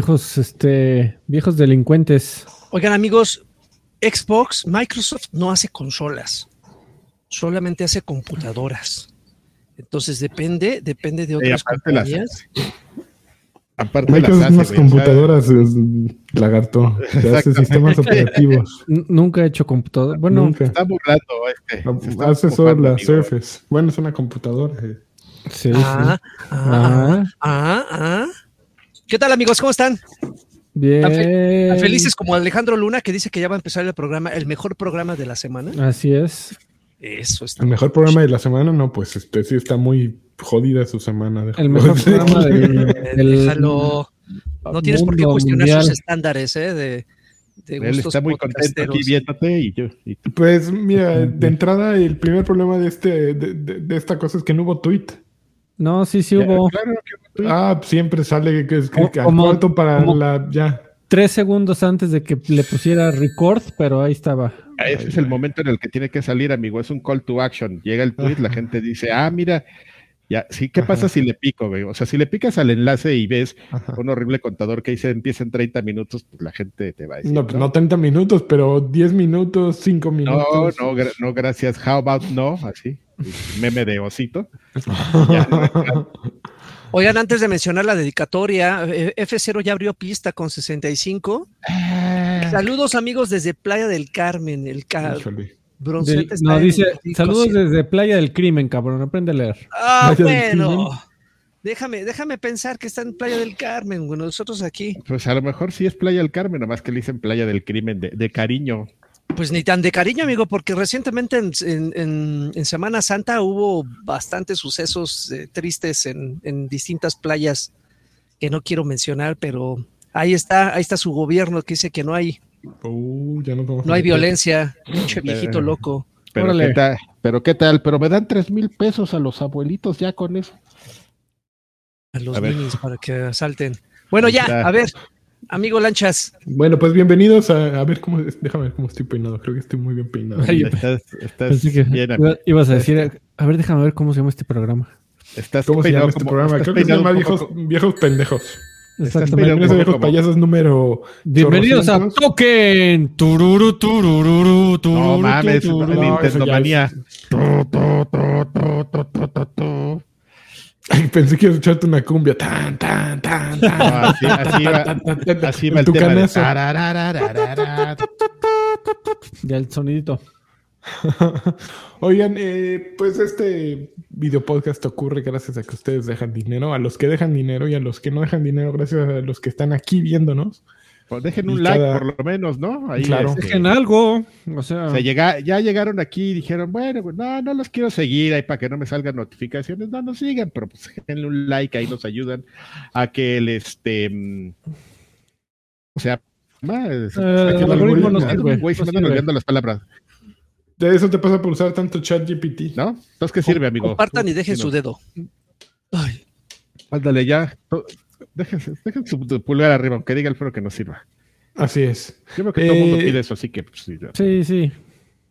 Viejos, este, viejos delincuentes. Oigan, amigos, Xbox, Microsoft no hace consolas, solamente hace computadoras. Entonces depende, depende de otras aparte las- compañías. Aparte Microsoft las unas hace, sea, computadoras, es, lagarto. Te hace sistemas operativos. Nunca he hecho computador. Bueno, Nunca. Está burlando este. está Hace solo la amigo. Surface. Bueno, es una computadora. eh. sí, Ah, sí. ah, Ah, ah, ah. ¿Qué tal, amigos? ¿Cómo están? bien. Tan fe- Tan felices como Alejandro Luna, que dice que ya va a empezar el programa, el mejor programa de la semana. Así es. Eso está. El mejor programa de la semana, no, pues este sí está muy jodida su semana. déjalo El mejor programa del, Eh, del Déjalo. No tienes por qué cuestionar mundial. sus estándares, ¿eh? De, de Él está muy contento aquí viéndote y yo. y. Pues mira, de entrada el primer problema de este de, de- de esta cosa es que no hubo tweet. No, sí, sí Ya, hubo. Claro que Ah, siempre sale que es que, Como- para como- la ya. Tres segundos antes de que le pusiera record, pero ahí estaba. ese es el momento en el que tiene que salir, amigo. Es un call to action. Llega el tweet, la gente dice, ah, mira, ya, sí, ¿qué pasa Ajá. si le pico, güey? O sea, si le picas al enlace y ves Ajá. un horrible contador que dice empieza en 30 minutos, pues la gente te va a decir. No, pues no 30 minutos, pero 10 minutos, 5 No, minutos. no, gra- no, gracias. How about no? Así. Meme de osito. Ya, Oigan, antes de mencionar la dedicatoria, eh, F0 ya abrió pista con 65. Saludos, amigos, desde Playa del Carmen, el ca- Broncete está no, en dice, saludos cielo". desde Playa del Crimen, cabrón. Aprende a leer. Ah, Playa bueno. Déjame, déjame pensar que está en Playa del Carmen, bueno, nosotros aquí. Pues a lo mejor sí es Playa del Carmen, nomás que le dicen Playa del Crimen de, de cariño. Pues ni tan de cariño, amigo, porque recientemente en, en- en- en Semana Santa hubo bastantes sucesos eh, tristes en, en distintas playas que no quiero mencionar, pero ahí está, ahí está su gobierno que dice que no hay, Uh, ya nos vamos no hay violencia, pinche viejito loco. Pero Órale. qué tal, pero qué tal, pero me dan tres mil pesos a los abuelitos ya con eso. A los A ver. ninis para que asalten. Bueno, ya, Ya. a ver, amigo Lanchas, Bueno, pues bienvenidos a, a ver cómo déjame ver cómo estoy peinado. Creo que estoy muy bien peinado. Ay, estás estás Pensé que bien, iba- ibas a decir, a ver, déjame ver cómo se llama este programa. estás ¿Cómo se llama este como- programa? estás Creo que se llama viejos, viejos pendejos. Exactamente. viejos poco como- payasos número. Bienvenidos a. Token. Tururu, tururu, mames, tururu. No, Nintendo eso ya Manía. Pensé que ibas a echarte una cumbia. Tan, tan, tan, tan. Así, así va, así va el tema. Ya el sonidito. Oigan, eh, pues este video podcast ocurre gracias a que ustedes dejan dinero, a los que dejan dinero y a los que no dejan dinero, gracias a los que están aquí viéndonos. Pues dejen Y un like por lo menos, ¿no? Ahí, Claro. este, Dejen algo. O sea, o sea, llega- ya llegaron aquí y dijeron, bueno, pues, no, no los quiero seguir ahí para que no me salgan notificaciones. No nos sigan, pero pues denle un like, ahí nos ayudan a que el este. mm, O sea, más, Eh, el algoritmo no sirve, Güey, se no me andan olvidando las palabras, De eso te pasa por usar tanto chat GPT. ¿no? Entonces, ¿qué sirve, amigo? compartan y dejen Sí, su dedo. Ay, Ándale, ya. Dejen, dejen su pulgar arriba, aunque diga el foro que no sirva. Así es. Yo creo que todo el mundo Eh, pide eso, así que pues, sí, sí, sí.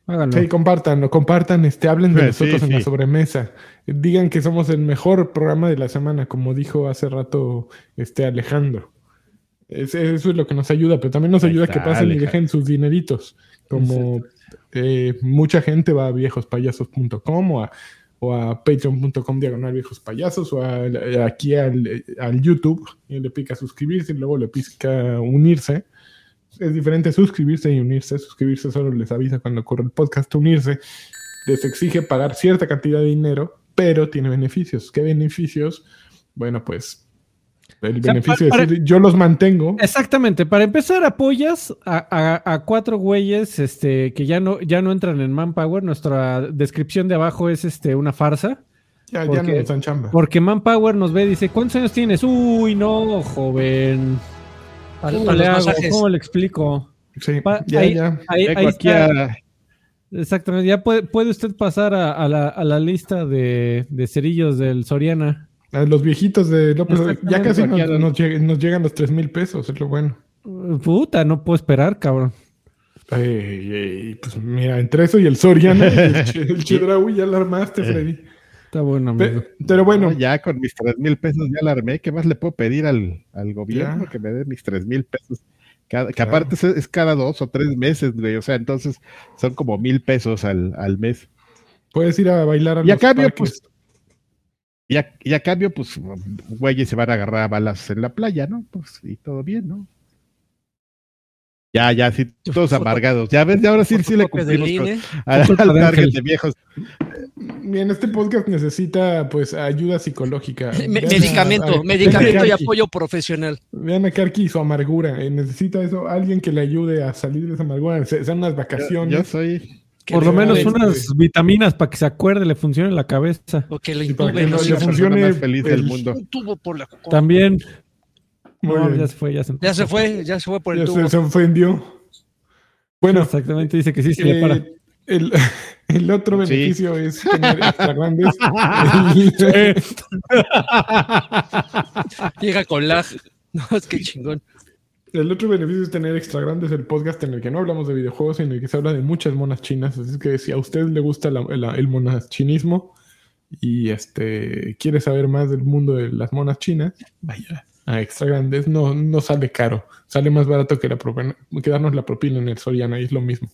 Háganlo. Sí, compartan, compartan, este, hablen de Sí, nosotros sí, en la sobremesa. Digan que somos el mejor programa de la semana, como dijo hace rato este Alejandro. Es- eso es lo que nos ayuda, pero también nos Ahí ayuda está, que pasen y dejen sus dineritos. Como eh, mucha gente va a viejospayasos.com o a, o a patreon.com diagonal viejos payasos o a- aquí al, al YouTube y le pica suscribirse y luego le pica unirse. Es diferente suscribirse y unirse. Suscribirse solo les avisa cuando ocurre el podcast. Unirse les exige pagar cierta cantidad de dinero, pero tiene beneficios. ¿Qué beneficios? Bueno, pues el O sea, beneficio para- es decir, yo los mantengo. Exactamente. Para empezar, apoyas a, a- a cuatro güeyes este, que ya no, ya no entran en Manpower. Nuestra descripción de abajo es este, una farsa. Ya, ya porque- no nos dan chamba. Porque Manpower nos ve y dice, ¿cuántos años tienes? Uy, no, joven. ¿Cómo le hago? ¿Cómo le explico? Sí, Pa- ya, ahí- ya. Ahí, está. Exactamente. Ya puede, puede usted pasar a, a la, a la lista de, de cerillos del Soriana. A los viejitos de López ya casi nos, Exactamente. nos lleg- nos llegan los tres mil pesos, es lo bueno. Puta, no puedo esperar, cabrón. Ey, ey, pues mira, entre eso y el Soriana, el, Che- el Chedraui ya la armaste, Freddy. Está bueno, amigo. Pe- Pero bueno, No, ya con mis tres mil pesos ya la armé. ¿Qué más le puedo pedir al, al gobierno Ya. que me dé mis tres mil pesos? Cada- que Claro. aparte es, es cada dos o tres meses, güey. O sea, entonces son como mil pesos al, al mes. puedes ir a bailar a Y a los cambio, parques. pues. Y a, y a cambio, pues, güeyes se van a agarrar a balas en la playa, ¿no? Pues, y todo bien, ¿no? Ya, ya, sí, todos amargados. Ya ves, ya ahora sí, sí le cumplimos al, target de viejos. Bien, este podcast necesita pues ayuda psicológica. Me- Vean a- medicamento, a- medicamento y apoyo profesional. Vean a Karki y su amargura. eh, necesita eso, alguien que le ayude a salir de esa amargura. Se- Sean unas Yo, vacaciones. yo soy. Por lo menos este- unas vitaminas para que se acuerde, le funcione la cabeza. O que le para que no le funcione feliz del el- mundo. Un tubo por la. También. No, ya se fue, ya se Ya se fue, ya se fue por el Ya tubo. se, se ofendió. Bueno, Exactamente, dice que sí se le para. eh, el, el otro Sí. beneficio es tener extra grandes. Llega con lag. No, es que chingón. El otro beneficio es tener extra grandes el podcast en el que no hablamos de videojuegos, en el que se habla de muchas monas chinas. Así es que si a usted le gusta la- la- el monachinismo y este quiere saber más del mundo de las monas chinas, vaya a extra grandes. No, no sale caro. Sale más barato que, la propina- que darnos la propina en el Soriana y es lo mismo.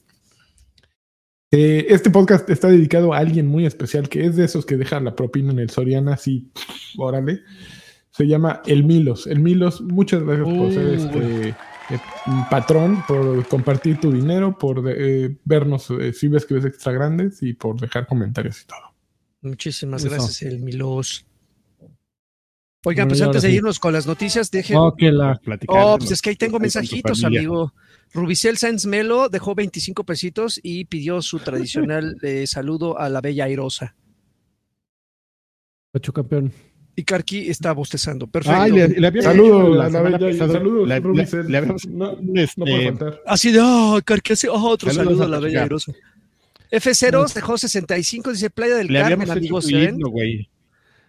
Eh, este podcast está dedicado a alguien muy especial que es de esos que dejan la propina en el Soriana así, órale. Se llama El Milos. El Milos, muchas gracias por ser Uh. este eh, patrón, por compartir tu dinero, por eh, vernos eh, si ves que ves extra grandes y por dejar comentarios y todo. Muchísimas Eso. gracias, el Milos. Oigan, pues antes de irnos con las noticias, dejen. Oh, que la. Oh, ¿no? pues es que ahí tengo mensajitos, amigo. Rubicel Sáenz Melo dejó 25 pesitos y pidió su tradicional eh, saludo a la bella airosa. Ocho campeón. Y Karki está bostezando. Perfecto. Ay, le, le habíamos Saludos la a la pasada, saludos, le- le- habíamos- No, este, no puede faltar. Así de, oh, Karki hace oh, otro Saludos saludo a la bella airosa. F0 dejó 65, dice Playa del le Carmen, amigos.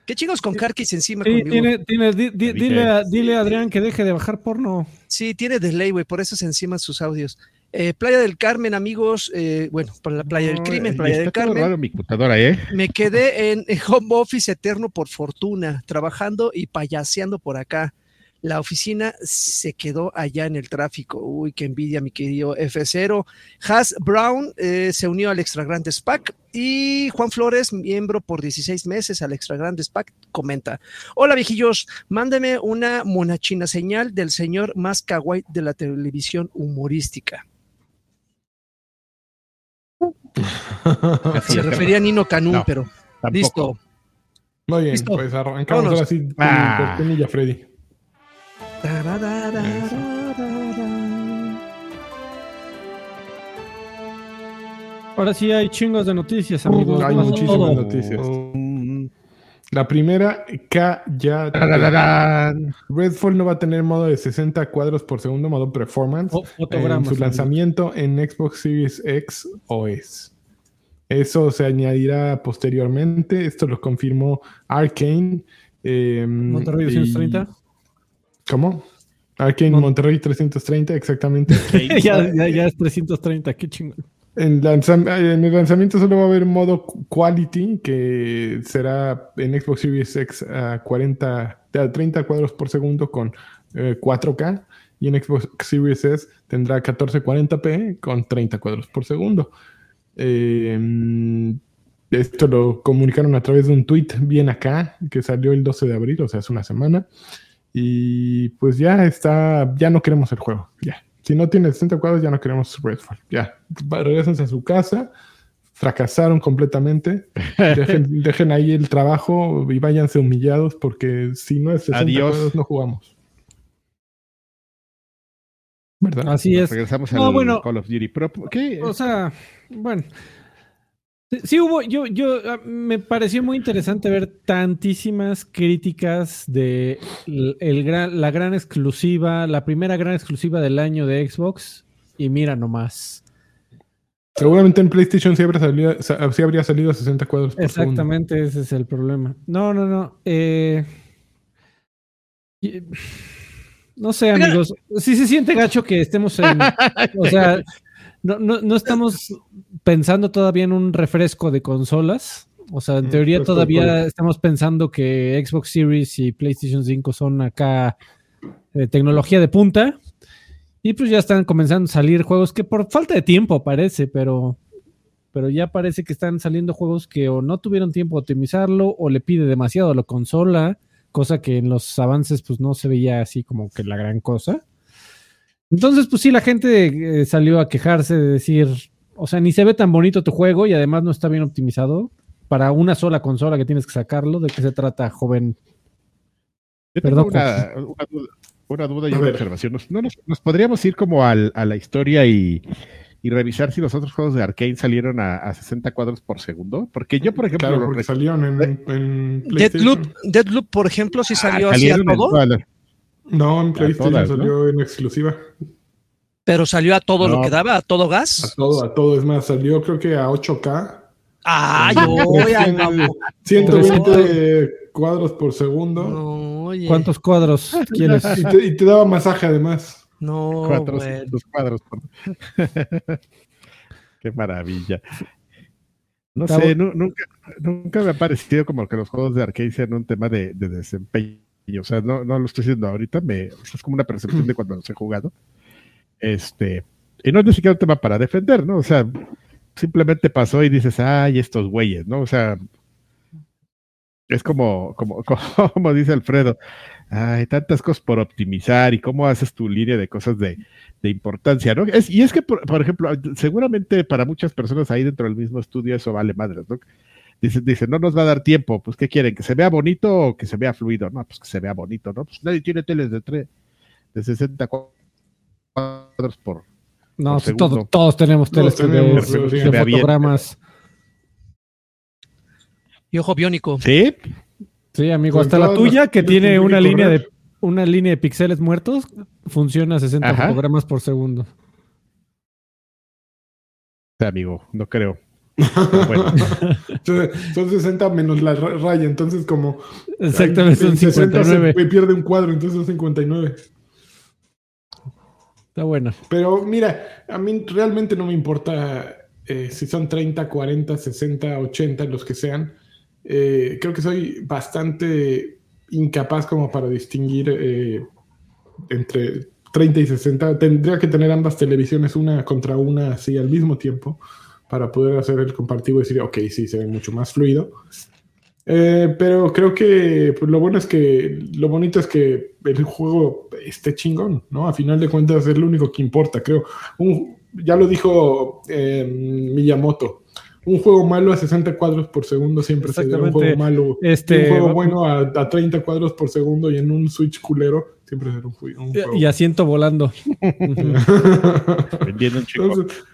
¿Qué chingos con Karkis encima Sí, conmigo? tiene, tiene, di- di- dile, a, dile a Adrián que deje de bajar porno. Sí, tiene delay, güey, por eso se encima sus audios. Eh, Playa del Carmen, amigos, eh, bueno, para la Playa del Crimen, Playa del Carmen. raro mi computadora, ¿eh? Me quedé en, en home office eterno por fortuna, trabajando y payaseando por acá. La oficina se quedó allá en el tráfico. Uy, qué envidia, mi querido F0. Has Brown eh, se unió al Extra Grande SPAC y Juan Flores, miembro por 16 meses al Extra Grande SPAC, comenta: Hola, viejillos, mándeme una monachina señal del señor más kawaii de la televisión humorística. Se refería a Nino Canún, No, pero Tampoco. listo. Muy bien, Listo. pues arrancamos Vámonos. ahora sí con Ah. cortinilla, Freddy. Ahora sí hay chingos de noticias, amigos. hay muchísimas todo. noticias. La primera, K ya. Redfall no va a tener modo de 60 cuadros por segundo, modo performance, Fo- en fotogramas, su lanzamiento en Xbox Series X o S. Eso se añadirá posteriormente. Esto lo confirmó Arkane. eh, Monterrey y- 230. ¿Cómo? Arkane Mon- Monterrey 330, exactamente. ya, ya, ya es 330, qué chingón. En, lanzam- el lanzamiento solo va a haber modo Quality, que será en Xbox Series X a 40, a 30 cuadros por segundo con eh, 4K, y en Xbox Series S tendrá 1440p con 30 cuadros por segundo. Eh, mm, esto lo comunicaron a través de un tweet bien acá, que salió el 12 de abril, o sea, hace una semana. Y pues ya está, ya no queremos el juego, ya. Si no tiene 60 cuadros, ya no queremos Redfall. Ya, regresense a su casa, fracasaron completamente. Dejen, dejen ahí el trabajo y váyanse humillados porque si no es 60 Adiós. cuadros, no jugamos. ¿Verdad? Así es. Regresamos No, al bueno. Call of Duty. Pero, ¿qué? O sea, bueno. Sí, hubo, yo, yo, ah, me pareció muy interesante ver tantísimas críticas de el, el gran, la gran exclusiva, la primera gran exclusiva del año de Xbox. Y mira nomás. Seguramente en PlayStation sí habría salido, sa- sí habría salido a 60 cuadros por segundo. Exactamente, ese es el problema. No, no, no. eh, no sé, amigos. Sí se siente gacho que estemos en. o sea, no, no, no estamos pensando todavía en un refresco de consolas. O sea, en Mm, teoría pues, todavía pues, estamos pensando que Xbox Series y PlayStation 5 son acá eh, tecnología de punta. Y pues ya están comenzando a salir juegos que por falta de tiempo parece, pero, pero ya parece que están saliendo juegos que o no tuvieron tiempo de optimizarlo o le pide demasiado a la consola, cosa que en los avances pues no se veía así como que la gran cosa. Entonces pues sí, la gente eh, salió a quejarse de decir, o sea, ni se ve tan bonito tu juego y además no está bien optimizado para una sola consola que tienes que sacarlo. ¿De qué se trata, joven? Yo tengo Perdón, una, una duda, una duda y una observación. Nos, no nos, nos podríamos ir como al- a la historia y, y revisar si los otros juegos de Arkane salieron a, a 60 cuadros por segundo. Porque yo, por ejemplo, Claro, lo porque rec- salieron en, en Deadloop, PlayStation. Deadloop, por ejemplo, sí Ah, salió así a salieron en todo, No, en PlayStation todas, ¿no? salió en exclusiva. pero salió a todo lo que daba, a todo A gas. todo, a todo. Es más, salió creo que a 8K. Ay, Con oye, 300, mamá. 120 cuadros por segundo. No, oye. ¿Cuántos cuadros quieres? Y te, y te daba masaje además. No, bueno. 400 cuadros. por- Qué maravilla. No Está sé, nunca, nunca me ha parecido como que los juegos de arcade sean un tema de, de desempeño. O sea, no, no lo estoy diciendo ahorita, me, o sea, es como una percepción de cuando los he jugado. Este, y no es ni siquiera un tema para defender, ¿no? O sea, simplemente pasó y dices, ay, estos güeyes, ¿no? O sea, es como, como, como dice Alfredo, hay tantas cosas por optimizar y cómo haces tu línea de cosas de, de importancia, ¿no? Es, y es que, por, por, ejemplo, seguramente para muchas personas ahí dentro del mismo estudio eso vale madres, ¿no? Dicen, dice, no nos va a dar tiempo, pues ¿qué quieren? ¿Que se vea bonito o que se vea fluido? No, pues que se vea bonito, ¿no? Pues nadie tiene teles de, tre- de 60 cuadros por... No, por sí, segundo. todo- todos tenemos Todos teles tenemos, de, de se vea bien. fotogramas. Y ojo biónico. ¿Sí? Sí, amigo, hasta la tuya que tiene una línea de una línea de píxeles muertos, funciona a 60 Ajá. fotogramas por segundo. Amigo, no creo. Bueno, Son 60 menos la ra- raya. Entonces, como. Exactamente, son en 60 se 59. pierde un cuadro, entonces son 59. Está buena. Pero mira, a mí realmente no me importa eh, si son 30, 40, 60, 80, los que sean. Eh, creo que soy bastante incapaz como para distinguir eh, entre 30 y 60. Tendría que tener ambas televisiones una contra una así al mismo tiempo para poder hacer el comparativo y decir, ok, sí, se ve mucho más fluido. Eh, pero creo que pues, lo bueno es que lo bonito es que el juego esté chingón, ¿no? A final de cuentas es lo único que importa, creo. Un- ya lo dijo eh, Miyamoto. Un juego malo a 60 cuadros por segundo siempre sería un juego malo. Este, un juego bueno a, a 30 cuadros por segundo y en un Switch culero siempre será un, un juego. Y asiento volando. Vendiendo un chico. Entonces,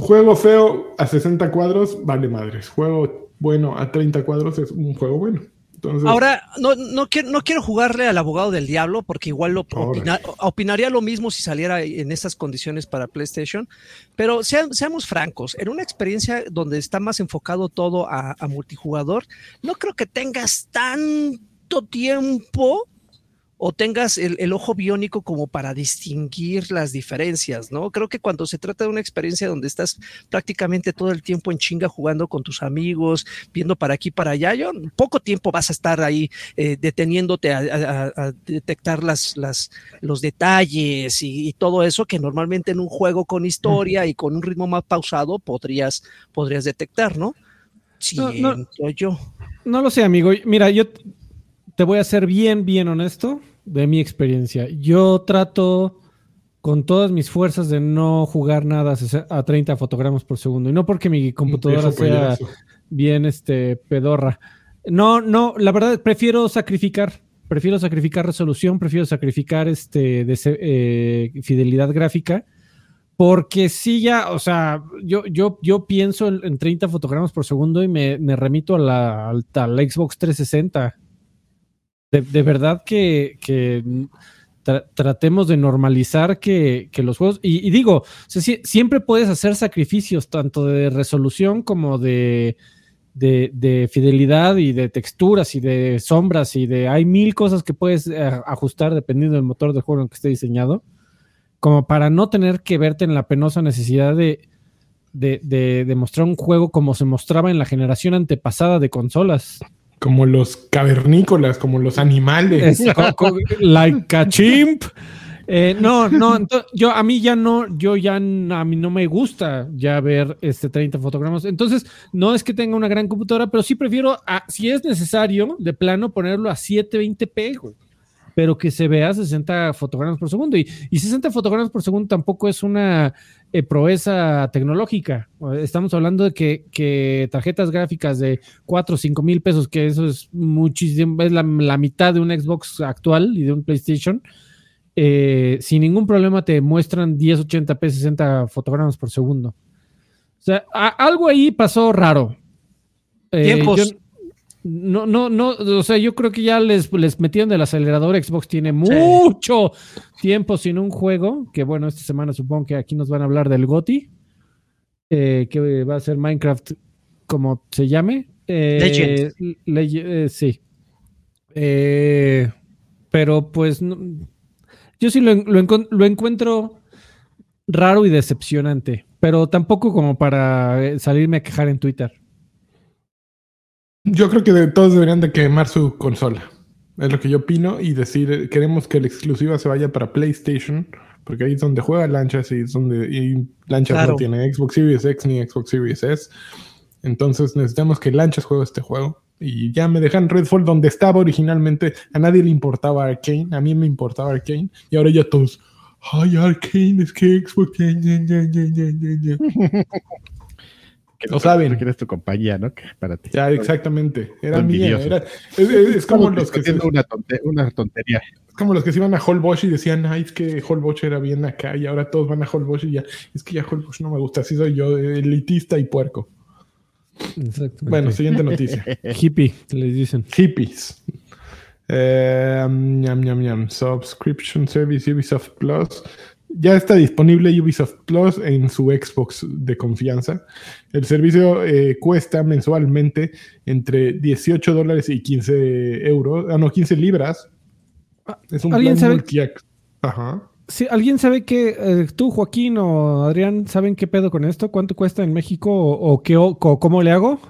juego feo a 60 cuadros, vale madres. Juego bueno a 30 cuadros es un juego bueno. Entonces, Ahora, no, no, quiero, no quiero jugarle al abogado del diablo porque igual lo opina- opinaría lo mismo si saliera en esas condiciones para PlayStation, pero sea- seamos francos, en una experiencia donde está más enfocado todo a, a multijugador, no creo que tengas tanto tiempo o tengas el, el ojo biónico como para distinguir las diferencias, ¿no? Creo que cuando se trata de una experiencia donde estás prácticamente todo el tiempo en chinga jugando con tus amigos, viendo para aquí, para allá, yo poco tiempo vas a estar ahí eh, deteniéndote a, a- a detectar las, las, los detalles y, y todo eso que normalmente en un juego con historia y con un ritmo más pausado podrías, podrías detectar, ¿no? No, no. Siento yo. No lo sé, amigo. Mira, yo te voy a ser bien, bien honesto de mi experiencia. Yo trato con todas mis fuerzas de no jugar nada a sese- a 30 fotogramas por segundo. Y no porque mi computadora sea bien este pedorra. No, no, la verdad prefiero sacrificar, prefiero sacrificar resolución, prefiero sacrificar este eh, fidelidad gráfica. Porque sí ya, o sea, yo, yo, yo pienso en, en 30 fotogramas por segundo y me, me remito a la, al, al Xbox 360. De, verdad que, que tra- tratemos de normalizar que, los juegos, y, digo, siempre puedes hacer sacrificios tanto de resolución como de, de, de fidelidad y de texturas y de sombras y de, hay mil cosas que puedes eh, ajustar dependiendo del motor de juego en que esté diseñado como para no tener que verte en la penosa necesidad de de, de, de mostrar un juego como se mostraba en la generación antepasada de consolas. Como los cavernícolas, como los animales. Es like a chimp. Eh, no, no, yo a mí ya no, yo ya a mí no me gusta ya ver este 30 fotogramas. Entonces, no es que tenga una gran computadora, pero sí prefiero, a- si es necesario, de plano ponerlo a 720p, güey. Pero que se vea 60 fotogramas por segundo. Y, y 60 fotogramas por segundo tampoco es una eh, proeza tecnológica. Estamos hablando de que, que tarjetas gráficas de 4 o 5 mil pesos, que eso es muchísimo, es la, la mitad de un Xbox actual y de un PlayStation, eh, sin ningún problema te muestran 1080p 60 fotogramas por segundo. O sea, a- algo ahí pasó raro. Eh, Tiempos. yo- no, no, no, o sea, yo creo que ya les, les metieron del acelerador. Xbox tiene mucho tiempo sin un juego. Que bueno, esta semana supongo que aquí nos van a hablar del GOTI, eh, que va a ser Minecraft como se llame. Eh, eh, sí. Eh, pero pues no- yo sí lo, lo encuentro raro y decepcionante, pero tampoco como para salirme a quejar en Twitter. Yo creo que de- todos deberían de quemar su consola. Es lo que yo opino y decir, queremos que la exclusiva se vaya para PlayStation, porque ahí es donde juega Lanchas y es donde y Lanchas Claro. no tiene Xbox Series X ni Xbox Series S. Entonces necesitamos que Lanchas juegue este juego. Y ya me dejan Redfall donde estaba originalmente. A nadie le importaba Arkane, a mí me importaba Arkane. Y ahora ya todos, ay, Arkane, es que Xbox. Que Lo saben. tú quieres tu compañía, ¿no? Que para ti. Ya, exactamente. Era mía. era- es, es- es como los que se, haciendo una, tonte- una tontería. es como los que se iban a Holbox y decían, ay, es que Holbox era bien acá y ahora todos van a Holbox y ya, es que ya Holbox no me gusta, así soy yo, elitista y puerco. Bueno, siguiente noticia. hippie, les dicen. Hippies. Eh, ñam, ñam. Subscription Service Ubisoft Plus. Ya está disponible Ubisoft Plus en su Xbox de confianza. El servicio eh, cuesta mensualmente entre 18 dólares y 15 euros. Ah, no, 15 libras. Es un ¿Alguien plan sabe? multi- Ajá. Sí, ¿Alguien sabe qué, eh, tú, Joaquín o Adrián, saben qué pedo con esto? ¿Cuánto cuesta en México o, o qué, o, o cómo le hago?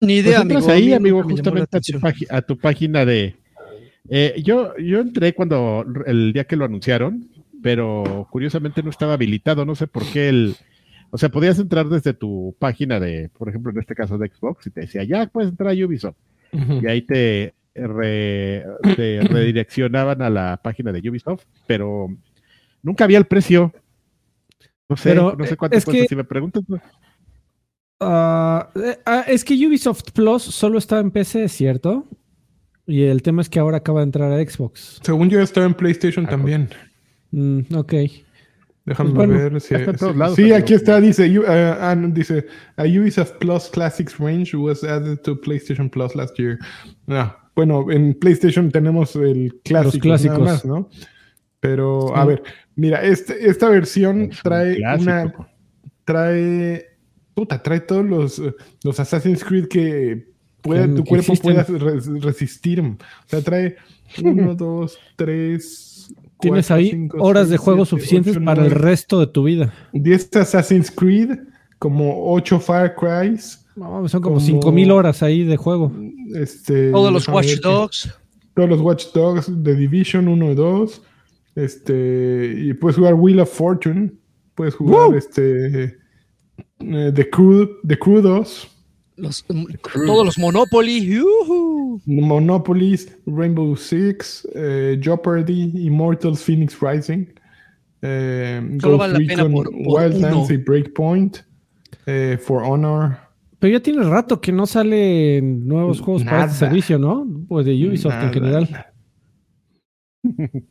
Ni Pues idea, amigo. a ahí, amigo, justamente a tu, a tu página de. Eh, yo, yo entré cuando el día que lo anunciaron, pero curiosamente no estaba habilitado. No sé por qué el. O sea, podías entrar desde tu página de, por ejemplo, en este caso de Xbox, y te decía, ya puedes entrar a Ubisoft. Y ahí te, re- te redireccionaban a la página de Ubisoft, pero nunca había el precio. No sé, Pero, no sé cuánto es cuesta. que- Si me preguntas, Ah, eh, ah, es que Ubisoft Plus solo está en PC, ¿cierto? Y el tema es que ahora acaba de entrar a Xbox. Según yo estaba en PlayStation Ah, también. Mm, ok. Déjame Pues bueno, ver si. está en todos si- lados, sí, aquí está, dice, U- eh, ah, no, dice, a Ubisoft Plus Classics range was added to PlayStation Plus last year. Ah, bueno, en PlayStation tenemos el clásico, clásicos. nada más, ¿no? Pero, a Sí. ver, mira, este, esta versión es trae una, trae, puta, trae todos los, los Assassin's Creed que pueda, Que- tu cuerpo pueda res- resistir. O sea, trae uno, dos, tres. Tienes cuatro, ahí cinco, horas de seis, juego siete, suficientes ocho, para el nueve. resto de tu vida. 10 Assassin's Creed, como 8 Far Cry's, No, son como Como- 5000 horas ahí de juego. este, Todos los Watch Dogs. todos los Watch Dogs de Division 1 y 2, este, y puedes jugar Wheel of Fortune, puedes jugar ¡Woo! este, eh, The Crew, The Crew 2, Los, mm, todos los Monopoly. yujú. Monopolies, Rainbow Six, eh, Jeopardy, Immortals Phoenix Rising, eh, Solo Ghost vale la pena Recon, por- por Wildlands y Breakpoint, eh, For Honor. Pero ya tiene rato que no salen nuevos juegos para este servicio, ¿no? Pues de Ubisoft Nada. en general.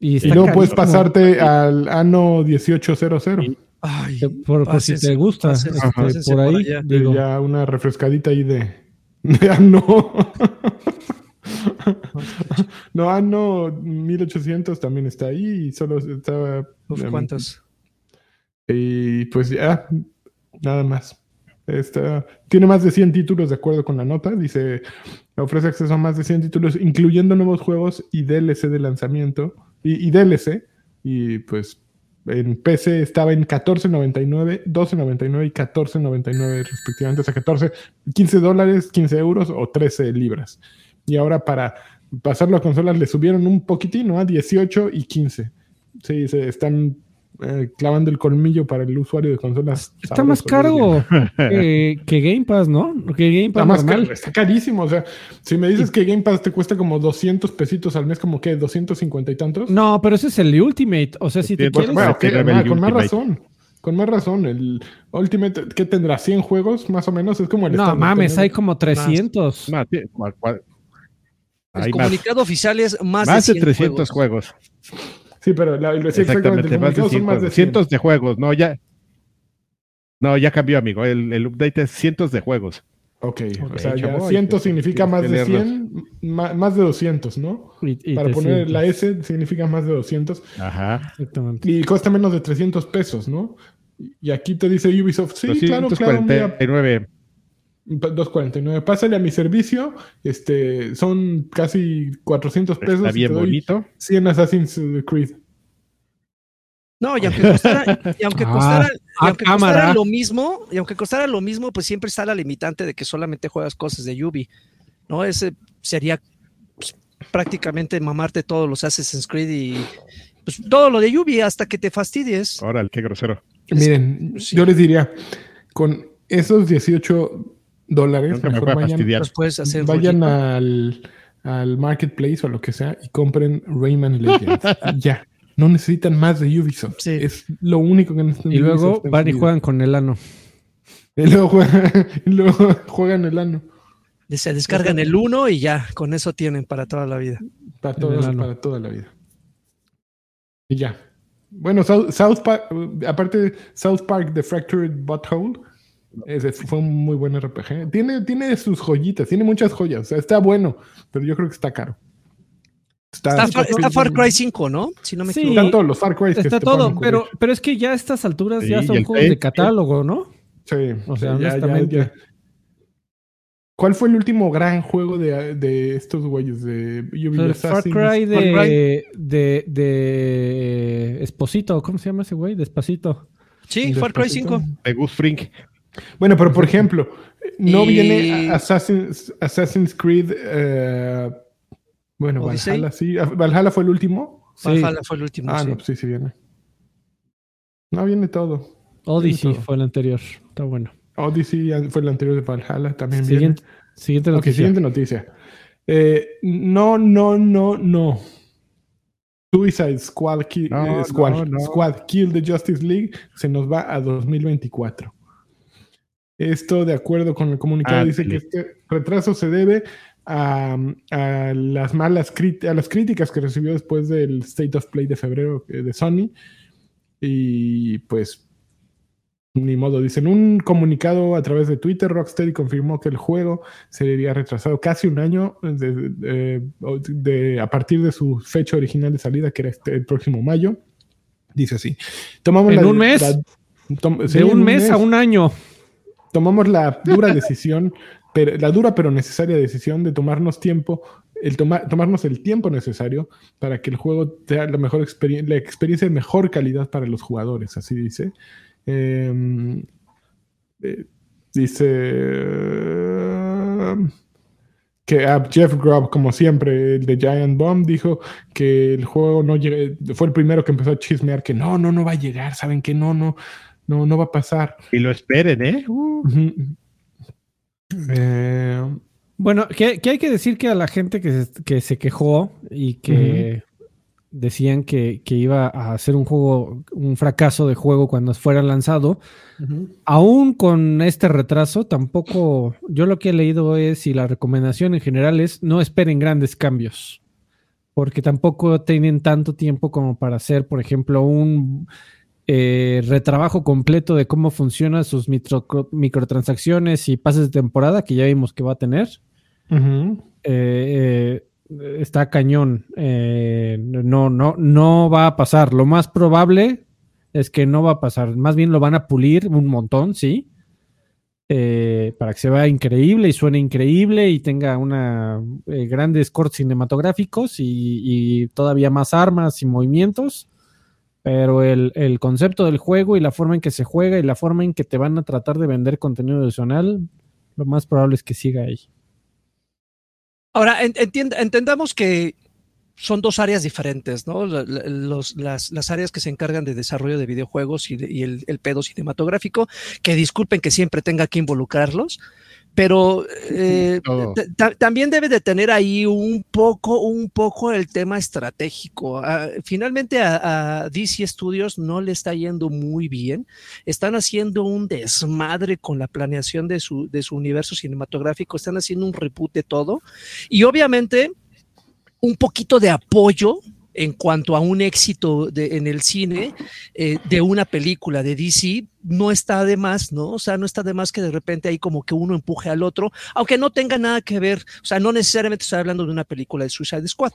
Y, Y luego puedes carísimo. pasarte al ano 1800. Ay, Eh, Por, por si te gusta, este, por por ahí. allá. digo, ya una refrescadita ahí de, de ano. no, ano 1800 también está ahí y solo estaba. Uf, em, ¿Cuántos? Y pues ya, nada más. Está, tiene más de 100 títulos de acuerdo con la nota. Dice, ofrece acceso a más de 100 títulos, incluyendo nuevos juegos y DLC de lanzamiento. Y, y DLC. Y pues en PC estaba en 14.99, 12.99 y 14.99 respectivamente. O sea, 14, 15 dólares, 15 euros o 13 libras. Y ahora para pasarlo a consolas le subieron un poquitín. A 18 y 15. Sí, están eh, clavando el colmillo para el usuario de consolas. Está más caro que, que, Game Pass, ¿no? Que Game Pass está, más caro, está carísimo. O sea, si me dices que Game Pass te cuesta como 200 pesitos al mes, como que 250 y tantos. No, pero ese es el Ultimate. O sea, si te quieres. Bueno, okay, ah, con más razón. Con más razón, el Ultimate, ¿qué tendrá? ¿100 juegos más o menos? Es como el. No mames, hay como 300. Más. El comunicado oficial es más, más de, 300 juegos. Sí, pero la, sí, exactamente, más de, son más de cientos de juegos. No, ya. No, ya cambió, amigo. El, el update es cientos de juegos. Ok, o sea, ya cientos significa más de 100, más, más, de 200, ¿no? Y, y Para poner la S significa más de 200. Ajá. Y cuesta menos de 300 pesos, ¿no? Y aquí te dice Ubisoft, sí, claro, claro. 249. 249. Pásale a mi servicio. Este, son casi 400 pesos. Está bien bonito. 100 Assassin's Creed. No, y aunque costara, y aunque ah, costara, y aunque costara lo mismo, y aunque costara lo mismo, pues siempre está la limitante de que solamente juegas cosas de Yubi. ¿No? Ese sería pues, prácticamente mamarte todos los Assassin's Creed y pues, todo lo de Yubi hasta que te fastidies. Órale, qué grosero. Miren, yo les diría, con esos 18 dólares, mejor vayan, puedes hacer vayan al, al, marketplace o lo que sea y compren Rayman Legends. ya. No necesitan más de Ubisoft. Es lo único que necesitan. Y luego van y juegan con el ano. Y luego juegan, y luego juegan el ano. Se descargan el uno y ya, con eso tienen para toda la vida. Para, para toda la vida. Y ya. Bueno, South, Park, aparte South Park The Fractured Butthole, ese fue un muy buen RPG. Tiene, tiene sus joyitas, tiene muchas joyas. O sea, está bueno, pero yo creo que está caro. Está, Far Cry 5, ¿no? Si no me sí, equivoco. Están todos los Far Cry. Está todo, pero, pero es que ya a estas alturas ya son juegos de catálogo, ¿no? Sí. O sea, honestamente. ¿Cuál fue el último gran juego de, de estos güeyes? De Ubisoft Far Cry de, de, de, Esposito. ¿Cómo se llama ese güey? Despacito. Sí, Far Cry 5. De Gus Frink. Bueno, pero por ejemplo, no viene Assassin's, Assassin's Creed. Eh, bueno, Valhalla sí. ¿Valhalla fue el último? Valhalla fue el último. Ah, no, pues sí, sí viene. No, viene todo. Odyssey fue el anterior. Está bueno. Odyssey fue el anterior de Valhalla. También siguiente, viene. Siguiente noticia. siguiente noticia. Eh, no, no, no, no. Suicide Squad, eh, Squad, Squad Kill the Justice League se nos va a 2024. Esto, de acuerdo con el comunicado, dice que este retraso se debe a, las malas a las críticas que recibió después del State of Play de febrero eh, de Sony. Y pues, ni modo. Dicen un comunicado a través de Twitter. Rocksteady confirmó que el juego se sería retrasado casi un año de, a partir de su fecha original de salida, que era este, el próximo mayo. Dice así: Tomamos ¿En un mes? de un, mes a un año tomamos la dura decisión, pero, la dura pero necesaria decisión de tomarnos tiempo, el tomarnos el tiempo necesario para que el juego sea la mejor experiencia, la experiencia de mejor calidad para los jugadores, así dice. Em, eh, dice que Jeff Grubb, como siempre, el de Giant Bomb, dijo que el juego no llega, fue el primero que empezó a chismear que no, no, no va a llegar, saben que no, no, no, no va a pasar. Y lo esperen, ¿eh? eh bueno, que, hay que decir que a la gente que se, quejó y que decían que, iba a ser un juego, un fracaso de juego cuando fuera lanzado, aún con este retraso, tampoco, yo lo que he leído es, y la recomendación en general es, no esperen grandes cambios, porque tampoco tienen tanto tiempo como para hacer, por ejemplo, un eh, retrabajo completo de cómo funcionan sus microtransacciones y pases de temporada, que ya vimos que va a tener. Eh, eh, está cañón. no, no, no va a pasar. Lo más probable es que no va a pasar. Más bien lo van a pulir un montón, sí. para que se vea increíble y suene increíble y tenga una grandes cortes cinematográficos y, todavía más armas y movimientos pero el, el concepto del juego y la forma en que se juega y la forma en que te van a tratar de vender contenido adicional, lo más probable es que siga ahí. Ahora, en- entiend- entendamos que son dos áreas diferentes, ¿no? Los- las, las áreas que se encargan de desarrollo de videojuegos y, y el, el pedo cinematográfico, que disculpen que siempre tenga que involucrarlos, pero eh, también debe de tener ahí un poco, un poco el tema estratégico. Ah, finalmente a, a DC Studios no le está yendo muy bien. Están haciendo un desmadre con la planeación de su, de su universo cinematográfico, están haciendo un reboot de todo. Y obviamente un poquito de apoyo en cuanto a un éxito de, en el cine eh, de una película de DC, no está de más, ¿no? O sea, no está de más que de repente hay como que uno empuje al otro, aunque no tenga nada que ver, o sea, no necesariamente estoy hablando de una película de Suicide Squad,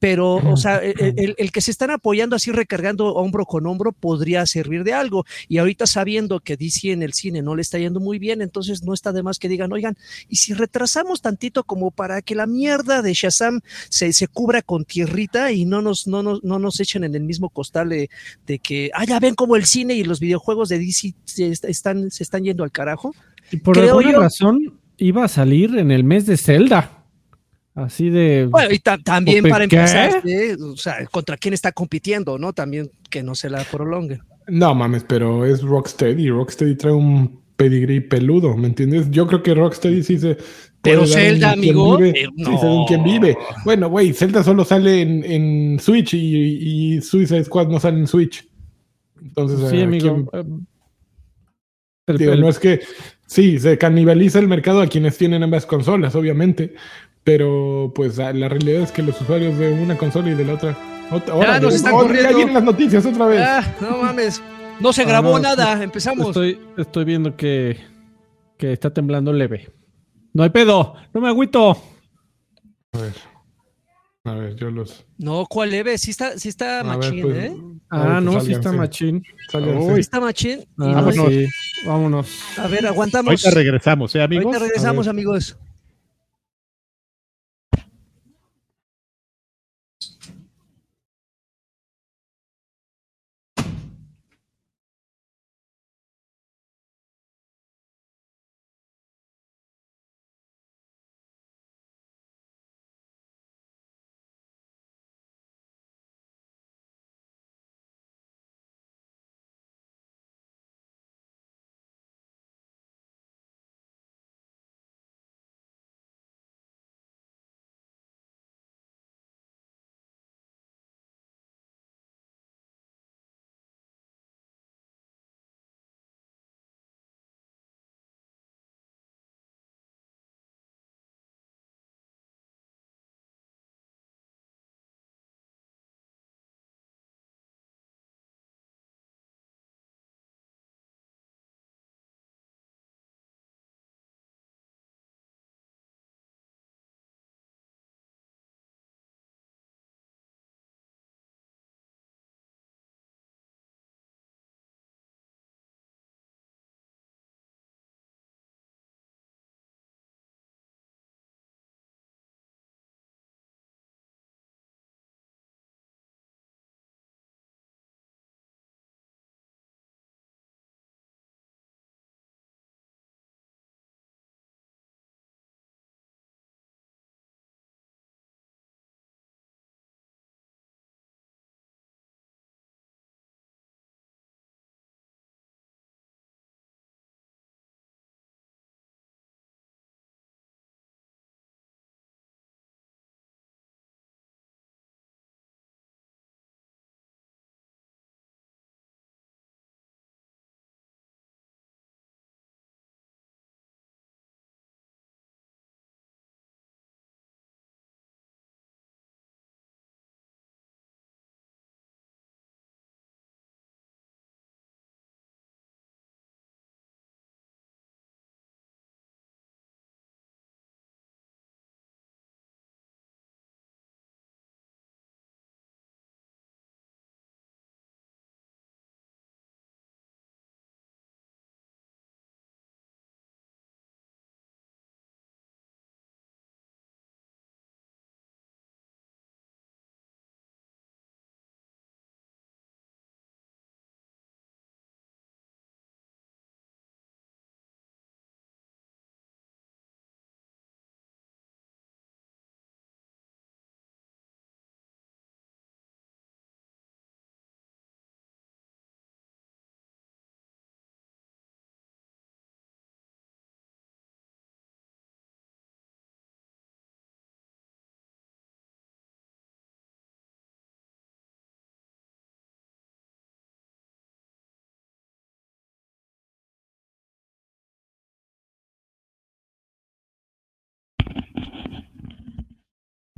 pero, o sea, el, el- el que se están apoyando así, recargando hombro con hombro, podría servir de algo. Y ahorita sabiendo que DC en el cine no le está yendo muy bien, entonces no está de más que digan, oigan, y si retrasamos tantito como para que la mierda de Shazam se, se cubra con tierrita y no nos, no, nos, no nos echen en el mismo costal de, de que, ah, ya ven como el cine y los videojuegos de DC se est- están, se están yendo al carajo. Y por Creo alguna yo- razón iba a salir en el mes de Zelda. Así de. Bueno, y ta- también para empezar, ¿sí? o sea, contra quién está compitiendo, ¿no? También que no se la prolonguen. No mames, pero es Rocksteady. Rocksteady trae un pedigrí peludo, ¿me entiendes? Yo creo que Rocksteady sí se. Pero Zelda, amigo, vive. eh, Sí, se un quien no. vive. Bueno, güey, Zelda solo sale en, en Switch y, y Suicide Squad no sale en Switch. Entonces, sí, ¿a amigo. quién- eh, el- Digo, el- no es que sí, se canibaliza el mercado a quienes tienen ambas consolas, obviamente, pero pues a- la realidad es que los usuarios de una consola y de la otra. otra órale, nos están corriendo. ya vienen las noticias otra vez. Ah, no mames. No se Ah, grabó no, nada. Empezamos. Estoy, estoy viendo que, que está temblando leve. No hay pedo, no me agüito. A ver. A ver, yo los. No, ¿cuál leve? Sí está, sí está ver, machín, pues, ¿eh? Ah, no, pues, sí está machín. Uy. Está machín. Ah, no- vámonos. sí, vámonos. a ver, aguantamos. Ahorita regresamos, ¿eh, amigos? Ahorita regresamos, amigos.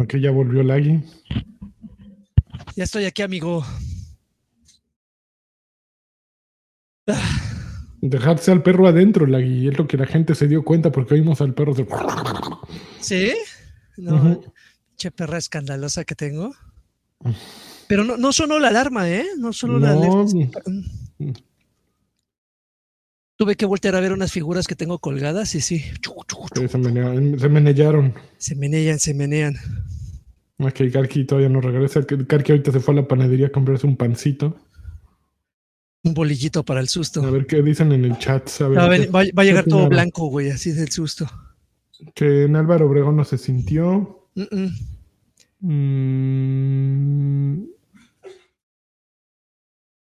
Ok, ya volvió Lagui. Ya estoy aquí, amigo. Dejarse al perro adentro, Lagui. Es lo que la gente se dio cuenta porque oímos al perro. hacer- ¿Sí? No, che perra escandalosa que tengo. Pero no, no sonó la alarma, ¿eh? No sonó la No, alerta. Tuve que voltear a ver unas figuras que tengo colgadas y sí. Se, menea- se menearon. Se menean, se menean. Es que el Karki todavía no regresa. El que- Karki ahorita se fue a la panadería a comprarse un pancito. Un bolillito para el susto. A ver qué dicen en el chat. A ver Va a, qué- ven- va- va a llegar todo blanco, güey, así del susto. Que en Álvaro Obregón no se sintió. Mm, mm. Mm,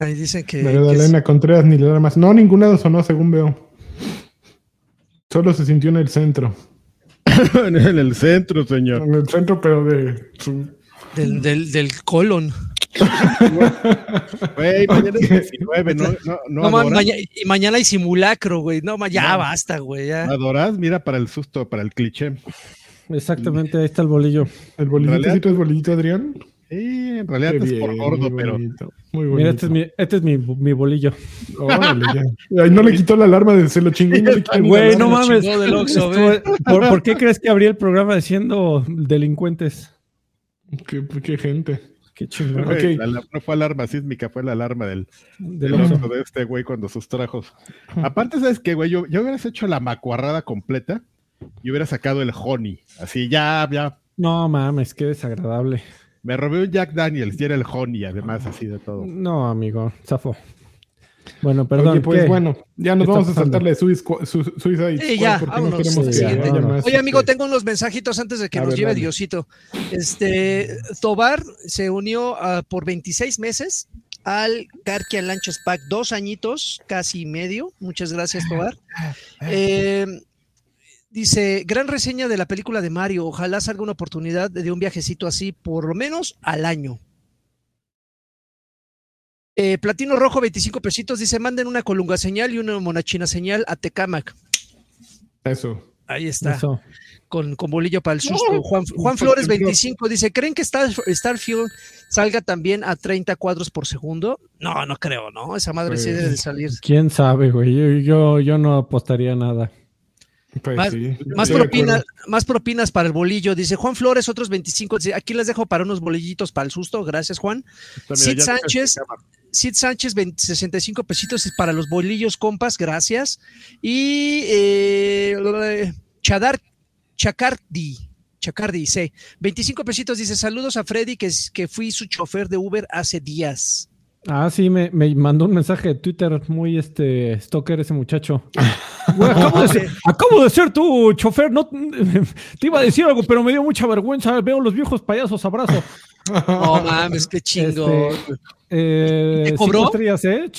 Ahí dicen que. que es- Magdalena Contreras ni le da más. No, ninguna sonó según veo. Solo se sintió en el centro. en el centro, señor. En el centro, pero de su- del, del, del colon. Güey, mañana es 19, ¿no? ¿No, no, maña- y mañana hay simulacro, güey. No, ma- ya No. basta, güey. Ya. ¿Adoras? Mira, para el susto, para el cliché. Exactamente, ahí está el bolillo. ¿El ¿Sí traes bolillito, Adrián? Sí, en realidad es por gordo, muy pero Muy bonito. Mira, este es mi, este es mi, mi bolillo. Órale, ya. Ay, no le quitó la alarma de se lo chingó y no le quitó ni la Güey, no mames. del ¿Por, por qué crees que abrí el programa diciendo delincuentes? Qué, qué gente. Qué chingón. La no fue alarma sísmica, fue la alarma del, Del del. Oxxo de este güey cuando sustrajos. Aparte, ¿sabes qué, güey? Yo, yo hubieras hecho la macuarrada completa y hubiera sacado el honey. Así, ya, ya. No mames, qué desagradable. Me robé un Jack Daniels y era el honey, además, así de todo. No, amigo, zafo. Bueno, perdón. Oye, pues ¿qué? bueno, ya nos ¿Qué vamos a está saltar la de Suiz- Squ- Su- Suicide Sí, ya, no sí, que. Oye, amigo, este, tengo unos mensajitos antes de que A nos ver, lleve dale. Diosito. Este, Tobar se unió ah, por 26 meses al Karkian Lanchas Pack, dos añitos, casi medio. Muchas gracias, Tobar. Eh, dice, gran reseña de la película de Mario. Ojalá salga una oportunidad de un viajecito así, por lo menos al año. Eh, Platino Rojo, 25 pesitos, dice, manden una colunga señal y una monachina señal a Tecamac. Eso. Ahí está Eso. con, con bolillo para el susto. Juan, Juan Flores 25 dice, ¿creen que Star, Starfield salga también a 30 cuadros por segundo? No, no creo, ¿no? Esa madre sí Pues- debe de salir. ¿Quién sabe, güey? Yo, yo, yo no apostaría nada. Pues Más- sí. Más, propinas para el bolillo, dice Juan Flores, otros 25. dice, Aquí les dejo para unos bolillitos para el susto. Gracias, Juan. Sid Sánchez. Sid Sánchez, 20 65 pesitos es para los bolillos, compas, gracias. Y eh, Chadar, Chacardi, Chacardi, dice, 25 pesitos, dice, saludos a Freddy, que, que fui su chofer de Uber hace días. Ah, sí, me, me mandó un mensaje de Twitter muy este stalker ese muchacho. Güey, acabo, de ser, acabo de ser tu chofer, no te iba a decir algo, pero me dio mucha vergüenza. Veo los viejos payasos, abrazo. No mames, qué chingo. Este, Eh, ¿Te cobró? cinco estrellas, ¿eh?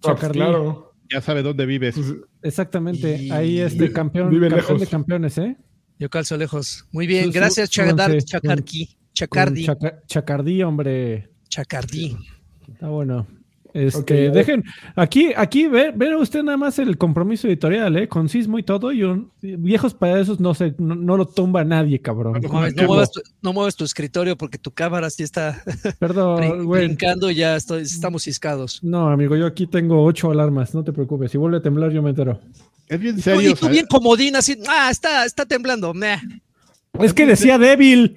Pues claro. Ya sabe dónde vives. Pues, Exactamente. Y- Ahí este Vive- campeón, vive campeón lejos. de campeones, ¿eh? Yo calzo lejos. Muy bien, gracias, con- Chacarqui, Chacardi, Chaca- Chacardí, hombre. Chacardí. Está bueno. Este, Ok, dejen, aquí, aquí ve, ve usted nada más el compromiso editorial, ¿eh? Con sismo y todo, y un, viejos payasos no se, no, no lo tumba nadie, cabrón. No, no muevas tu, no muevas tu escritorio porque tu cámara sí está Perdón, brin- güey. brincando, ya estoy, estamos ciscados. No, amigo, yo aquí tengo ocho alarmas, no te preocupes. Si vuelve a temblar, yo me entero. Es bien Y tú- serio. y tú ¿sabes? bien comodín, así, ah, está, está temblando. meh. Es que decía débil.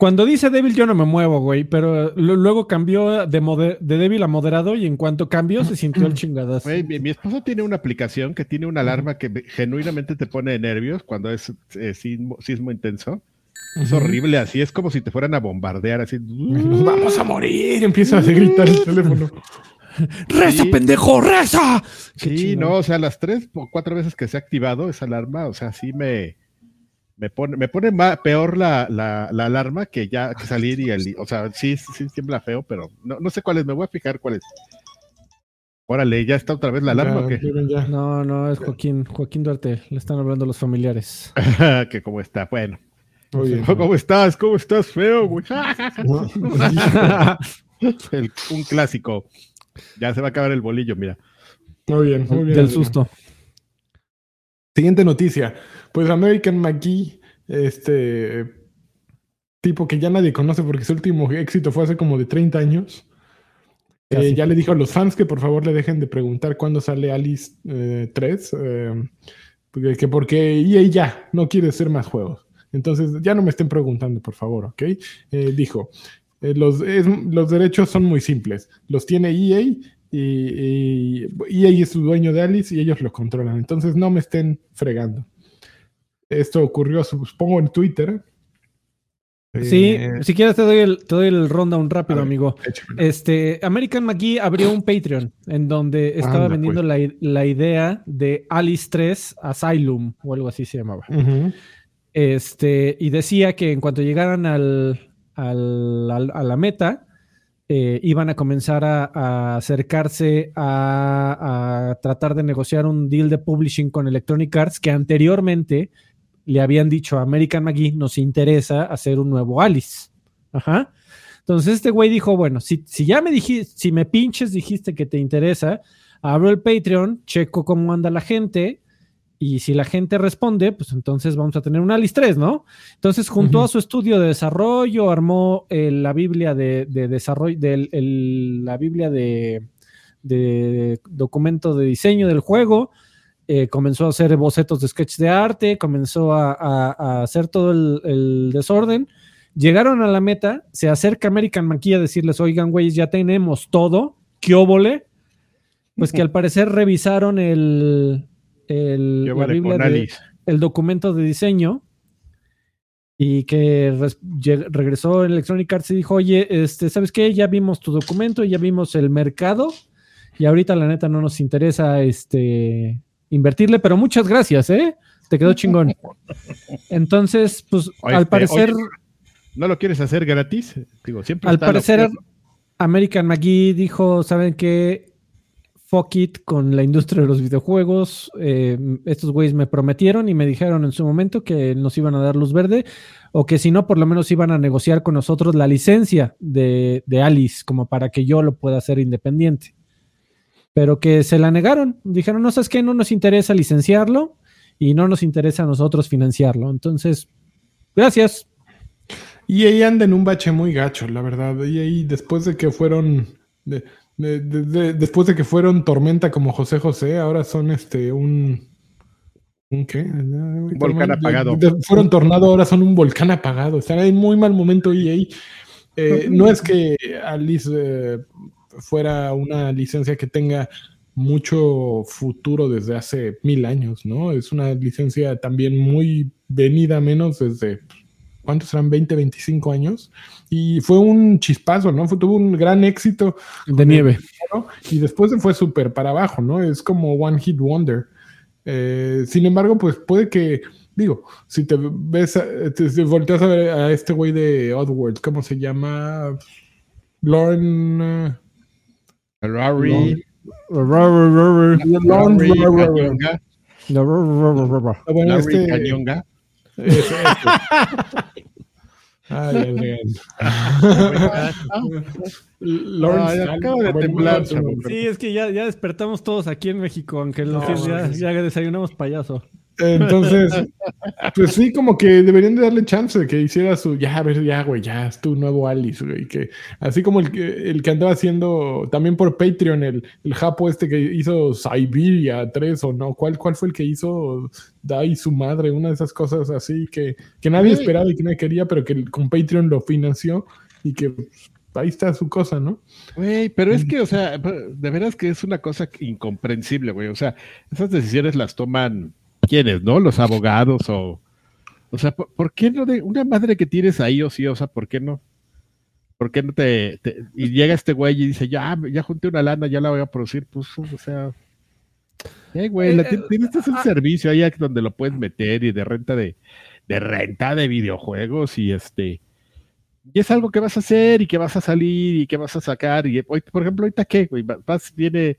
Cuando dice débil, yo no me muevo, güey. Pero luego cambió de, moder- de débil a moderado y en cuanto cambió, se sintió el chingadazo. Güey, mi, mi esposo tiene una aplicación que tiene una alarma que me- genuinamente te pone de nervios cuando es eh, sismo, sismo intenso. Es horrible, así es como si te fueran a bombardear, así. Nos vamos a morir. Empieza a gritar el teléfono. ¡Reza, Sí. pendejo! ¡Reza! Sí, no, o sea, las tres o cuatro veces que se ha activado esa alarma, o sea, sí me, me pone, me pone ma- peor la, la, la alarma que ya que salir y el, o sea, sí, sí tiembla feo, pero no, no sé cuál es, me voy a fijar cuál es. Órale, ya está otra vez la alarma, Ya. No, no, es Joaquín, Joaquín Duarte. Le están hablando los familiares. que cómo está, bueno. Oye, ¿Cómo estás? ¿Cómo estás, feo? El- un clásico. Ya se va a acabar el bolillo, mira. Muy bien, muy bien. Del susto. Siguiente noticia. Pues American McGee, este, tipo que ya nadie conoce porque su último éxito fue hace como de 30 años. Eh, ya le dijo a los fans que por favor le dejen de preguntar cuándo sale Alice eh, 3, eh, porque, que porque EA ya no quiere hacer más juegos. Entonces ya no me estén preguntando, por favor, ¿ok? Eh, dijo, eh, los, es- los derechos son muy simples. Los tiene EA y, y EA es su dueño de Alice y ellos lo controlan. Entonces no me estén fregando. Esto ocurrió, supongo, en Twitter. Sí, Eh, si quieres te doy el, te doy el rundown rápido, ver, amigo. Este, American McGee abrió un Patreon en donde estaba Anda, vendiendo pues. la, la idea de Alice 3 Asylum o algo así se llamaba. Este, y decía que en cuanto llegaran al, al- al- a la meta, eh, iban a comenzar a, a acercarse a, a tratar de negociar un deal de publishing con Electronic Arts que anteriormente le habían dicho a American McGee, nos interesa hacer un nuevo Alice. Ajá. Entonces este güey dijo, bueno, si, si ya me dijiste, si me pinches dijiste que te interesa, abro el Patreon, checo cómo anda la gente y si la gente responde, pues entonces vamos a tener un Alice 3, ¿no? Entonces juntó a su estudio de desarrollo, armó eh, la Biblia de, de desarrollo, del- el- la Biblia de, de documento de diseño del juego, eh, comenzó a hacer bocetos de sketch de arte, comenzó a, a- a hacer todo el, el desorden. Llegaron a la meta, se acerca American Monkey a decirles, oigan, güeyes, ya tenemos todo, ¿qué óvole? Pues que al parecer revisaron el, el, la Biblia de- el documento de diseño y que lleg- regresó Electronic Arts y dijo, oye, este, ¿sabes qué? Ya vimos tu documento, ya vimos el mercado y ahorita la neta no nos interesa este, invertirle, pero muchas gracias, ¿eh? Te quedó chingón. Entonces, pues Oye, al este, parecer, oye, ¿No lo quieres hacer gratis? Digo, siempre al parecer. American McGee dijo, ¿saben qué? Fuck it con la industria de los videojuegos. Eh, estos güeyes me prometieron y me dijeron en su momento que nos iban a dar luz verde o que si no, por lo menos iban a negociar con nosotros la licencia de, de Alice como para que yo lo pueda hacer independiente. Pero que se la negaron. Dijeron, no sabes qué, no nos interesa licenciarlo y no nos interesa a nosotros financiarlo. Entonces, gracias. Y ahí anda en un bache muy gacho, la verdad. Y ahí después de que fueron. de- de- de- de- después de que fueron tormenta como José José, ahora son este un. ¿Un qué? Un volcán apagado. fueron tornado, ahora son un volcán apagado. Están en muy mal momento y ahí. eh, no es que Alice eh, fuera una licencia que tenga mucho futuro desde hace mil años, ¿no? Es una licencia también muy venida a menos desde ¿cuántos serán? 20, 25 años. Y fue un chispazo, ¿no? Fue, tuvo un gran éxito De nieve. ¿no? y después se fue súper para abajo, ¿no? Es como One Hit Wonder. Eh, sin embargo, pues puede que, digo, si te ves, a- te, te volteas a ver a este güey de Oddworld, ¿cómo se llama? Lauren. Lauren Larry Cañonga, Ah. Ay, Adrián. Lawrence Ay, acaba de temblar. Sí, es que ya, ya despertamos todos aquí en México, aunque No, los ya, ya desayunamos payaso. Entonces, pues sí, como que deberían de darle chance de que hiciera su, ya, a ver, ya, güey, ya, es tu nuevo Alice, güey, que así como el que, el que andaba haciendo también por Patreon, el, el japo este que hizo Siberia 3 o no, ¿cuál, cuál fue el que hizo Dai su madre? Una de esas cosas así que, que nadie Sí. esperaba y que nadie quería, pero que con Patreon lo financió y que pues, ahí está su cosa, ¿no? Güey, pero es que, o sea, de veras que es una cosa incomprensible, güey. O sea, esas decisiones las toman quiénes, ¿no? Los abogados o. O sea, ¿por, por qué no de una madre que tienes ahí o sí? O sea, ¿por qué no? ¿Por qué no te, te- y llega este güey y dice, ya, ya junté una lana, ya la voy a producir? Pues, o sea. Eh, güey, la Eh, ti- tienes este es un ah. servicio ahí donde lo puedes meter y de renta de, de renta de videojuegos y este. Y es algo que vas a hacer y que vas a salir y que vas a sacar. Y hoy, por ejemplo, ahorita qué, güey, vas, viene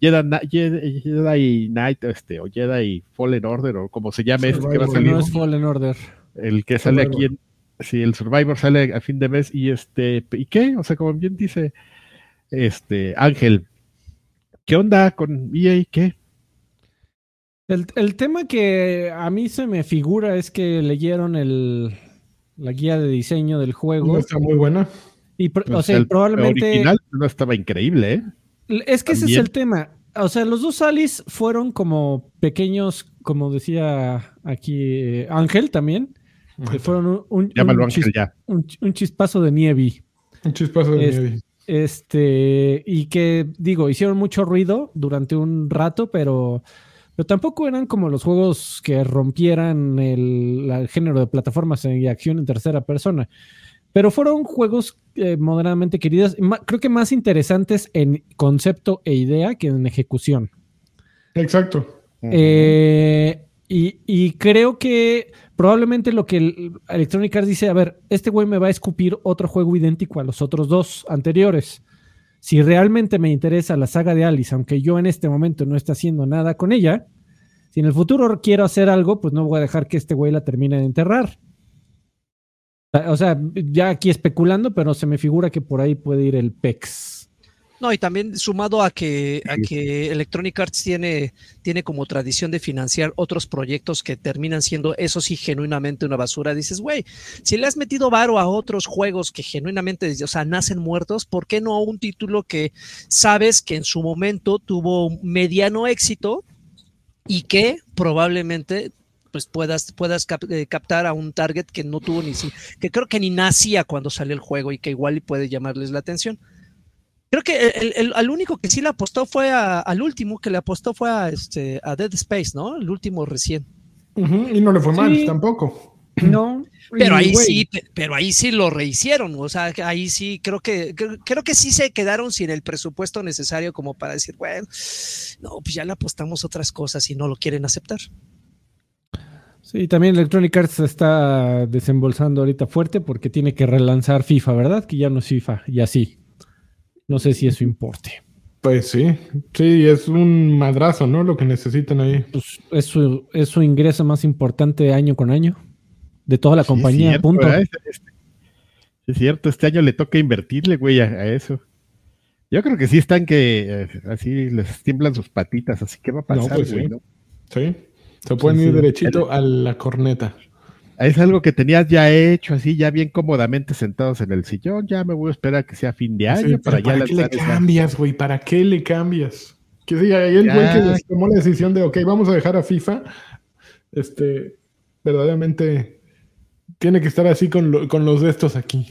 Jedi, Jedi, Jedi Knight, este, o Jedi Fallen Order, o como se llame este que va a Survivor, salir, No es Fallen Order. el que sale Survivor. aquí en, sí, el Survivor sale a fin de mes, y este, ¿y qué? O sea, como bien dice este Ángel, ¿qué onda con EA? ¿Qué? El, el tema que a mí se me figura es que leyeron el, la guía de diseño del juego. No está muy buena. Y o Pues sea, el probablemente. original no estaba increíble, ¿eh? Es que ese es el tema. O sea, los dos Alice fueron como pequeños, como decía aquí eh, Ángel también, que fueron un, un- Llámalo un Ángel chis- ya. un ch- un chispazo de nieve. Un chispazo de Es- nieve. Este, y que digo, hicieron mucho ruido durante un rato, pero, pero tampoco eran como los juegos que rompieran el, el género de plataformas y acción en tercera persona. Pero fueron juegos eh, moderadamente queridos, creo que más interesantes en concepto e idea que en ejecución. Exacto. Eh, y, y creo que probablemente lo que el Electronic Arts dice, a ver, este güey me va a escupir otro juego idéntico a los otros dos anteriores. Si realmente me interesa la saga de Alice, aunque yo en este momento no esté haciendo nada con ella, si en el futuro quiero hacer algo, pues no voy a dejar que este güey la termine de enterrar. O sea, ya aquí especulando, pero se me figura que por ahí puede ir el PEX. No, y también sumado a que, a que Electronic Arts tiene, tiene como tradición de financiar otros proyectos que terminan siendo, eso sí, genuinamente una basura. Dices, güey, si le has metido varo a otros juegos que genuinamente, o sea, nacen muertos, ¿por qué no a un título que sabes que en su momento tuvo mediano éxito y que probablemente pues puedas, puedas cap- eh, captar a un target que no tuvo ni si, que creo que ni nacía cuando salió el juego y que igual y puede llamarles la atención. Creo que el, el- al único que sí le apostó fue a- al último que le apostó fue a, este, a Dead Space, ¿no? El último recién. Y no le fue mal tampoco. No. Pero ahí sí, pe- pero ahí sí lo rehicieron, o sea, ahí sí creo que creo, creo que sí se quedaron sin el presupuesto necesario como para decir, bueno, no, pues ya le apostamos otras cosas y no lo quieren aceptar. Sí, también Electronic Arts se está desembolsando ahorita fuerte porque tiene que relanzar FIFA, ¿verdad? Que ya no es FIFA, y así. No sé si eso importe. Pues sí, sí, es un madrazo, ¿no? Lo que necesitan ahí. Pues es su, es su ingreso más importante año con año de toda la Sí, compañía, es cierto, punto. Es, es- es cierto, este año le toca invertirle, güey, a, a eso. Yo creo que sí están que eh, así les tiemblan sus patitas, así que va a No, pasar, pues güey, sí. ¿no? Sí. Se pueden ir derechito a la corneta. Es algo que tenías ya hecho, así, ya bien cómodamente sentados en el sillón. Ya me voy a esperar a que sea fin de año Sí, para ya qué le cambias, güey? ¿Para qué le cambias? Que sí, ahí el güey que les tomó la decisión de, ok, vamos a dejar a FIFA, este, verdaderamente tiene que estar así con, lo- con los de estos aquí.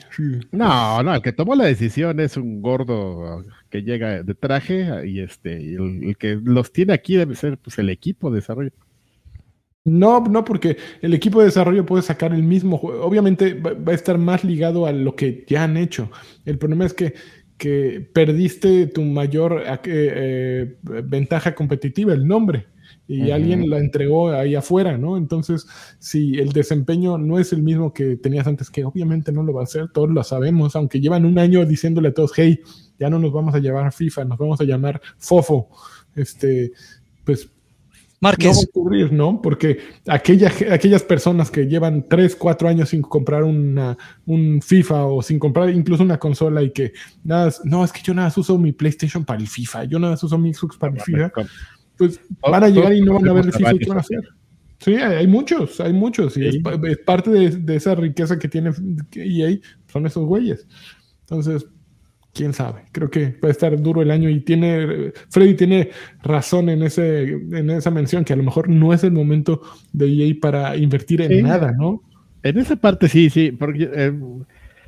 No, no, el que tomó la decisión es un gordo que llega de traje y este, y el, el que los tiene aquí debe ser pues, el equipo de desarrollo. No, no, porque el equipo de desarrollo puede sacar el mismo juego. Obviamente va, va a estar más ligado a lo que ya han hecho. El problema es que, que perdiste tu mayor eh, eh, ventaja competitiva, el nombre. Y alguien la entregó ahí afuera, ¿no? Entonces, si el desempeño no es el mismo que tenías antes, que obviamente no lo va a hacer, todos lo sabemos, aunque llevan un año diciéndole a todos, hey, ya no nos vamos a llamar FIFA, nos vamos a llamar Fofo. Este, pues no va a Márquez, ocurrir, ¿no? Porque aquella, aquellas personas que llevan 3, 4 años sin comprar una, un FIFA o sin comprar incluso una consola y que nada, no, es que yo nada más uso mi PlayStation para el FIFA, yo nada más uso mi Xbox para el FIFA, pues van a llegar y no van a ver el FIFA y qué van a hacer. Sí, hay, muchos, hay muchos, y es, es parte de, de esa riqueza que tiene EA, son esos güeyes. Entonces, quién sabe, creo que a estar duro el año y tiene, Freddy tiene razón en, ese, en esa mención, que a lo mejor no es el momento de EA para invertir en Sí. nada, ¿no? En esa parte sí, sí, porque eh,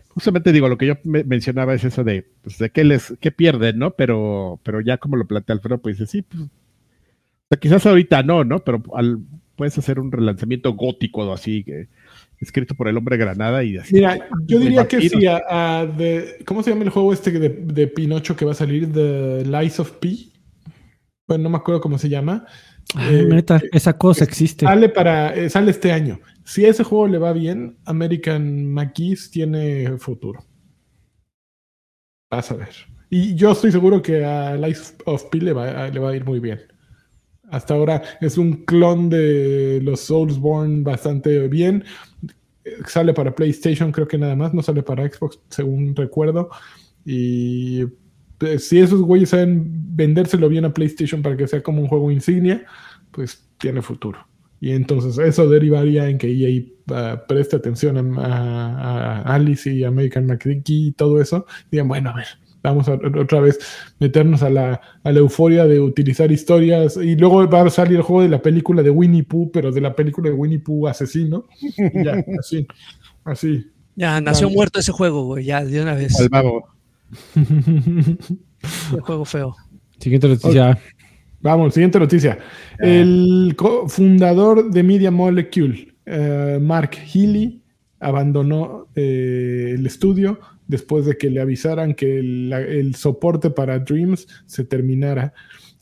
justamente digo, lo que yo me- mencionaba es eso de, pues, de qué les, qué pierden, ¿no? Pero, pero ya como lo plantea Alfredo, pues dice, sí, pues, quizás ahorita no, ¿no? Pero al- puedes hacer un relanzamiento gótico o así, que, escrito por el hombre Granada y así. Mira, yo diría que sí, a, a de- ¿cómo se llama el juego este de, de Pinocho que va a salir? The Lies of P. Bueno, no me acuerdo cómo se llama. Ay, Eh, neta, esa cosa existe. Sale para, eh, sale este año. Si ese juego le va bien, American McGee's tiene futuro. Vas a ver. Y yo estoy seguro que a Life of P le va, a- le va a ir muy bien. Hasta ahora es un clon de los Soulsborne bastante bien. Sale para PlayStation, creo que nada más. No sale para Xbox, según recuerdo. Y pues, si esos güeyes saben vendérselo bien a PlayStation para que sea como un juego insignia, pues tiene futuro. Y entonces eso derivaría en que EA uh, preste atención a, Alice y American McDicky y todo eso. Digan, bueno, a ver, vamos a otra vez meternos a la, a la euforia de utilizar historias. Y luego va a salir el juego de la película de Winnie Pooh, pero de la película de Winnie Pooh asesino. Y ya, así, así. Ya, nació vale. muerto ese juego, güey, ya, de una vez. Al vago. Un juego feo. Siguiente noticia. Okay. Vamos, siguiente noticia. El fundador de Media Molecule, uh, Mark Healy, abandonó eh, el estudio después de que le avisaran que el, soporte para Dreams se terminara.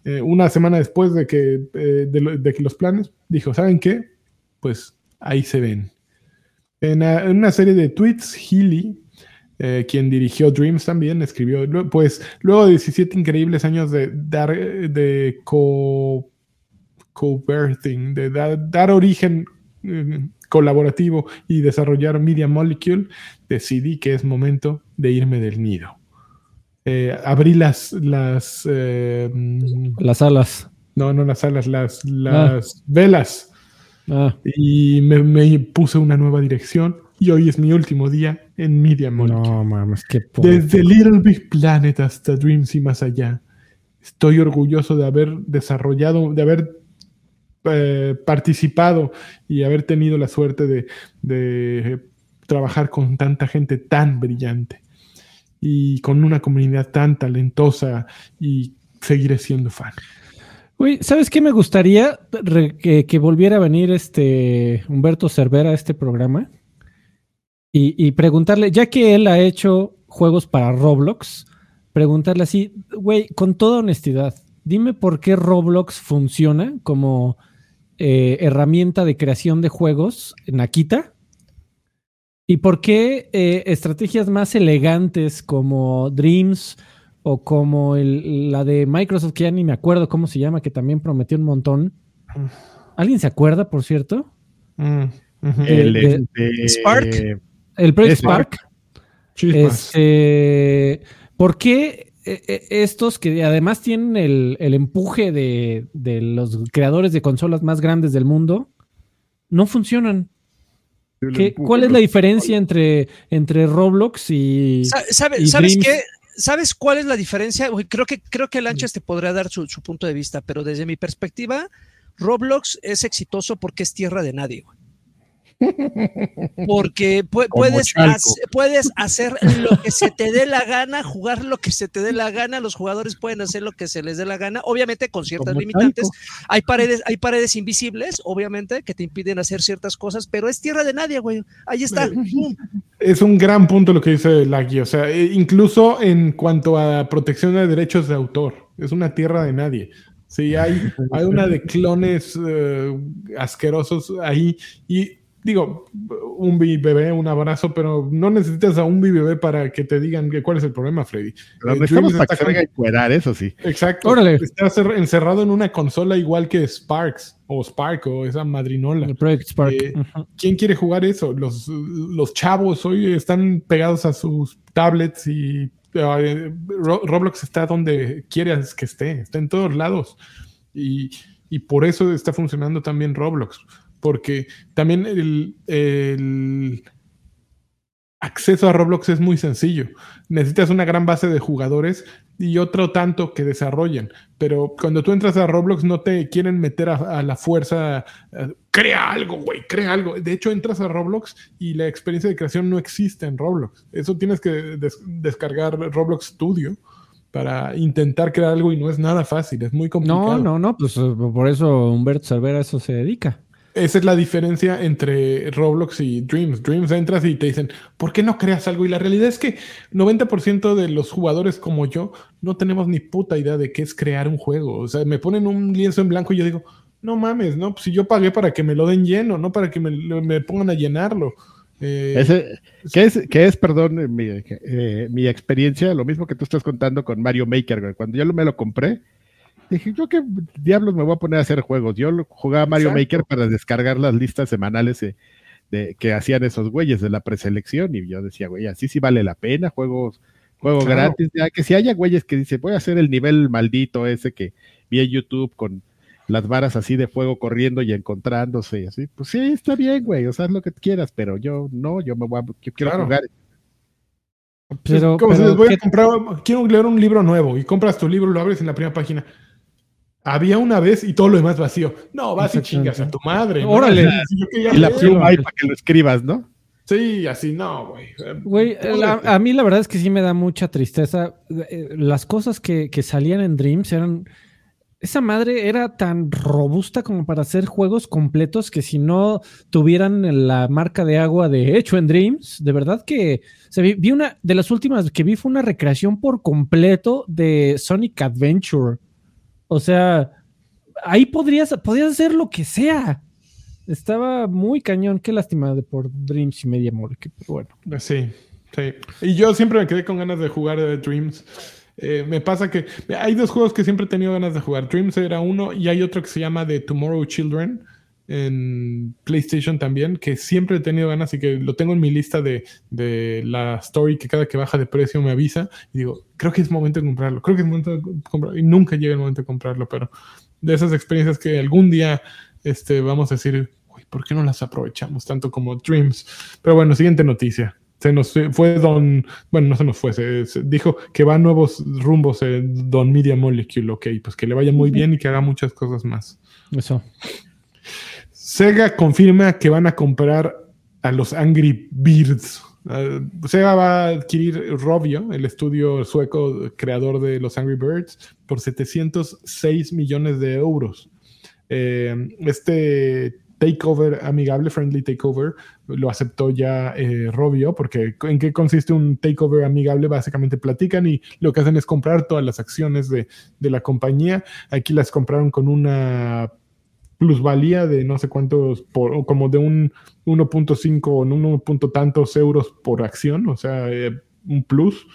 Eh, una semana después de que, eh, de, que, los planes, dijo, ¿saben qué? Pues ahí se ven. En, a, en una serie de tweets, Healy eh, quien dirigió Dreams también, escribió, pues luego de 17 increíbles años de dar, de co, co-birthing, de dar, origen colaborativo y desarrollar Media Molecule, decidí que es momento de irme del nido. Eh, abrí las, las, eh, las alas. No, no las alas, las, las ah. velas. Ah. Y me, me puse una nueva dirección y hoy es mi último día en Media Molecule. No mames, qué Desde Little Big Planet hasta Dreams y más allá. Estoy orgulloso de haber desarrollado, de haber eh, participado y haber tenido la suerte de, de trabajar con tanta gente tan brillante y con una comunidad tan talentosa y seguiré siendo fan. Uy, ¿sabes qué me gustaría? Que, que, volviera a venir este Humberto Cervera a este programa y, y, preguntarle, ya que él ha hecho juegos para Roblox, preguntarle así, güey, con toda honestidad, dime por qué Roblox funciona como eh, herramienta de creación de juegos en Akita y por qué eh, estrategias más elegantes como Dreams o como el, la de Microsoft, que ya ni me acuerdo cómo se llama, que también prometió un montón. ¿Alguien se acuerda, por cierto? Mm, uh -huh. el, de, de, Spark. El Project Spark. Este, ¿Por qué estos que además tienen el, el empuje de, de, los creadores de consolas más grandes del mundo no funcionan? ¿Qué, ¿Cuál es la diferencia entre, entre Roblox y. ¿Sabe, y ¿Sabes Dreams? qué? ¿Sabes cuál es la diferencia? Creo que, creo que Lanchas te podrá dar su, su, punto de vista, pero desde mi perspectiva, Roblox es exitoso porque es tierra de nadie. Güey. Porque pu puedes, hacer, puedes hacer lo que se te dé la gana, jugar lo que se te dé la gana, los jugadores pueden hacer lo que se les dé la gana, obviamente con ciertas Como limitantes. Hay paredes, hay paredes invisibles, obviamente, que te impiden hacer ciertas cosas, pero es tierra de nadie, güey. Ahí está. Es un gran punto lo que dice Lagui, o sea, incluso en cuanto a protección de derechos de autor, es una tierra de nadie. Sí, hay, hay una de clones uh, asquerosos ahí y digo, un bebé, un abrazo, pero no necesitas a un bebé para que te digan que, cuál es el problema, Freddy. Pero eh, estamos para que se venga a encuerar, eso sí. Exacto. Órale. Estás encerrado en una consola igual que Sparks o Spark o esa madrinola. El Project Spark. Eh, uh -huh. ¿Quién quiere jugar eso? Los, los chavos hoy están pegados a sus tablets y uh, Roblox está donde quieras que esté, está en todos lados. Y, y por eso está funcionando también Roblox porque también el, el, acceso a Roblox es muy sencillo. Necesitas una gran base de jugadores y otro tanto que desarrollen. Pero cuando tú entras a Roblox no te quieren meter a, a la fuerza. A, crea algo, güey, crea algo. De hecho, entras a Roblox y la experiencia de creación no existe en Roblox. Eso tienes que des descargar Roblox Studio para intentar crear algo y no es nada fácil, es muy complicado. No, no, no, pues por eso Humberto Cervera eso se dedica. Esa es la diferencia entre Roblox y Dreams. Dreams entras y te dicen, ¿por qué no creas algo? Y la realidad es que 90% de los jugadores como yo no tenemos ni puta idea de qué es crear un juego. O sea, me ponen un lienzo en blanco y yo digo, no mames, ¿no? Pues si yo pagué para que me lo den lleno, no para que me, me pongan a llenarlo. Eh, Ese, ¿qué, es, ¿Qué es, perdón, mi, eh, mi, experiencia? Lo mismo que tú estás contando con Mario Maker. Cuando yo me lo compré, dije, yo qué diablos me voy a poner a hacer juegos. Yo jugaba Mario Exacto. Maker para descargar las listas semanales de, de, que hacían esos güeyes de la preselección y yo decía, güey, así sí vale la pena, juegos, juego claro. gratis, ya que si haya güeyes que dicen, voy a hacer el nivel maldito ese que vi en YouTube con las varas así de fuego corriendo y encontrándose y así. Pues sí, está bien, güey, o sea, haz lo que quieras, pero yo no, yo me voy a, yo quiero Claro. jugar. Pero, es como si pero les voy a ¿qué- comprar, quiero leer un libro nuevo y compras tu libro, lo abres en la primera página. Había una vez y todo lo demás vacío. No, vas y chingas a tu madre. ¿no? Órale. Si yo quería Y la pluma ahí para que lo escribas, ¿no? Sí, así no, güey. Güey, a mí la verdad es que sí me da mucha tristeza. Eh, Las cosas que, que salían en Dreams eran. Esa madre era tan robusta como para hacer juegos completos que si no tuvieran la marca de agua de hecho en Dreams, de verdad que se vi, vi una de las últimas que vi fue una recreación por completo de Sonic Adventure. O sea, ahí podrías, podrías hacer lo que sea. Estaba muy cañón. Qué lástima de por Dreams y Media Molecule, pero bueno. Sí, sí. Y yo siempre me quedé con ganas de jugar eh, Dreams. Eh, me pasa que hay dos juegos que siempre he tenido ganas de jugar. Dreams era uno y hay otro que se llama The Tomorrow Children en PlayStation también, que siempre he tenido ganas y que lo tengo en mi lista de, de la story que cada que baja de precio me avisa. Y digo, creo que es momento de comprarlo, creo que es momento de comprarlo. Y nunca llega el momento de comprarlo, pero de esas experiencias que algún día este, vamos a decir, "Uy, ¿por qué no las aprovechamos tanto como Dreams? Pero bueno, siguiente noticia. Se nos fue- Don, bueno, no se nos fue, se, se dijo que va a nuevos rumbos eh, Don Media Molecule, ok, pues que le vaya muy bien y que haga muchas cosas más. Eso. Sega confirma que van a comprar a los Angry Birds. Eh, Sega va a adquirir Rovio, el estudio sueco creador de los Angry Birds, por 706 millones de euros. Eh, este takeover amigable, friendly takeover, lo aceptó ya eh, Rovio, porque ¿en qué consiste un takeover amigable? Básicamente platican y lo que hacen es comprar todas las acciones de, de la compañía. Aquí las compraron con una plusvalía de no sé cuántos, como de un 1.5 o un 1. punto tantos euros por acción, o sea, eh, un plus.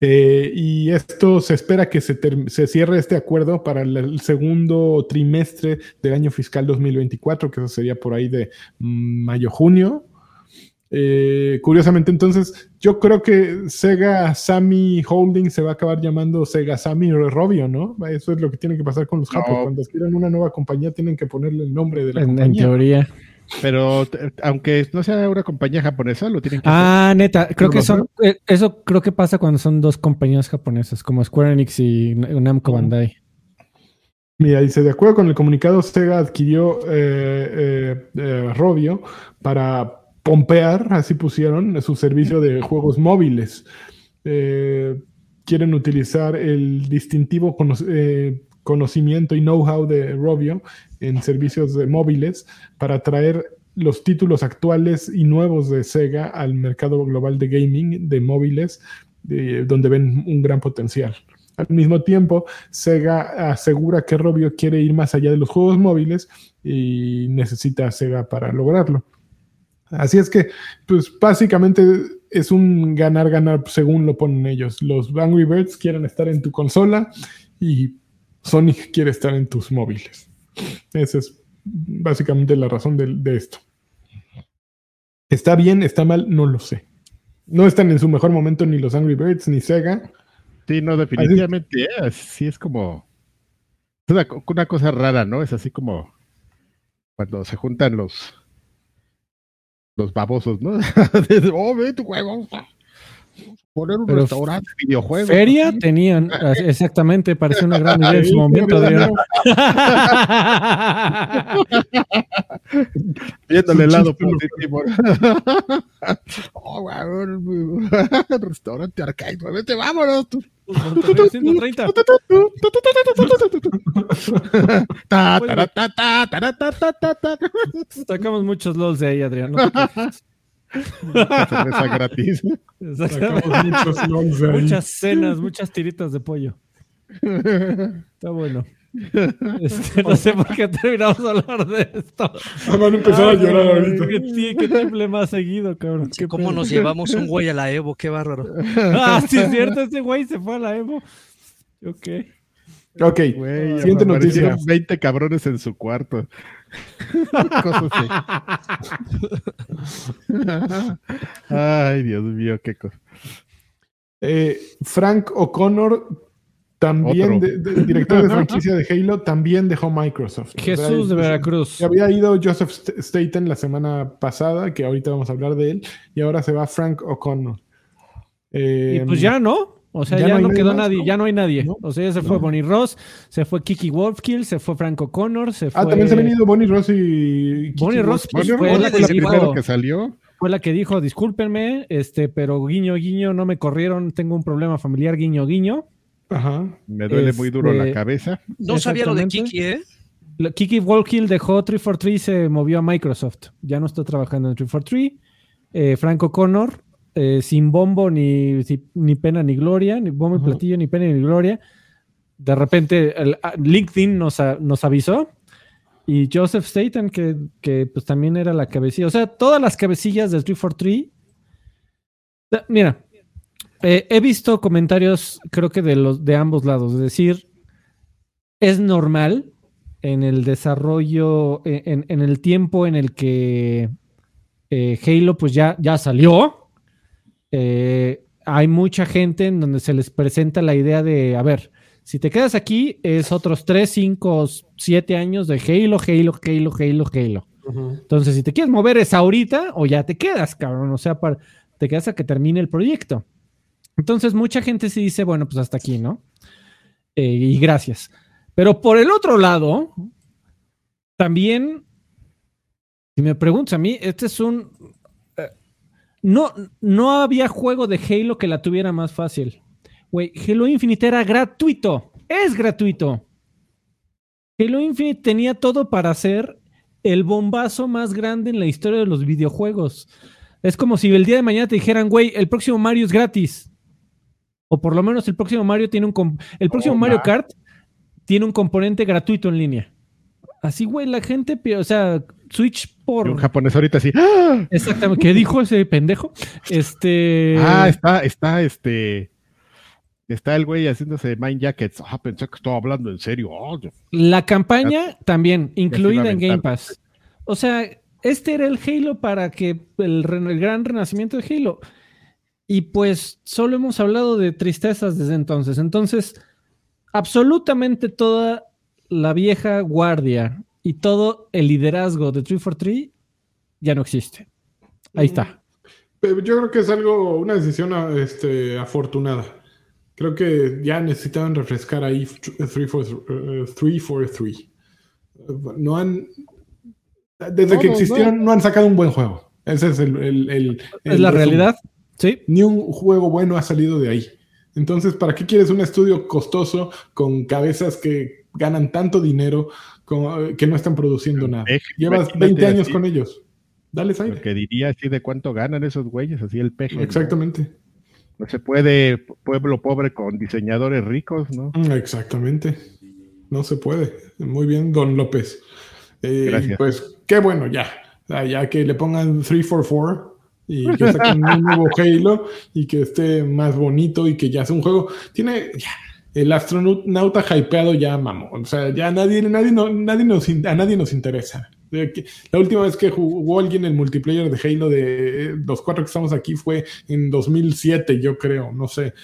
Eh, y esto se espera que se, se cierre este acuerdo para el, el segundo trimestre del año fiscal 2024, que eso sería por ahí de mm, mayo-junio. Eh, curiosamente, entonces, yo creo que Sega Sammy Holding se va a acabar llamando Sega Sammy Robio, ¿no? Eso es lo que tiene que pasar con los No. japos. Cuando adquieran una nueva compañía, tienen que ponerle el nombre de la En, en compañía. teoría. Pero aunque no sea una compañía japonesa, lo tienen que Ah, neta, creo que son, eh, eso creo que pasa cuando son dos compañías japonesas, como Square Enix y Namco Bandai. Mira, dice, de acuerdo con el comunicado, Sega adquirió eh, eh, eh, Rovio para pompear, así pusieron, su servicio de juegos móviles. Eh, quieren utilizar el distintivo eh, conocimiento y know-how de Rovio en servicios de móviles para traer los títulos actuales y nuevos de Sega al mercado global de gaming de móviles, donde ven un gran potencial. Al mismo tiempo, Sega asegura que Rovio quiere ir más allá de los juegos móviles y necesita a Sega para lograrlo. Así es que, pues básicamente es un ganar-ganar según lo ponen ellos. Los Angry Birds quieren estar en tu consola y Sonic quiere estar en tus móviles. Esa es básicamente la razón de, de esto. ¿Está bien? ¿Está mal? No lo sé. No están en su mejor momento ni los Angry Birds ni Sega. Sí, no, definitivamente. eh, Sí, es como. Es una cosa rara, ¿no? Es así como cuando se juntan los. Los babosos, ¿no? Oh, ve tu juego. Poner un Pero restaurante, videojuegos. Feria tenían, exactamente, parecía una gran idea en su momento. Viéndole el lado positivo. oh, güey, restaurante arcade, vete, vámonos. tú. 130. Ta, tara, ta, ta, tara, ta, ta, ta, ta. Sacamos muchos LOLs de ahí, Adrián. no. Cerveza gratis. Sacamos muchos LOLs de ahí. Muchas cenas, muchas tiritas de pollo. Está bueno. Este, no sé por qué terminamos de hablar de esto. Ah, van a empezar a llorar ahorita. ¿Qué, qué triple más seguido, cabrón? Sí, ¿Qué ¿Cómo pedo? nos llevamos un güey a la Evo? Qué bárbaro. Ah, sí, es cierto, ese güey se fue a la Evo. Ok. Ok, Güey, Siguiente noticia. 20 cabrones en su cuarto. Cosas así. Ay, Dios mío, qué cosa. Eh, Frank O'Connor también de- director de franquicia de Halo, también dejó Microsoft. Jesús de Veracruz. Había ido Joseph St- Staten la semana pasada, que ahorita vamos a hablar de él, y ahora se va Frank O'Connor. Y pues ya no. O sea, ya ya, no quedó más, nadie, ¿no? ya no hay nadie. No, o sea, ya se fue no. Bonnie Ross, se fue Kiki Wolfkill, se fue Franco Connor, se fue. Ah, también se han venido Bonnie Ross y Kiki Bonnie Ross, pues, Bueno, fue fue la que primero dijo- que salió. Fue la que dijo, discúlpenme, este, pero guiño, guiño, no me corrieron, tengo un problema familiar, guiño, guiño. Ajá. Me duele muy duro la Este, cabeza. No sabía lo de. Kiki, ¿eh? Kiki Wolfkill dejó 343 y se movió a Microsoft. Ya no está trabajando en 343. Eh, Franco Connor, eh, sin bombo ni, ni pena ni gloria, ni bombo y platillo, ni pena ni gloria. De repente el- a- LinkedIn nos, a- nos avisó. Y Joseph Staten, que, que, pues también era la cabecilla. O sea, todas las cabecillas del 343. Da- Mira, eh, he visto comentarios, creo que de los de ambos lados, es decir, es normal en el desarrollo, eh, en, en el tiempo en el que eh, Halo pues ya, ya salió. eh, hay mucha gente en donde se les presenta la idea de, a ver, si te quedas aquí es otros 3, 5, 7 años de Halo, Halo, Halo, Halo, Halo. Entonces, si te quieres mover es ahorita o ya te quedas, cabrón. O sea, para, te quedas a que termine el proyecto. Entonces, mucha gente sí dice, bueno, pues hasta aquí, ¿no? Eh, y gracias. Pero por el otro lado, también, si me preguntas a mí, este es un... eh, no, no había juego de Halo que la tuviera más fácil. Güey, Halo Infinite era gratuito. Es gratuito. Halo Infinite tenía todo para ser el bombazo más grande en la historia de los videojuegos. Es como si el día de mañana te dijeran, güey, el próximo Mario es gratis. O por lo menos el próximo Mario tiene un... El próximo Oh, Mario. Kart tiene un componente gratuito en línea. Así, güey, la gente, o sea, Switch por... Y un japonés ahorita así. ¡Ah! Exactamente, ¿qué dijo ese pendejo? Este... Ah, está, está, este. Está el güey haciéndose mind jackets. Ah, pensé que estaba hablando en serio. Ah, La campaña también, incluida en. Game Pass. O sea, este era el Halo para que el gran renacimiento de Halo. Y pues solo hemos hablado de tristezas desde entonces. Entonces, absolutamente toda la vieja guardia y todo el liderazgo de 343 ya no existe. Ahí está. Pero yo creo que es algo, una decisión este, afortunada. Creo que ya necesitaban refrescar ahí 343. No han. Desde que No, existieron, no. han sacado un buen juego. Ese es el. el- el- Es la resumen. realidad. Sí. Ni un juego bueno ha salido de ahí. Entonces, ¿para qué quieres un estudio costoso con cabezas que ganan tanto dinero que no están produciendo nada? Llevas imagínate 20 años así. con ellos. Dales aire. Porque diría así de cuánto ganan esos güeyes, así el peje. Exactamente. No se puede pueblo pobre con diseñadores ricos, ¿no? Mm, Exactamente. No se puede. Muy bien, Don López. Eh, Gracias. Pues qué bueno, ya. Ah, Ya que le pongan 344 y que saquen un nuevo Halo y que esté más bonito y que ya sea un juego. Tiene. ya, el astronauta hypeado ya mamó. O sea, ya nadie, nadie, no- nadie nos, a nadie nos interesa. La última vez que jugó alguien el multiplayer de Halo de eh, los cuatro que estamos aquí fue en 2007, yo creo, no sé.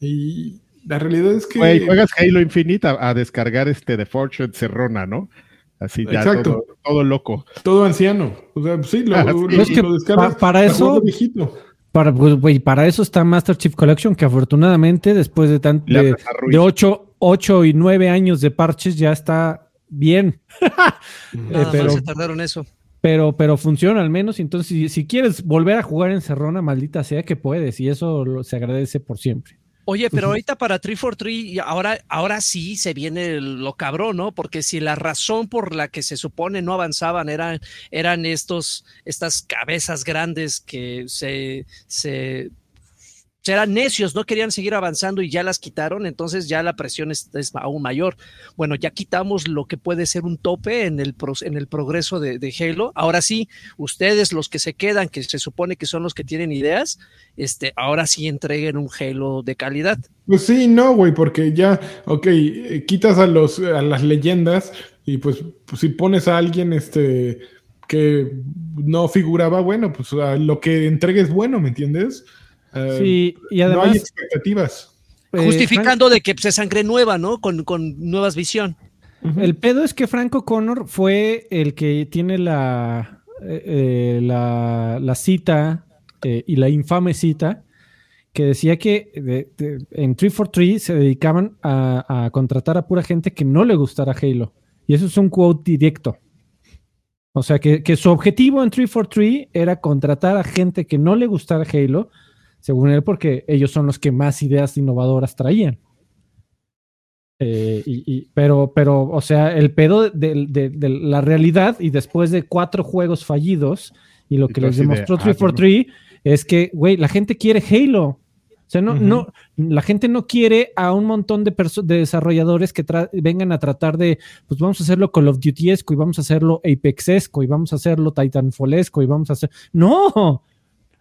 Y la realidad es que... Güey, juegas Halo Infinite a, a descargar este de Fortune Cerrona, ¿no? Así ya Exacto. todo, todo loco. Todo anciano. O sea, sí, lo, Ah, lo- Es que descargas pa- para eso-. Para, pues, para eso está Master Chief Collection, que afortunadamente después de, tan, Le de, de 8, 8 y 9 años de parches ya está bien. Nada pero- más se tardaron eso. Pero, pero funciona al menos. Entonces, si, si quieres volver a jugar en Cerrona, maldita sea que puedes. Y eso lo- se agradece por siempre. Oye, pero ahorita para 343, y ahora, ahora sí se viene lo cabrón, ¿no? Porque si la razón por la que se supone no avanzaban eran, eran estos, estas cabezas grandes que se, se eran necios, no querían seguir avanzando y ya las quitaron, entonces ya la presión es, es aún mayor. Bueno, ya quitamos lo que puede ser un tope en el, pro- en el progreso de, Halo. Ahora sí, ustedes, los que se quedan, que se supone que son los que tienen ideas, este, ahora sí entreguen un Halo de calidad. Pues sí, no, güey, porque ya, ok, eh, quitas a los a las leyendas y pues, pues, si pones a alguien este que no figuraba, bueno, pues lo que entregues bueno, ¿me entiendes? Eh, Sí, y no hay además, expectativas. eh, Justificando de que pues, es sangre nueva, ¿no? Con, con nuevas visión. El pedo es que Franco Connor fue el que tiene la, eh, eh, la, la cita eh, y la infame cita que decía que de- de- en 343 se dedicaban a, a contratar a pura gente que no le gustara Halo. Y eso es un quote directo. O sea, que, que su objetivo en 343 era contratar a gente que no le gustara Halo, según él, porque ellos son los que más ideas innovadoras traían. Eh, y, y- pero, pero, o sea, el pedo de, de- de la realidad y después de cuatro juegos fallidos y lo que les demostró ah, 343 es que, güey, la gente quiere Halo. O sea, no, no, la gente no quiere a un montón de, desarrolladores que vengan a tratar de, pues vamos a hacerlo Call of Duty-esco y vamos a hacerlo Apex-esco y vamos a hacerlo Titanfall-esco y vamos a hacer... No,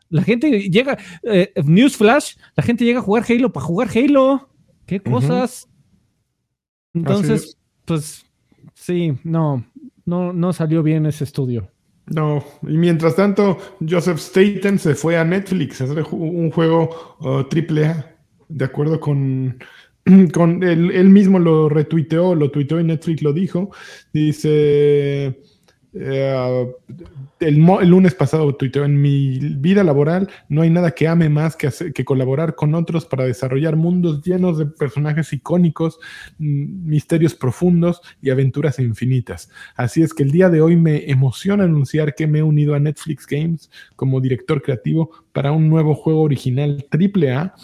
la gente llega, eh, Newsflash, la gente llega a jugar Halo para jugar Halo. ¿Qué cosas? Entonces, es. pues sí, no, no, no salió bien ese estudio. No, y mientras tanto, Joseph Staten se fue a Netflix a hacer un juego uh, triple A, de acuerdo con, con él, él mismo lo retuiteó, lo tuiteó y Netflix lo dijo. Dice, eh, el, lunes pasado tuiteó, en mi vida laboral no hay nada que ame más que, que colaborar con otros para desarrollar mundos llenos de personajes icónicos, mm, misterios profundos y aventuras infinitas. Así es que el día de hoy me emociona anunciar que me he unido a Netflix Games como director creativo para un nuevo juego original AAA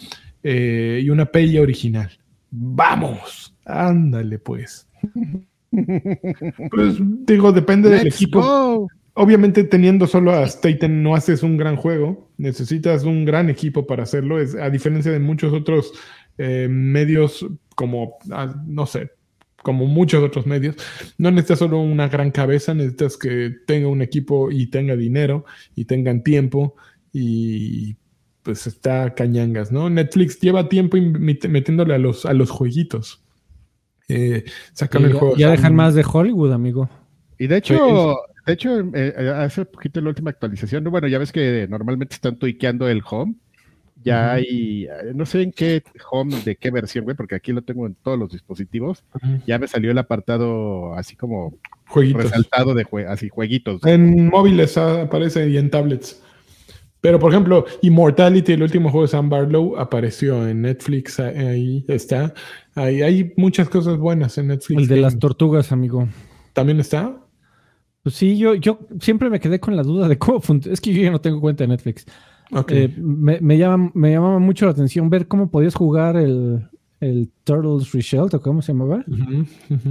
eh, y una pella original. ¡Vamos! Ándale pues. Pues digo, depende del equipo. go. Obviamente teniendo solo a Staten no haces un gran juego, necesitas un gran equipo para hacerlo, es, a diferencia de muchos otros eh, medios como, ah, no sé, como muchos otros medios, no necesitas solo una gran cabeza, necesitas que tenga un equipo y tenga dinero y tengan tiempo y pues está cañangas, ¿no? Netflix lleva tiempo metiéndole a los, a los jueguitos. Eh, sacan el ya, juego. ya dejan más de Hollywood, amigo. Y de hecho, de hecho, eh, eh, hace poquito la última actualización, bueno, ya ves que normalmente están tuiqueando el home. Ya hay, eh, no sé en qué home, de qué versión, güey, porque aquí lo tengo en todos los dispositivos. Ya me salió el apartado así como Jueguitos. resaltado de jue- así jueguitos. En móviles ah, aparece y en tablets. Pero, por ejemplo, Immortality, el último juego de Sam Barlow, apareció en Netflix. ah, Ahí está. Hay muchas cosas buenas en Netflix. El de las tortugas, amigo. ¿También está? Pues sí, yo, yo siempre me quedé con la duda de cómo funciona. Es que yo ya no tengo cuenta de Netflix. Ok. Eh, me, me, llama, me llamaba mucho la atención ver cómo podías jugar el, el Turtles Reshelled, o cómo se llamaba.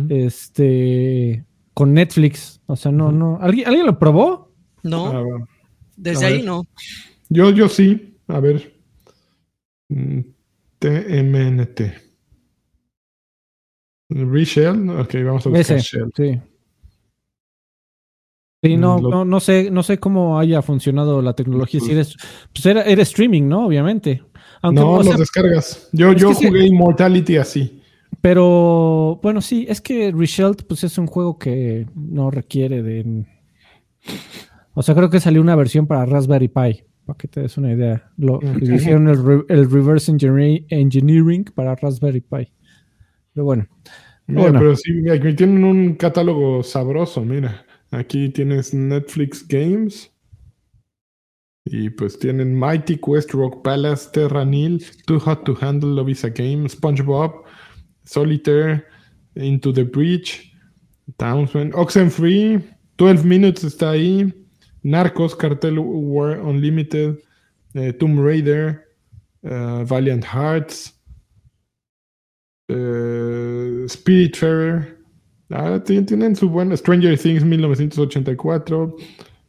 Este. Con Netflix. O sea, no, no. ¿Alguien, ¿alguien lo probó? No, Ah, bueno. desde ahí no. Yo, yo sí. A ver. Mm, TMNT. Reshell. Ok, vamos a buscar Ese. Shell. Sí. Sí, no, Mm, lo- no, no sé, no sé cómo haya funcionado la tecnología. Si eres, pues era, era streaming, ¿no? Obviamente. Aunque, no, los sea, descargas. Yo, yo que sí. jugué Immortality así. Pero bueno, sí, es que Reshelled pues es un juego que no requiere de... O sea, creo que salió una versión para Raspberry Pi, para que te des una idea. Lo, hicieron el, re- el reverse engineering para Raspberry Pi. Pero bueno, Mira, Bueno. pero sí, aquí tienen un catálogo sabroso, mira. Aquí tienes Netflix Games. Y pues tienen Mighty Quest, Rock Palace, Terra Nil, Too Hot to Handle, Love is a Game, SpongeBob, Solitaire, Into the Breach, Townsend, Oxenfree, 12 Minutes está ahí, Narcos, Cartel War Unlimited, eh, Tomb Raider, eh, Valiant Hearts, eh, Spiritfarer. Ah, ti- tienen su buen Stranger Things 1984.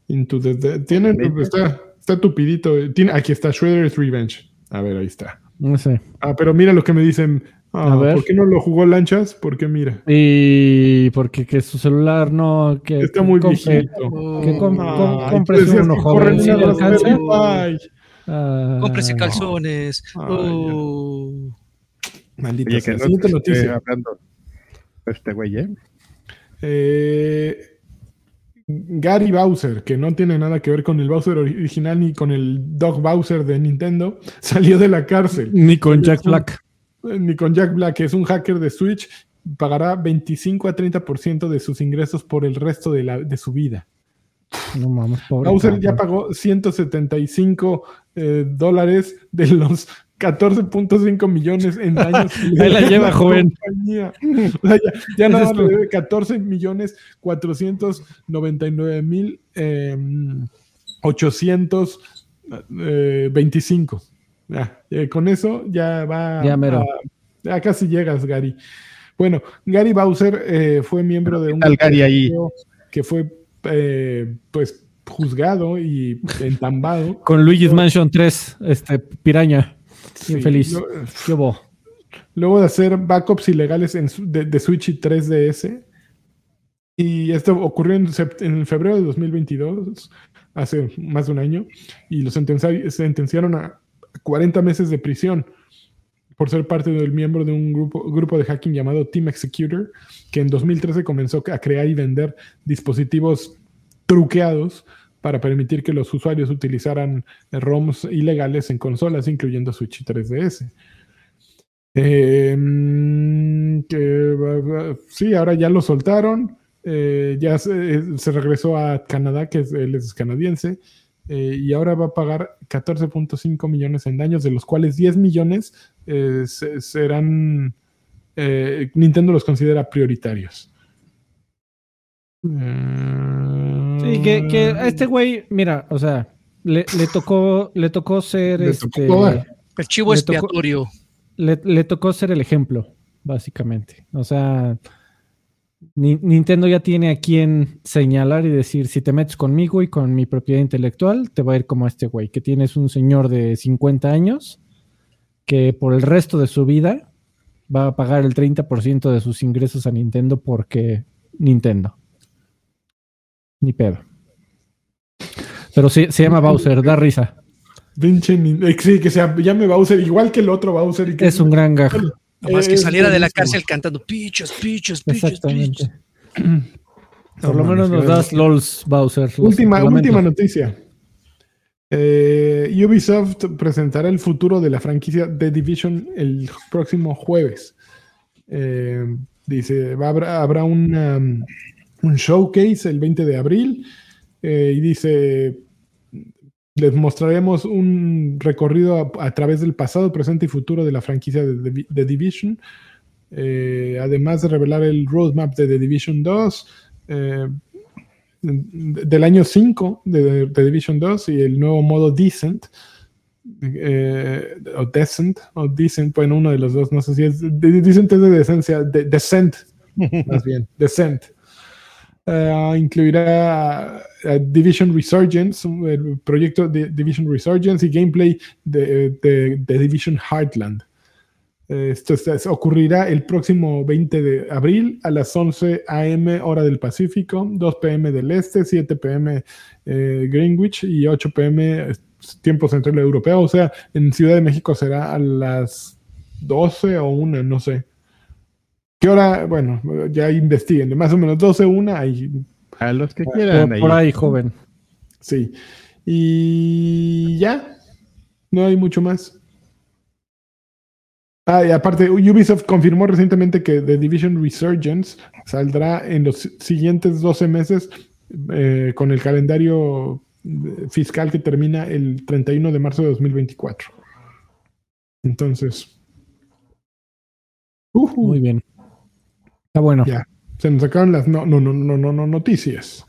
Into the Dead. Tienen, está, está tupidito. Tiene, aquí está Shredder's Revenge. A ver, ahí está. no sé. Ah, pero mira lo que me dicen. Ah, A ver. ¿Por qué no lo jugó Lanchas? Porque mira. Y porque que su celular no... Que, Está muy compre- viejito. que com-. Ah, Cómprese calzones. Oh. Maldita Oye, sea. que Siguiente noticia. hablando este güey, ¿eh? Eh, Gary Bowser, que no tiene nada que ver con el Bowser original ni con el Dog Bowser de Nintendo, salió de la cárcel. Ni con Jack Black. ni con Jack Black, que es un hacker de Switch, pagará 25 a 30% de sus ingresos por el resto de, la, de su vida. No mames, pobre. Bowser ya pagó 175 eh, dólares de los 14.5 millones en daños. Ahí la lleva, joven. compañía. O sea, ya ya nada más le debe 14 millones 499 mil eh, 825. Ya, eh, con eso ya va. Ya mero. a- ya casi llegas, Gary. Bueno, Gary Bowser eh, fue miembro de ¿Qué un Gary, ahí? que fue eh, pues juzgado y entambado. Con Luigi's Mansion 3, este, piraña. Sí, Infeliz. lo- ¿Qué hubo? Luego de hacer backups ilegales en de, de Switch y 3DS. Y esto ocurrió en, febrero de 2022, hace más de un año, y lo sentencia- sentenciaron a 40 meses de prisión por ser parte del miembro de un grupo, grupo de hacking llamado Team Executor, que en 2013 comenzó a crear y vender dispositivos truqueados para permitir que los usuarios utilizaran ROMs ilegales en consolas, incluyendo Switch y 3DS. Eh, mm, que, va- va- sí, ahora ya lo soltaron. eh, ya se, eh, se regresó a Canadá, que él es canadiense, eh, y ahora va a pagar 14.5 millones en daños, de los cuales 10 millones eh, se- serán. eh, Nintendo los considera prioritarios. Sí, que, que a este güey, mira, o sea, le, le tocó, le tocó ser Le este. tocó dar. El chivo Le tocó- expiatorio. le, le tocó ser el ejemplo, básicamente. O sea, Ni- Nintendo ya tiene a quien señalar y decir, si te metes conmigo y con mi propiedad intelectual, te va a ir como a este güey, que tienes un señor de 50 años que por el resto de su vida va a pagar el 30% de sus ingresos a Nintendo porque Nintendo. Ni pedo. Pero sí, se llama Bowser, da risa. Pinche eh, Sí, que se llame Bowser, igual que el otro Bowser. Y que Es un gran gag. Nomás que saliera de la cárcel cantando pichos, pichos, pichos. Exactamente. Por lo menos nos das LOLs, Bowser. Última, última noticia. Eh, Ubisoft presentará el futuro de la franquicia The Division el próximo jueves. Eh, dice, va- habrá, habrá un, um, un showcase el 20 de abril eh, y dice, les mostraremos un recorrido a, a través del pasado, presente y futuro de la franquicia de The, Division. Eh, además de revelar el roadmap de The Division 2, eh, del año 5 de, de Division 2 y el nuevo modo Decent. eh, o Decent, o Decent, bueno, uno de los dos, no sé si es. de- Decent es de decencia, de, Descent, más bien, Descent. Eh, incluirá eh, Division Resurgence, el proyecto de Division Resurgence y gameplay de, de- de Division Heartland. Esto es- ocurrirá el próximo 20 de abril a las 11 a.m. hora del Pacífico, 2 p.m. del Este, 7 p.m. eh, Greenwich y 8 p.m. tiempo central europeo. O sea, en Ciudad de México será a las 12 o 1, no sé. ¿Qué hora? Bueno, ya investiguen. De más o menos 12 1, ahí A los que quieran. por ahí. ahí, joven. sí. Y ya, no hay mucho más. Ah, y aparte, Ubisoft confirmó recientemente que The Division Resurgence saldrá en los siguientes 12 meses eh, con el calendario eh, fiscal que termina el 31 de marzo de 2024. Entonces, ujú, Muy bien. Está bueno. Ya. se nos sacaron las no, no, no, no, no, no noticias.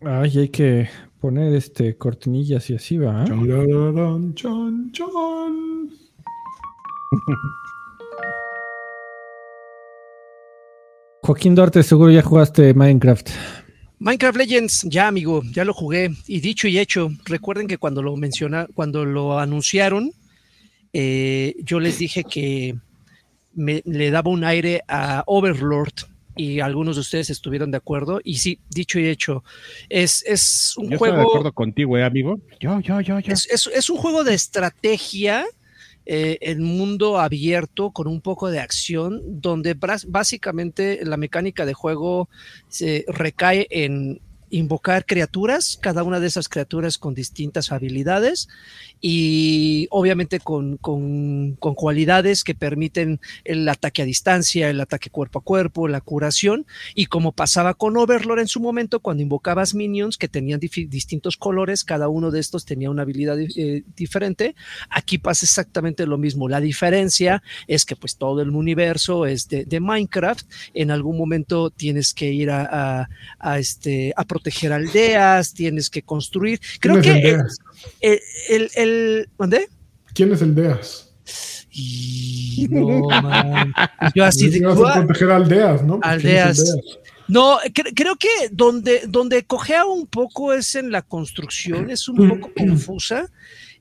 Ay, hay que poner este cortinillas y así va. Chon, chon, chon. Joaquín Duarte, seguro ya jugaste Minecraft. Minecraft Legends, ya amigo, ya lo jugué. Y dicho y hecho, recuerden que cuando lo menciona, cuando lo anunciaron, eh, yo les dije que me, le daba un aire a Overlord y algunos de ustedes estuvieron de acuerdo. Y sí, dicho y hecho, es, es un Yo estoy de juego. acuerdo contigo, ¿eh, amigo. Yo, yo, yo, yo. Es, es- es un juego de estrategia eh, en mundo abierto con un poco de acción, donde básicamente la mecánica de juego se recae en invocar criaturas, cada una de esas criaturas con distintas habilidades y obviamente con, con, cualidades que permiten el ataque a distancia, el ataque cuerpo a cuerpo, la curación. Y como pasaba con Overlord en su momento cuando invocabas minions que tenían distintos colores, cada uno de estos tenía una habilidad eh, diferente, aquí pasa exactamente lo mismo, la diferencia es que pues todo el universo es de, Minecraft, en algún momento tienes que ir a, a, este, proteger aldeas, tienes que construir, creo que... El, el, el, el ¿Dónde? ¿Quién es el Deas? Y no, man. Yo así de. Vas a proteger aldeas, ¿no? Pues, aldeas. No, cre creo que donde, donde cojea un poco es en la construcción, es un poco confusa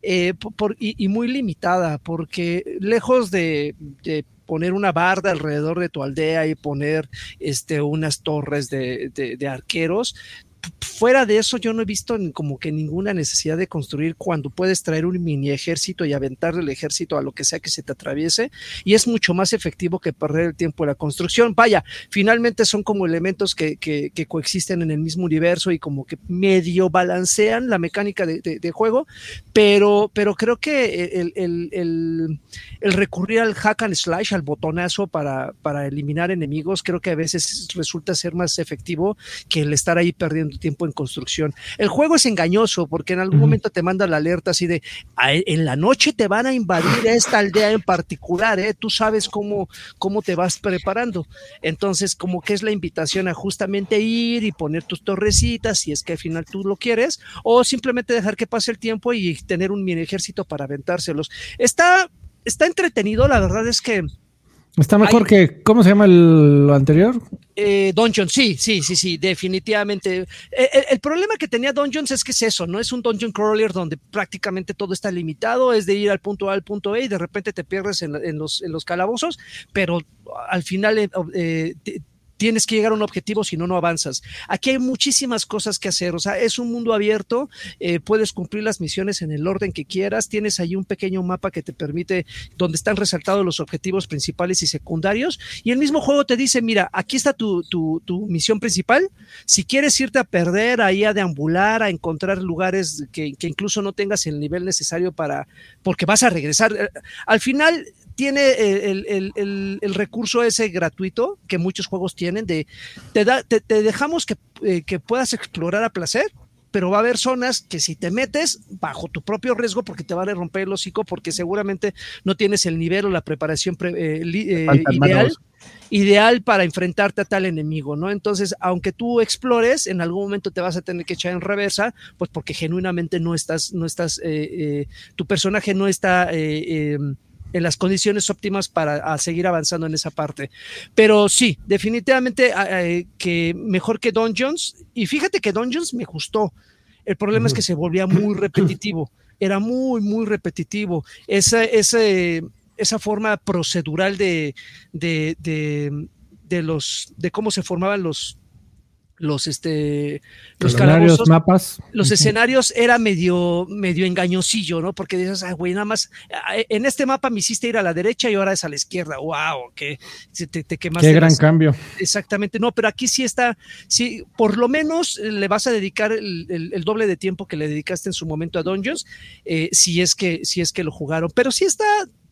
eh, por, y, y, muy limitada, porque lejos de, de poner una barda alrededor de tu aldea y poner este, unas torres de, de, de arqueros, fuera de eso yo no he visto como que ninguna necesidad de construir cuando puedes traer un mini ejército y aventarle el ejército a lo que sea que se te atraviese y es mucho más efectivo que perder el tiempo en la construcción. Vaya, finalmente son como elementos que, que, que coexisten en el mismo universo y como que medio balancean la mecánica de, de, de juego, pero, pero creo que el, recurrir al hack and slash, al botonazo para, para eliminar enemigos, creo que a veces resulta ser más efectivo que el estar ahí perdiendo tiempo en construcción. El juego es engañoso porque en algún uh -huh. momento te manda la alerta así de en la noche te van a invadir esta aldea en particular, ¿eh? tú sabes cómo, cómo te vas preparando. Entonces, como que es la invitación a justamente ir y poner tus torrecitas si es que al final tú lo quieres, o simplemente dejar que pase el tiempo y tener un mini ejército para aventárselos. Está, está entretenido, la verdad es que Está mejor Hay, que, ¿cómo se llama el, lo anterior? Eh, Dungeon, sí, sí, sí, sí, definitivamente. El, el, problema que tenía Dungeons es que es eso, ¿no? Es un dungeon crawler donde prácticamente todo está limitado, es de ir al punto A al punto E y de repente te pierdes en, en, los, en los, calabozos, pero al final eh, eh tienes que llegar a un objetivo, si no, no avanzas. Aquí hay muchísimas cosas que hacer, o sea, es un mundo abierto, eh, puedes cumplir las misiones en el orden que quieras, tienes ahí un pequeño mapa que te permite, donde están resaltados los objetivos principales y secundarios, y el mismo juego te dice, mira, aquí está tu, tu, tu misión principal, si quieres irte a perder, ahí a deambular, a encontrar lugares que, que incluso no tengas el nivel necesario para, porque vas a regresar. Eh, al final, tiene el, el, el, el, recurso ese gratuito que muchos juegos tienen de te, da, te, te dejamos que, eh, que, puedas explorar a placer pero va a haber zonas que si te metes bajo tu propio riesgo porque te van a romper el hocico porque seguramente no tienes el nivel o la preparación pre, eh, eh, ideal ideal para enfrentarte a tal enemigo, ¿no? Entonces, aunque tú explores, en algún momento te vas a tener que echar en reversa, pues porque genuinamente no estás, no estás, eh, tu personaje no está em, en las condiciones óptimas para seguir avanzando en esa parte. Pero sí, definitivamente eh, que mejor que Dungeons. Y fíjate que Dungeons me gustó. El problema es que se volvía muy repetitivo. Era muy, muy repetitivo. Esa, ese, esa forma procedural de, de, de, de, los, de cómo se formaban los, los este los calabozos, mapas. los escenarios era medio medio engañosillo no porque dices ah, güey nada más en este mapa me hiciste ir a la derecha y ahora es a la izquierda wow que te, te quemaste qué gran las... cambio. Exactamente. No pero aquí sí está sí por lo menos le vas a dedicar el, el, el doble de tiempo que le dedicaste en su momento a Dungeons eh, si es que si es que lo jugaron. Pero sí está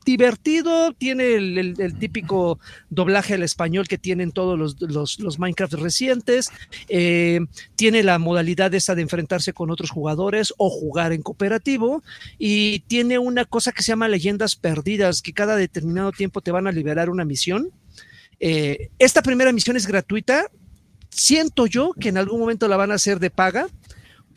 divertido, tiene el, típico doblaje al español que tienen todos los, los, los Minecraft recientes, eh, tiene la modalidad esa de enfrentarse con otros jugadores o jugar en cooperativo y tiene una cosa que se llama leyendas perdidas, que cada determinado tiempo te van a liberar una misión. Eh, esta primera misión es gratuita, siento yo que en algún momento la van a hacer de paga,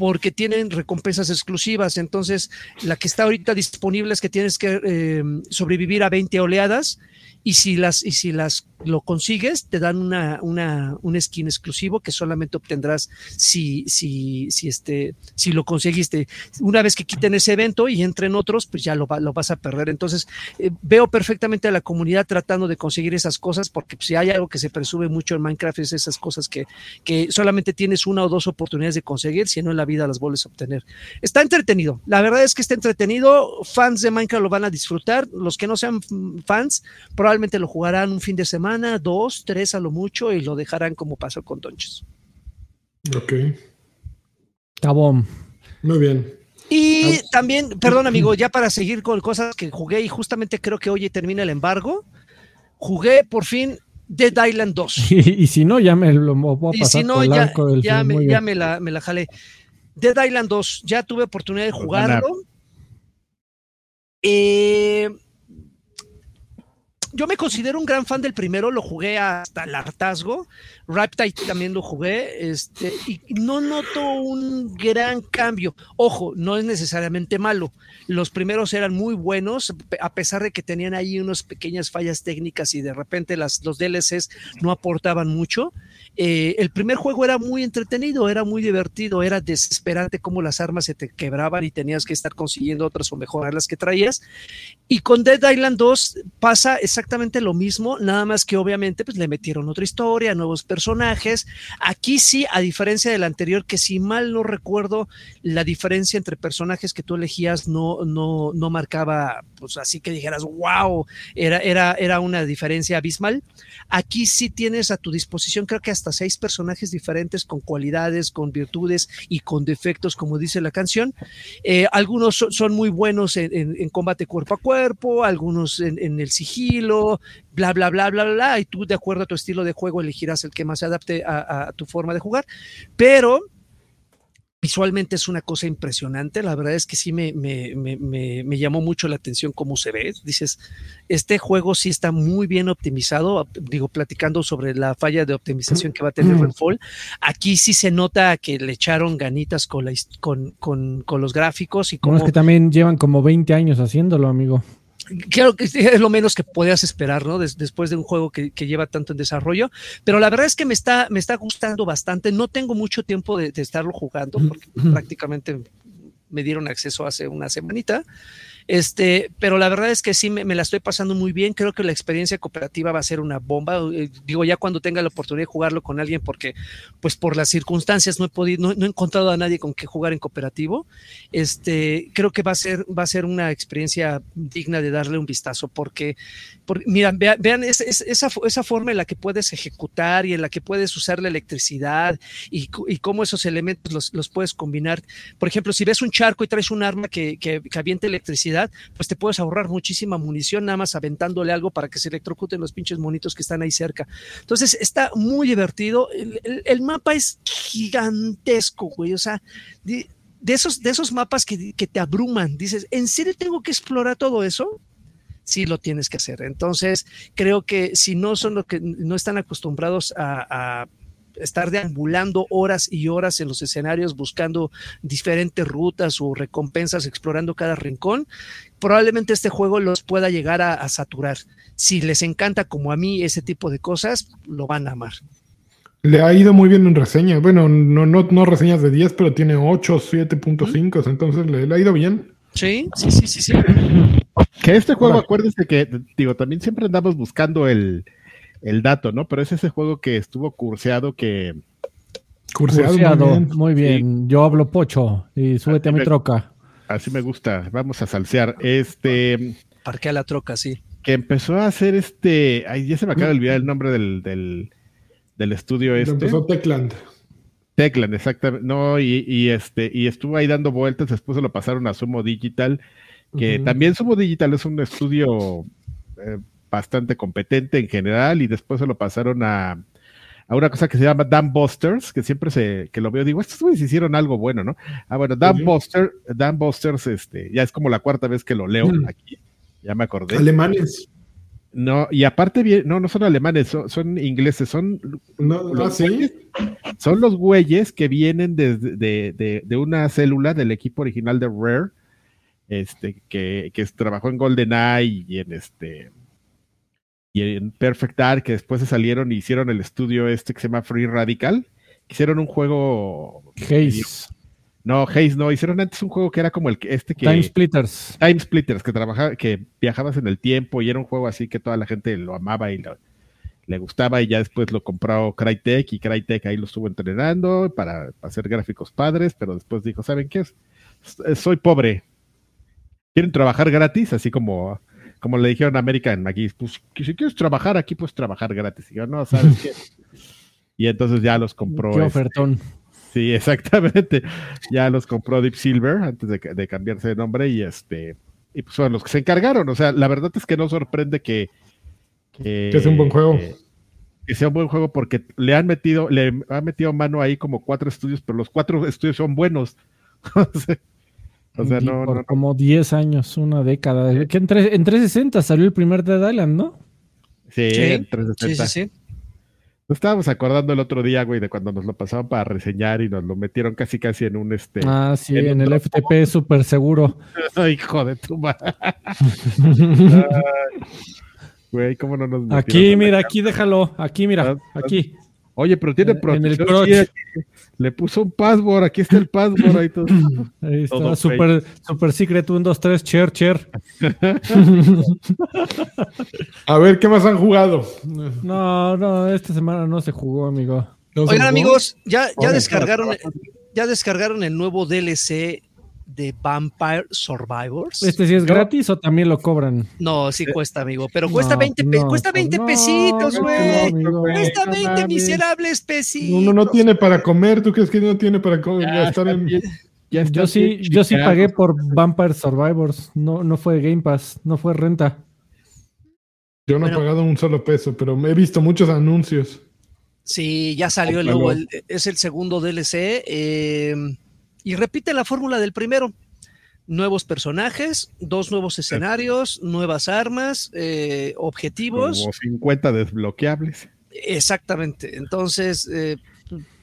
porque tienen recompensas exclusivas. Entonces, la que está ahorita disponible es que tienes que eh, sobrevivir a 20 oleadas y si las, y si las lo consigues, te dan una, una, un skin exclusivo que solamente obtendrás si, si, si, este, si lo conseguiste. Una vez que quiten ese evento y entren otros, pues ya lo, lo vas a perder. Entonces, eh, veo perfectamente a la comunidad tratando de conseguir esas cosas, porque si hay algo que se presume mucho en Minecraft es esas cosas que, que solamente tienes una o dos oportunidades de conseguir, si no en la vida las vuelves a obtener. Está entretenido. La verdad es que está entretenido. Fans de Minecraft lo van a disfrutar. Los que no sean fans, probablemente lo jugarán un fin de semana dos, tres a lo mucho, y lo dejarán como pasó con Donches. Ok. Cabón. Muy bien. Y también, perdón amigo, ya para seguir con cosas que jugué y justamente creo que hoy termina el embargo, jugué por fin Dead Island 2. Y, si no, ya me lo voy a Y si no, ya, del ya, me, ya me, la, me la jalé. Dead Island 2, ya tuve oportunidad de jugarlo. Eh, yo me considero un gran fan del primero, lo jugué hasta el hartazgo. Riptide también lo jugué, este, y no noto un gran cambio. Ojo, no es necesariamente malo. Los primeros eran muy buenos, a pesar de que tenían ahí unas pequeñas fallas técnicas y de repente las, los DLCs no aportaban mucho. Eh, el primer juego era muy entretenido, era muy divertido, era desesperante cómo las armas se te quebraban y tenías que estar consiguiendo otras o mejorar las que traías. Y con Dead Island 2 pasa exactamente lo mismo, nada más que obviamente pues le metieron otra historia, nuevos personajes. Aquí sí, a diferencia del anterior, que si mal no recuerdo, la diferencia entre personajes que tú elegías no, no, no marcaba, pues así que dijeras, wow, era, era, era una diferencia abismal. Aquí sí tienes a tu disposición, creo que hasta seis personajes diferentes con cualidades, con virtudes y con defectos, como dice la canción. Eh, algunos son, son, muy buenos en, combate cuerpo a cuerpo, algunos en, en, el sigilo, bla, bla, bla, bla, bla, y tú de acuerdo a tu estilo de juego elegirás el que más se adapte a, a tu forma de jugar, pero visualmente es una cosa impresionante. La verdad es que sí me, me, me, me, llamó mucho la atención cómo se ve. Dices, este juego sí está muy bien optimizado. Digo, platicando sobre la falla de optimización que va a tener Redfall. Aquí sí se nota que le echaron ganitas con, la, con, con, con los gráficos y como. Bueno, es que también llevan como 20 años haciéndolo, amigo claro que es lo menos que podías esperar, ¿no? Des, después de un juego que, que, lleva tanto en desarrollo. Pero la verdad es que me está, me está gustando bastante. No tengo mucho tiempo de, de estarlo jugando porque prácticamente me dieron acceso hace una semanita. Este, pero la verdad es que sí me, la estoy pasando muy bien. Creo que la experiencia cooperativa va a ser una bomba. Eh, digo, ya cuando tenga la oportunidad de jugarlo con alguien, porque pues por las circunstancias no he podido, no, he encontrado a nadie con que jugar en cooperativo. Este, creo que va a ser, va a ser una experiencia digna de darle un vistazo, porque, porque miran, vean, vean es, es, esa, esa forma en la que puedes ejecutar y en la que puedes usar la electricidad y, cómo esos elementos los, los, puedes combinar. Por ejemplo, si ves un charco y traes un arma que, que, que electricidad, pues te puedes ahorrar muchísima munición nada más aventándole algo para que se electrocuten los pinches monitos que están ahí cerca. Entonces está muy divertido. El, mapa es gigantesco, güey. O sea, de, esos, de esos mapas que, que te abruman. Dices, ¿en serio tengo que explorar todo eso? sí lo tienes que hacer. Entonces, creo que si no son los que no están acostumbrados a estar deambulando horas y horas en los escenarios buscando diferentes rutas o recompensas, explorando cada rincón, probablemente este juego los pueda llegar a, a, saturar. Si les encanta como a mí ese tipo de cosas, lo van a amar. Le ha ido muy bien en reseñas. Bueno, no, no, no reseñas de 10, pero tiene 8, 7.5, entonces le, le, ha ido bien. Sí, sí, sí, sí, sí. Que este juego, bueno. acuérdense que, digo, también siempre andamos buscando el, el dato, ¿no? Pero es ese juego que estuvo curseado que. Curseado, curseado muy bien. Muy bien. Sí. Yo hablo pocho y súbete a mi me, troca. Así me gusta. Vamos a salsear. Este. Parquea la troca, sí. Que empezó a hacer este. Ay, ya se me acaba de olvidar el nombre del, del, del estudio este. Empezó Techland. Techland, exactamente. No, y, y, este, y estuvo ahí dando vueltas, después se lo pasaron a Sumo Digital, que uh -huh. también Sumo Digital es un estudio eh, bastante competente en general, y después se lo pasaron a, a una cosa que se llama Dan Busters, que siempre se, que lo veo, digo, estos güeyes hicieron algo bueno, ¿no? Ah, bueno, Dan uh -huh. Buster, Dan Busters, este, ya es como la cuarta vez que lo leo uh -huh. aquí, ya me acordé. Alemanes. No, y aparte, no, no son alemanes, son, son ingleses, son, no, los ¿sí? güeyes, son los güeyes que vienen de, de, de, de, una célula del equipo original de Rare, este, que, que trabajó en GoldenEye y en este y en Perfect Dark, que después se salieron y hicieron el estudio este que se llama Free Radical, hicieron un juego Haze. No, Haze no, hicieron antes un juego que era como el que este que Time Splitters. Time Splitters, que trabajaba, que viajabas en el tiempo y era un juego así que toda la gente lo amaba y lo, le gustaba y ya después lo compró Crytek y Crytek ahí lo estuvo entrenando para, para hacer gráficos padres, pero después dijo, ¿saben qué es? Soy pobre. ¿Quieren trabajar gratis? Así como, como le dijeron a American aquí, pues si quieres trabajar aquí, pues trabajar gratis. Y yo, no, ¿sabes qué? Y entonces ya los compró. Qué ofertón. Este, Sí, exactamente. Ya los compró Deep Silver antes de, de cambiarse de nombre y este y pues fueron los que se encargaron. O sea, la verdad es que no sorprende que que, sea un buen juego. Que, sea un buen juego porque le han metido, le han metido mano ahí como cuatro estudios, pero los cuatro estudios son buenos. o sea, no, por como 10 años, una década. Que en, 360 salió el primer Dead Island, ¿no? Sí, en 360. Sí, sí, sí. Nos estábamos acordando el otro día, güey, de cuando nos lo pasaban para reseñar y nos lo metieron casi casi en un este. Ah, sí, en, el FTP súper seguro. Hijo de tu madre. Güey, ¿cómo no nos Aquí, mira, aquí déjalo. Aquí, mira, aquí. Oye, pero tiene protección. En el le puso un password, aquí está el password. Ahí, todo. ahí está, super, super secret 1, 2, 3, chair, chair. A ver, ¿qué más han jugado? No, no, esta semana no se jugó, amigo. Oigan, amigos, ya, ya descargaron, ya descargaron el nuevo DLC de Vampire Survivors. ¿Este sí es gratis o también lo cobran? No, sí cuesta, amigo, pero cuesta 20, cuesta 20 pesitos, güey. cuesta 20 miserables pesitos. Uno no tiene para comer, ¿tú crees que no tiene para comer? yo sí, yo sí pagué por Vampire Survivors, no, no fue Game Pass, no fue renta. Yo no he pagado un solo peso, pero he visto muchos anuncios. Sí, ya salió el nuevo, es el segundo DLC. Eh, y repite la fórmula del primero. Nuevos personajes, dos nuevos escenarios, nuevas armas, eh, objetivos. Como 50 desbloqueables. Exactamente. Entonces, eh,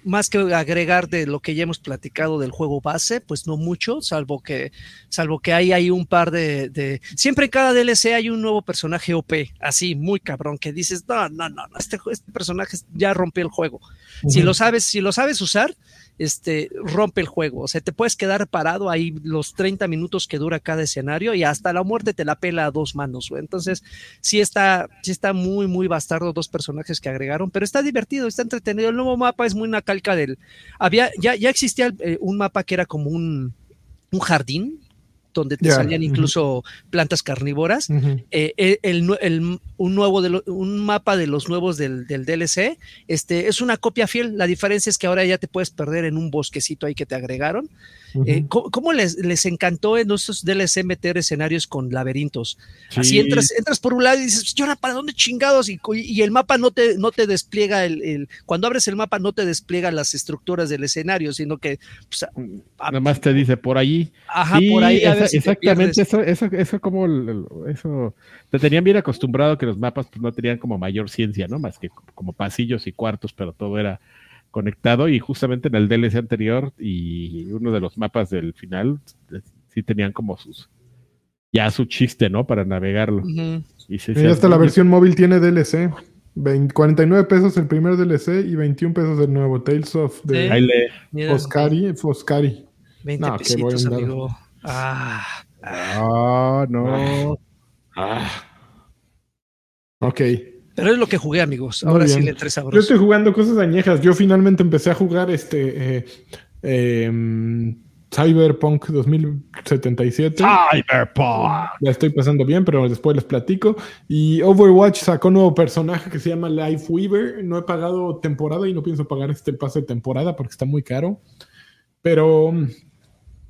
más que agregar de lo que ya hemos platicado del juego base, pues no mucho, salvo que, salvo que hay, hay un par de, Siempre en cada DLC hay un nuevo personaje OP, así, muy cabrón, que dices, no, no, no, este, este personaje ya rompió el juego. Si lo sabes, si lo sabes usar, este, rompe el juego. O sea, te puedes quedar parado ahí los 30 minutos que dura cada escenario y hasta la muerte te la pela a dos manos. Entonces, sí está, sí está muy, muy bastardo dos personajes que agregaron, pero está divertido, está entretenido. El nuevo mapa es muy una calca del. Había, ya, ya existía eh, un mapa que era como un, un jardín, donde te salían incluso plantas carnívoras. Eh, eh, el, un, nuevo de un mapa de los nuevos del, del, DLC este, es una copia fiel. La diferencia es que ahora ya te puedes perder en un bosquecito ahí que te agregaron. Eh, ¿Cómo, les, les, encantó en nuestros DLC meter escenarios con laberintos? Así entras, entras por un lado y dices, ¿y ahora para dónde chingados? Y, y, el mapa no te, no te despliega, el, cuando abres el mapa no te despliega las estructuras del escenario, sino que... Pues, Nada más te dice por allí. Ajá, por ahí. exactamente, eso, eso, eso como... Eso, te tenían bien acostumbrado que los mapas pues, no tenían como mayor ciencia, ¿no? Más que como pasillos y cuartos, pero todo era conectado y justamente en el DLC anterior y uno de los mapas del final sí tenían como sus ya su chiste, ¿no? Para navegarlo. y, hasta la versión móvil tiene DLC. 49 pesos el primer DLC y 21 pesos el nuevo Tales of the Foscari. Foscari. 20 pesitos, amigo. Ah, ah, no. Ah. Ok. Pero es lo que jugué, amigos. Ahora sí le entré sabroso. Yo estoy jugando cosas añejas. Yo finalmente empecé a jugar este eh, em, Cyberpunk 2077. Cyberpunk. Ya estoy pasando bien, pero después les platico. Y Overwatch sacó un nuevo personaje que se llama Life Weaver. No he pagado temporada y no pienso pagar este pase de temporada porque está muy caro. Pero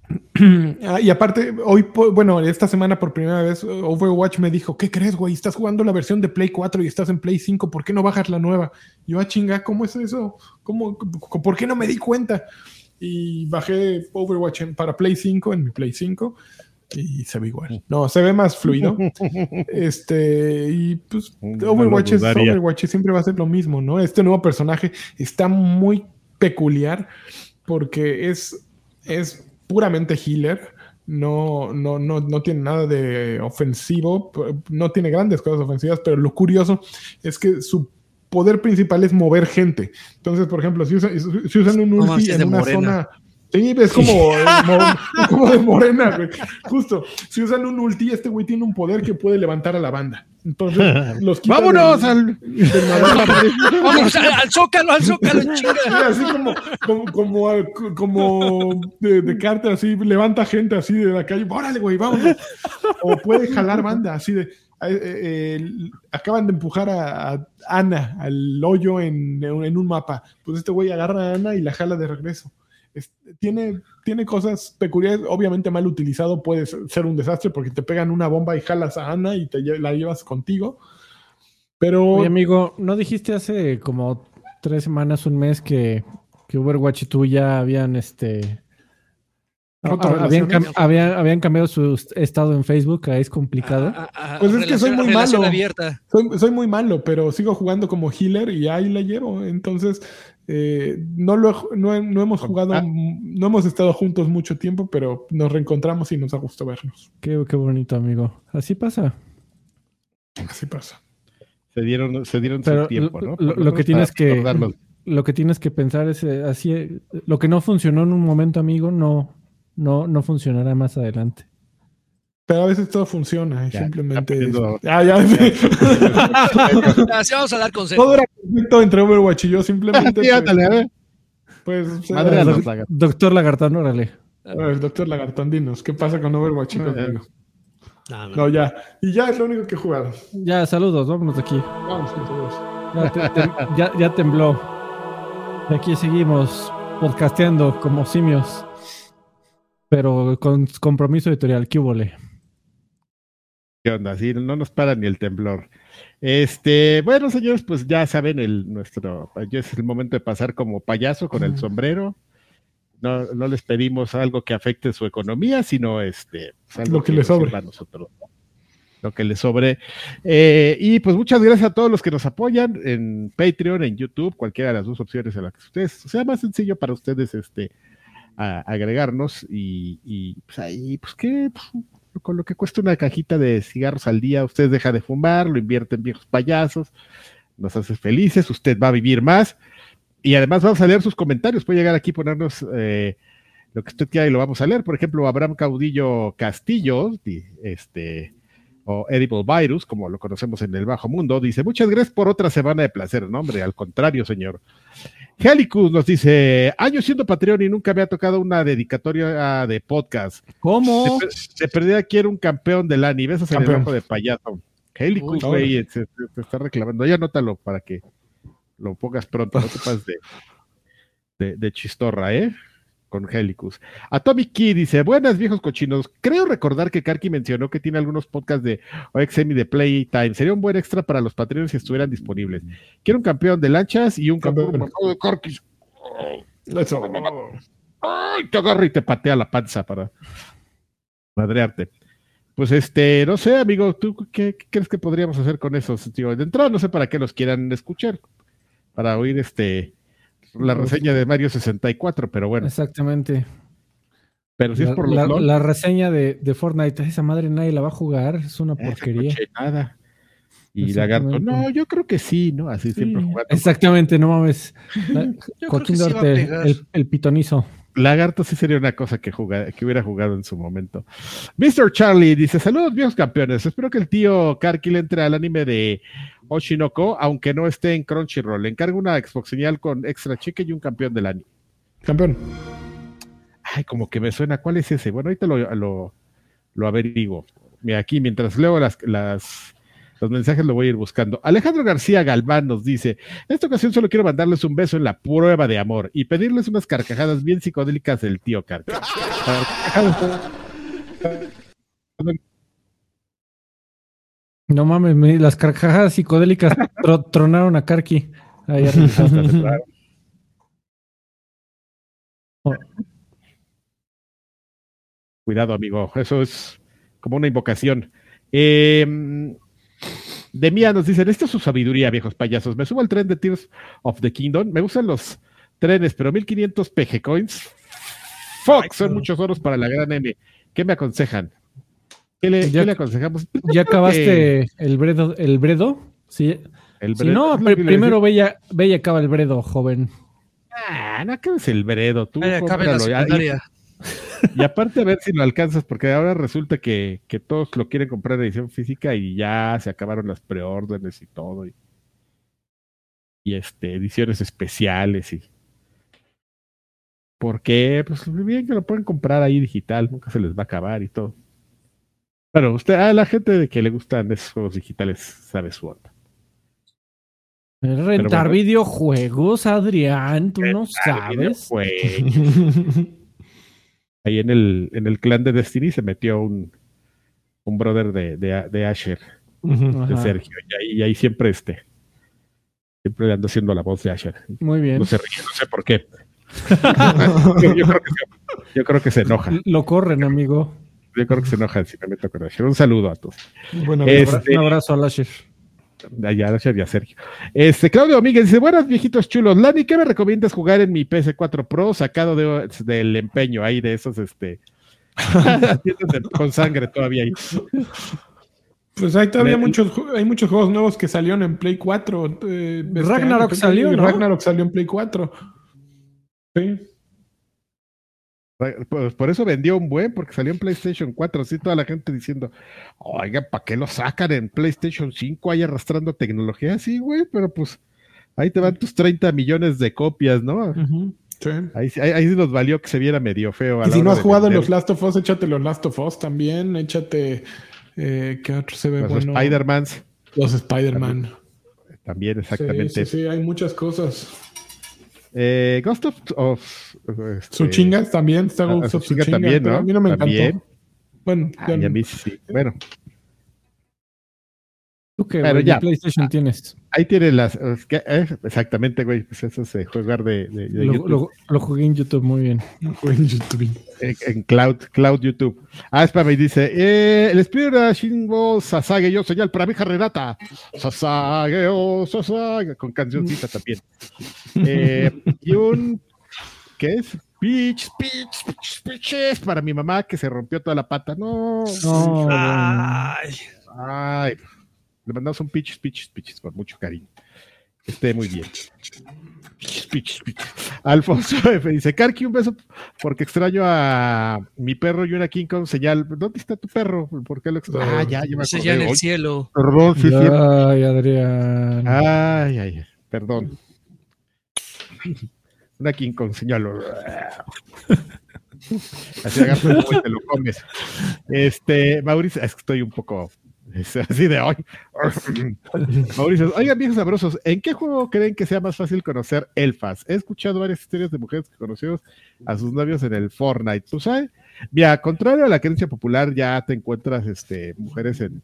y aparte, hoy, bueno, esta semana por primera vez, Overwatch me dijo: ¿Qué crees, güey? Estás jugando la versión de Play 4 y estás en Play 5, ¿por qué no bajas la nueva? Y yo, a ah, chinga, ¿cómo es eso? ¿Cómo, ¿Por qué no me di cuenta? Y bajé Overwatch para Play 5, en mi Play 5, y se ve igual. No, se ve más fluido. este, y pues, Overwatch, es, Overwatch siempre va a ser lo mismo, ¿no? Este nuevo personaje está muy peculiar porque es. es puramente healer, no, no, no, no tiene nada de ofensivo, no tiene grandes cosas ofensivas, pero lo curioso es que su poder principal es mover gente. Entonces, por ejemplo, si, usan un ulti en una zona Sí, es como, como de morena, güey. Justo, si usan un ulti, este güey tiene un poder que puede levantar a la banda. Entonces, los ¡Vámonos! al... ¡Vamos al, zócalo, al zócalo, chinga! así como, como, como, de, de carta, así, levanta gente así de la calle. ¡Órale, güey, vámonos! O puede jalar banda, así de... Eh, eh, acaban de empujar a, Ana al hoyo en, en, un mapa. Pues este güey agarra a Ana y la jala de regreso. Es- tiene, tiene cosas peculiares. Obviamente, mal utilizado puede ser un desastre porque te pegan una bomba y jalas a Ana y te la llevas contigo. Pero Oye, amigo, ¿no dijiste hace como tres semanas, un mes que, que Overwatch y tú ya habían este. Habían, cam- habían, habían cambiado su estado en Facebook, ahí es complicado. Ah, ah, ah, Pues es que soy muy malo. soy, soy muy malo, pero sigo jugando como healer y ahí la llevo. Entonces, eh, no, lo, he- no, no hemos jugado, Ah. no hemos estado juntos mucho tiempo, pero nos reencontramos y nos ha gustado vernos. Qué, qué bonito, amigo. Así pasa. Así pasa. Se dieron, se dieron Pero su tiempo, ¿no? lo- que tienes que-. Lo que tienes que pensar es eh, así. Lo que no funcionó en un momento, amigo, no, no, no funcionará más adelante. Pero a veces todo funciona y Ya, simplemente. poniendo- Ah, ya. Sí, vamos a dar consejos. todo era perfecto entre Overwatch y yo, simplemente. Sí, ándale, a ver. pues, pues, Madre Doc-. Doctor Lagartón, órale. a ver, doctor Lagartón, dinos, ¿qué pasa con Overwatch y conmigo? No, no. No, ya. Y ya es lo único que he jugado. Ya, saludos, vámonos de aquí. Vamos con todos. Ya, te- te- ya- ya tembló. Y aquí seguimos podcasteando como simios. Pero con compromiso editorial, ¿qué hubole? ¿Qué onda? Sí, no nos para ni el temblor. Este, bueno, señores, pues ya saben, el nuestro, ya es el momento de pasar como payaso con el sombrero. No, no les pedimos algo que afecte su economía, sino este, pues, algo Lo que le nos sobre. a nosotros. Lo que les sobre. Eh, y pues muchas gracias a todos los que nos apoyan en Patreon, en YouTube, cualquiera de las dos opciones en las que ustedes, sea más sencillo para ustedes este a- agregarnos y, y, pues ahí, pues que pues, con lo que cuesta una cajita de cigarros al día, usted deja de fumar, lo invierte en viejos payasos, nos hace felices, usted va a vivir más y además vamos a leer sus comentarios, puede llegar aquí y ponernos eh, lo que usted quiera y lo vamos a leer. Por ejemplo, Abraham Caudillo Castillo, este, o Edible Virus, como lo conocemos en el bajo mundo, dice, muchas gracias por otra semana de placer, no hombre, al contrario, señor. Helicus nos dice, años siendo Patreon y nunca me ha tocado una dedicatoria de podcast. ¿Cómo? De, per- de perdida quiero un campeón del ANI, besos en el de payaso. Helicus, güey, se, se- se está reclamando. Ya anótalo para que lo pongas pronto, no te pases de, de, de chistorra, ¿eh? Con Helicus. Atomic Key dice, buenas viejos cochinos, creo recordar que Karki mencionó que tiene algunos podcasts de OXM y de Playtime. Sería un buen extra para los Patreons si estuvieran disponibles. Quiero un campeón de lanchas y un campeón Campeón. de Karki. Eso. ¡Ay! Te agarra y te patea la panza para madrearte. Pues este, no sé, amigo, ¿tú qué, qué crees que podríamos hacer con esos? Tío? De entrada, no sé para qué los quieran escuchar. Para oír este la reseña de Mario 64, pero bueno, Exactamente. pero si es por los la- LOL, la reseña de, de Fortnite, esa madre nadie la va a jugar, es una esa porquería. cochinada. Y Lagarto, no, yo creo que sí, ¿no? Así siempre jugando. Exactamente, no mames. La- sí el, el pitonizo. Lagarto sí sería una cosa que, jugar, que hubiera jugado en su momento. Mr. Charlie dice: Saludos, viejos campeones. Espero que el tío Karki le entre al anime de Oshinoko, aunque no esté en Crunchyroll. Le encargo una Xbox señal con extra chique y un campeón del anime. Campeón. Ay, como que me suena. ¿Cuál es ese? Bueno, ahorita lo, lo, lo averiguo. Mira, aquí mientras leo las, las, los mensajes lo voy a ir buscando. Alejandro García Galván nos dice: En esta ocasión solo quiero mandarles un beso en la prueba de amor y pedirles unas carcajadas bien psicodélicas del tío Karki. No mames, me- las carcajadas psicodélicas tro- tronaron a Karki. Ahí arriba. Cuidado, amigo. Eso es como una invocación. Eh, de Mía nos dicen, esto es su sabiduría, viejos payasos. Me subo al tren de Tears of the Kingdom. Me gustan los trenes, pero 1500 PG coins. Fuck, son muchos oros para la gran M. ¿Qué me aconsejan? ¿Qué le, Ya- qué le aconsejamos? ¿Ya acabaste el bredo? ¿El bredo? Sí. Si no, primero ve y, acaba el bredo, joven. Ah, no acabes el Bredo. Tú Ay, acabe la ya. Y aparte a ver si lo alcanzas, porque ahora resulta que, que todos lo quieren comprar en edición física y ya se acabaron las preórdenes y todo. Y, y, este, ediciones especiales y. ¿Por qué? Pues bien que lo pueden comprar ahí digital, nunca se les va a acabar y todo. Pero usted, a la gente de que le gustan esos juegos digitales sabe su onda. Rentar bueno. videojuegos, Adrián, tú no sabes. Ahí en el, en el clan de Destiny se metió un, un brother de, de, de Asher, de Ajá. Sergio, y ahí, y ahí siempre este. Siempre ando haciendo la voz de Asher. Muy bien. No se ríe, no sé por qué. yo, yo creo que se, yo creo que se enoja. Lo corren, amigo. Yo creo que se enoja si me meto con Asher. Un saludo a todos. Bueno, Este- Un abrazo a Lasher. Allá, Asher y a Sergio. Este, Claudio Domínguez dice: Buenas viejitos chulos. Lani, ¿qué me recomiendas jugar en mi PS4 Pro sacado de- del empeño ahí de esos, este. con sangre todavía ahí. Pues hay todavía muchos, hay muchos juegos nuevos que salieron en Play 4. eh, este Ragnarok año. salió, ¿no? Ragnarok salió en Play 4. Sí. Pues por eso vendió un buen, porque salió en PlayStation 4. Así toda la gente diciendo, oiga, ¿para qué lo sacan en PlayStation 5 ahí arrastrando tecnología? Sí, güey, pero pues ahí te van tus 30 millones de copias, ¿no? Ujú. sí. Ahí, sí- ahí, ahí sí nos valió que se viera medio feo. a Y si no has jugado vender. los Last of Us, échate los Last of Us también. Échate. Eh, ¿Qué otro se ve Los bueno? Spider-Mans, Los Spider-Man. también Sí, exactamente. sí, sí, hay muchas cosas. Eh, Ghost of, of- este, también, está ah, Ghost of Tsuchinga Tsuchinga, también, ¿no? A mí no me También. encantó. Bueno, ya Ay, no- a mí sí. Bueno, ¿Tú qué, Pero güey? ya. ¿Qué PlayStation tienes? ahí tiene las. es que, eh, exactamente, güey. Pues eso es eh, jugar de, de- de Lo, YouTube. lo- lo jugué en YouTube muy bien. fue en YouTube. en, en cloud, cloud YouTube. Ah, espérame, dice, eh, el espíritu de Shingo Sasage, yo señal para mi hija Renata. Sasage, oh, Sasage, con cancioncita también. Eh, y un, ¿qué es? Peach, peach, peach, peaches, para mi mamá que se rompió toda la pata. No. No. Ay, Ay, le mandamos un peaches, peaches, peaches, con mucho cariño. Esté muy bien. Peaches, peaches, peaches. Alfonso F. dice, Karki, un beso porque extraño a mi perro y una King Kong señal. ¿Dónde está tu perro? ¿Por qué lo extraño? Ah, ya, ya me acordé. ya en el cielo. Perdón, sí, sí. Ay, Adrián. Ay, ay, perdón. Una King Kong señal. Así agarras y te lo comes. Este, Mauricio, es que estoy un poco así de hoy. Mauricio, oigan, viejos sabrosos, ¿en qué juego creen que sea más fácil conocer elfas? He escuchado varias historias de mujeres que conocieron a sus novios en el Fortnite. ¿Tú sabes? Mira, contrario a la creencia popular, ya te encuentras este, mujeres en,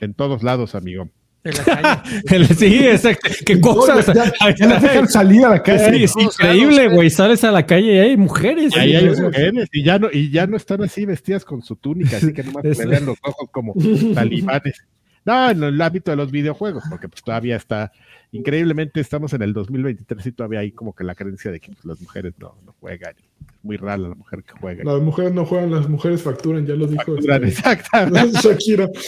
en todos lados, amigo. En la calle. Sí, exacto. ¿Qué cosas? ya, ya dejan salir a la Sí, calle. es increíble, güey. Sales a la calle y hay mujeres. Y ahí hay mujeres, y ya no, y ya no están así vestidas con su túnica, así que nomás le vean los ojos como talibanes. No, en el ámbito de los videojuegos, porque pues todavía está, increíblemente estamos en el 2023 y todavía hay como que la creencia de que pues, las mujeres no, no juegan. Es muy rara la mujer que juega. Las mujeres no juegan, las mujeres facturan, ya lo dijo Facturan, este, Exactamente. Shakira.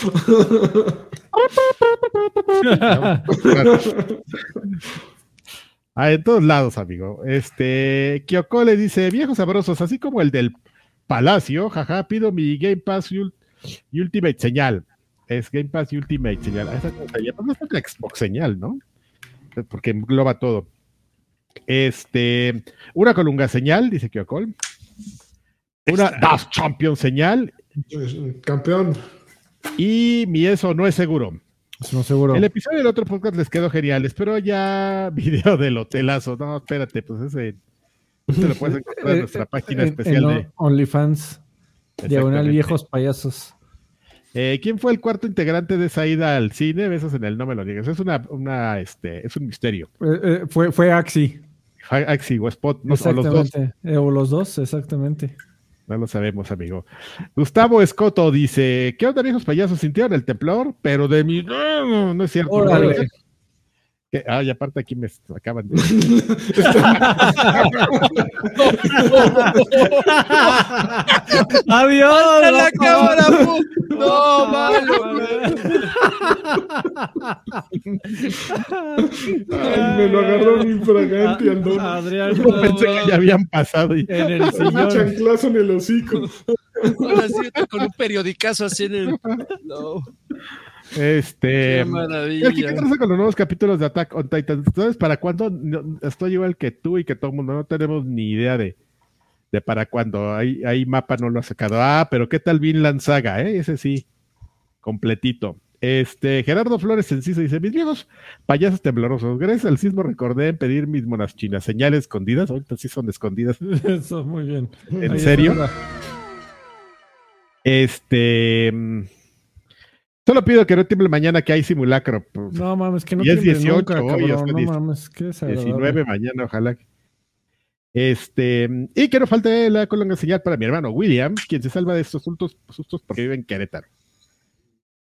Ah, en todos lados, amigo. Este, Kyoko le dice, viejos sabrosos, así como el del Palacio, jaja, pido mi Game Pass y, ul- y Ultimate señal. Es Game Pass y Ultimate señal. Ah, Esa cosa se llama, no es la Xbox señal, ¿no? Porque engloba todo. Este, una colunga señal, dice Kyoko. Una Das Champion señal Pues, Campeón. y mi eso no es seguro. No seguro. El episodio del otro podcast les quedó genial. Espero ya video del hotelazo. No, espérate, pues ese. Te lo puedes encontrar en nuestra página En- especial en de. OnlyFans. Diagonal viejos payasos. Eh, ¿Quién fue el cuarto integrante de esa ida al cine? Besos en el no me lo digas. Es una, una este, es un misterio. Eh, eh, fue, fue Axi. Axi o Spot, no, o los dos, exactamente. Eh, o los dos, exactamente. no lo sabemos, amigo. Gustavo Escoto dice: ¿Qué onda, viejos payasos? ¿Sintieron el temblor? Pero de mi. No, no, no es cierto. Órale. Que- Ah, y aparte aquí me acaban de. ¡Adiós! ¡A la cámara! pu- No, malo. Ay, me lo agarró mi fragante al don. Adrián, Yo pensé que ya habían pasado. y- en el sillón. chanclazo en el hocico. Con un periodicazo así en el. No, Este. qué ¿Qué, maravilla. qué pasa con los nuevos capítulos de Attack on Titan? ¿Sabes para cuándo? No, estoy igual que tú y que todo el mundo. No tenemos ni idea de, de para cuándo. Ahí, ahí mapa no lo ha sacado. Ah, pero ¿qué tal Vinland Saga? Eh? Ese sí, completito. Este, Gerardo Flores Enciso dice: Mis viejos payasos temblorosos, gracias al sismo recordé en pedir mis monas chinas, señales escondidas. Ahorita sí son escondidas. Eso, muy bien. ¿En Ahí serio? Este. Solo pido que no tiemble mañana que hay simulacro. Pues, No mames, que no tiemble 18 nunca, hoy, cabrón. No 10. mames, qué desagradable. 19 mañana, ojalá. Este, y que no falte la colonga señal para mi hermano William, quien se salva de estos sustos, sustos porque vive en Querétaro.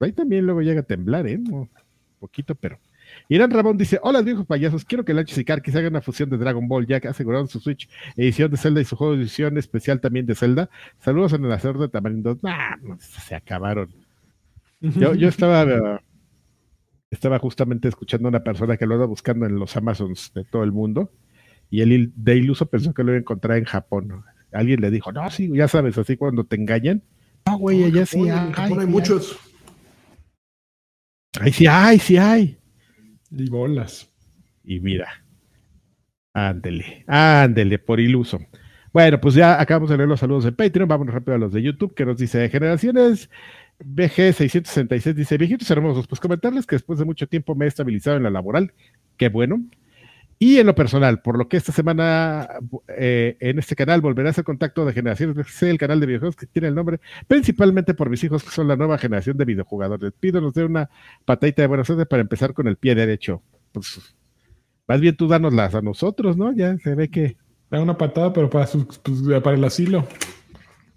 Ahí también luego llega a temblar, ¿eh? Un poquito, pero. Irán Ramón dice: Hola, viejos payasos. Quiero que Lanchas y Karkis hagan una fusión de Dragon Ball, ya que aseguraron su Switch edición de Zelda y su juego de edición especial también de Zelda. Saludos en el hacer de Tamarindo. Nah, se acabaron. Yo, yo estaba, estaba justamente escuchando a una persona que lo anda buscando en los Amazons de todo el mundo y él de iluso pensó que lo iba a encontrar en Japón. Alguien le dijo, no, sí, ya sabes, así cuando te engañan. No, güey, allá sí hay. en Japón hay muchos. Ahí sí hay, sí hay. Y bolas. Y mira, ándele, ándele, por iluso. Bueno, pues ya acabamos de leer los saludos de Patreon. Vámonos rápido a los de YouTube, que nos dice Generaciones BG666. Dice, viejitos hermosos, pues comentarles que después de mucho tiempo me he estabilizado en la laboral. Qué bueno. Y en lo personal, por lo que esta semana eh, en este canal volverá a ser contacto de Generaciones BG, el canal de videojuegos que tiene el nombre principalmente por mis hijos que son la nueva generación de videojugadores. Pido nos dé una patadita de buena suerte para empezar con el pie derecho. Pues más bien tú danoslas a nosotros, ¿no? Ya se ve que Da una patada, pero para, su- pues, para el asilo.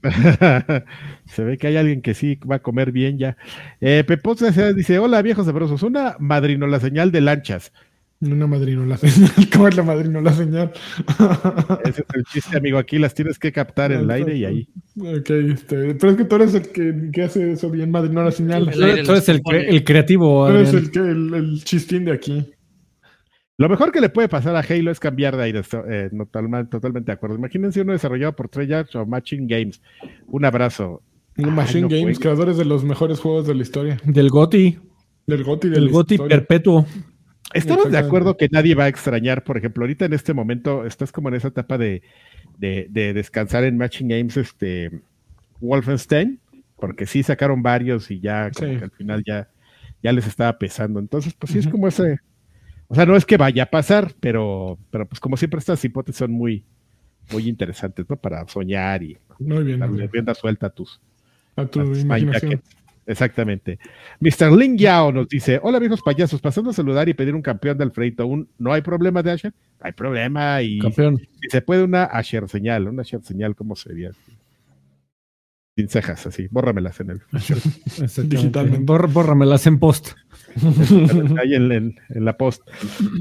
se ve que hay alguien que sí va a comer bien ya. Eh, Pepos S.A. dice, hola viejos sabrosos, una madrinola señal de lanchas. Una madrinola señal. ¿Cómo es la madrinola señal? Ese es el chiste, amigo. Aquí las tienes que captar en el aire y ahí. Ok, este, pero es que tú eres el que, que hace eso bien, madrinola señal. El Tú eres, el, el creativo, Tú eres el, que, el, el chistín de aquí. Lo mejor que le puede pasar a Halo es cambiar de aire. Eh, no, totalmente, totalmente de acuerdo. Imagínense uno desarrollado por Treyarch o Matching Games. Un abrazo. Machine no, Games, creadores de los mejores juegos de la historia. Del Goti. Del GOTI de Del Goti historia. perpetuo. Estamos de acuerdo que nadie va a extrañar, por ejemplo, ahorita en este momento estás como en esa etapa de, de- de descansar en Matching Games, este Wolfenstein, porque sí sacaron varios y ya como Sí. que al final ya, ya les estaba pesando. Entonces, pues sí es como ese, o sea, no es que vaya a pasar, pero, pero pues como siempre estas hipótesis son muy, muy interesantes, ¿no? Para soñar y Muy bien. darle bien. rienda suelta a tus, A tu a imaginación. Exactamente. Mr. Ling Yao nos dice: Hola, viejos payasos, pasando a saludar y pedir un campeón de Alfredito. Un, ¿No hay problema de Asher? No hay problema. Y Campeón. si se puede una Asher señal, una Asher señal, ¿cómo sería? Sin cejas, así. Bórramelas en el. Digitalmente. Bórramelas en post. ahí en, en- en la post.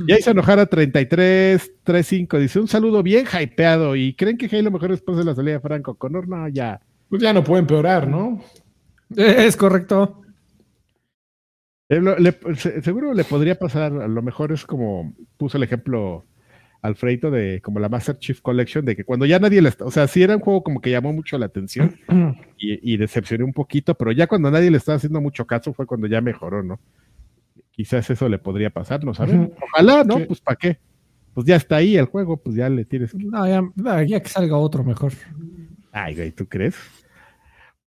Jason Ojara 3335 dice: Un saludo bien hypeado. ¿Y creen que Halo mejor después de la salida de Franco Connor? No, ya. Pues ya no puede empeorar, ¿no? Eh, Es correcto. Eh, le- seguro le podría pasar, a lo mejor es como puso el ejemplo Alfredo de como la Master Chief Collection, de que cuando ya nadie le está, o sea, sí era un juego como que llamó mucho la atención y, y decepcionó un poquito, pero ya cuando nadie le estaba haciendo mucho caso fue cuando ya mejoró, ¿no? Quizás eso le podría pasar, no sabemos. Ojalá, ¿no? Sí. Pues ¿para qué? Pues ya está ahí el juego, pues ya le tienes. No, ya, que salga otro mejor. Ay, güey, ¿tú crees?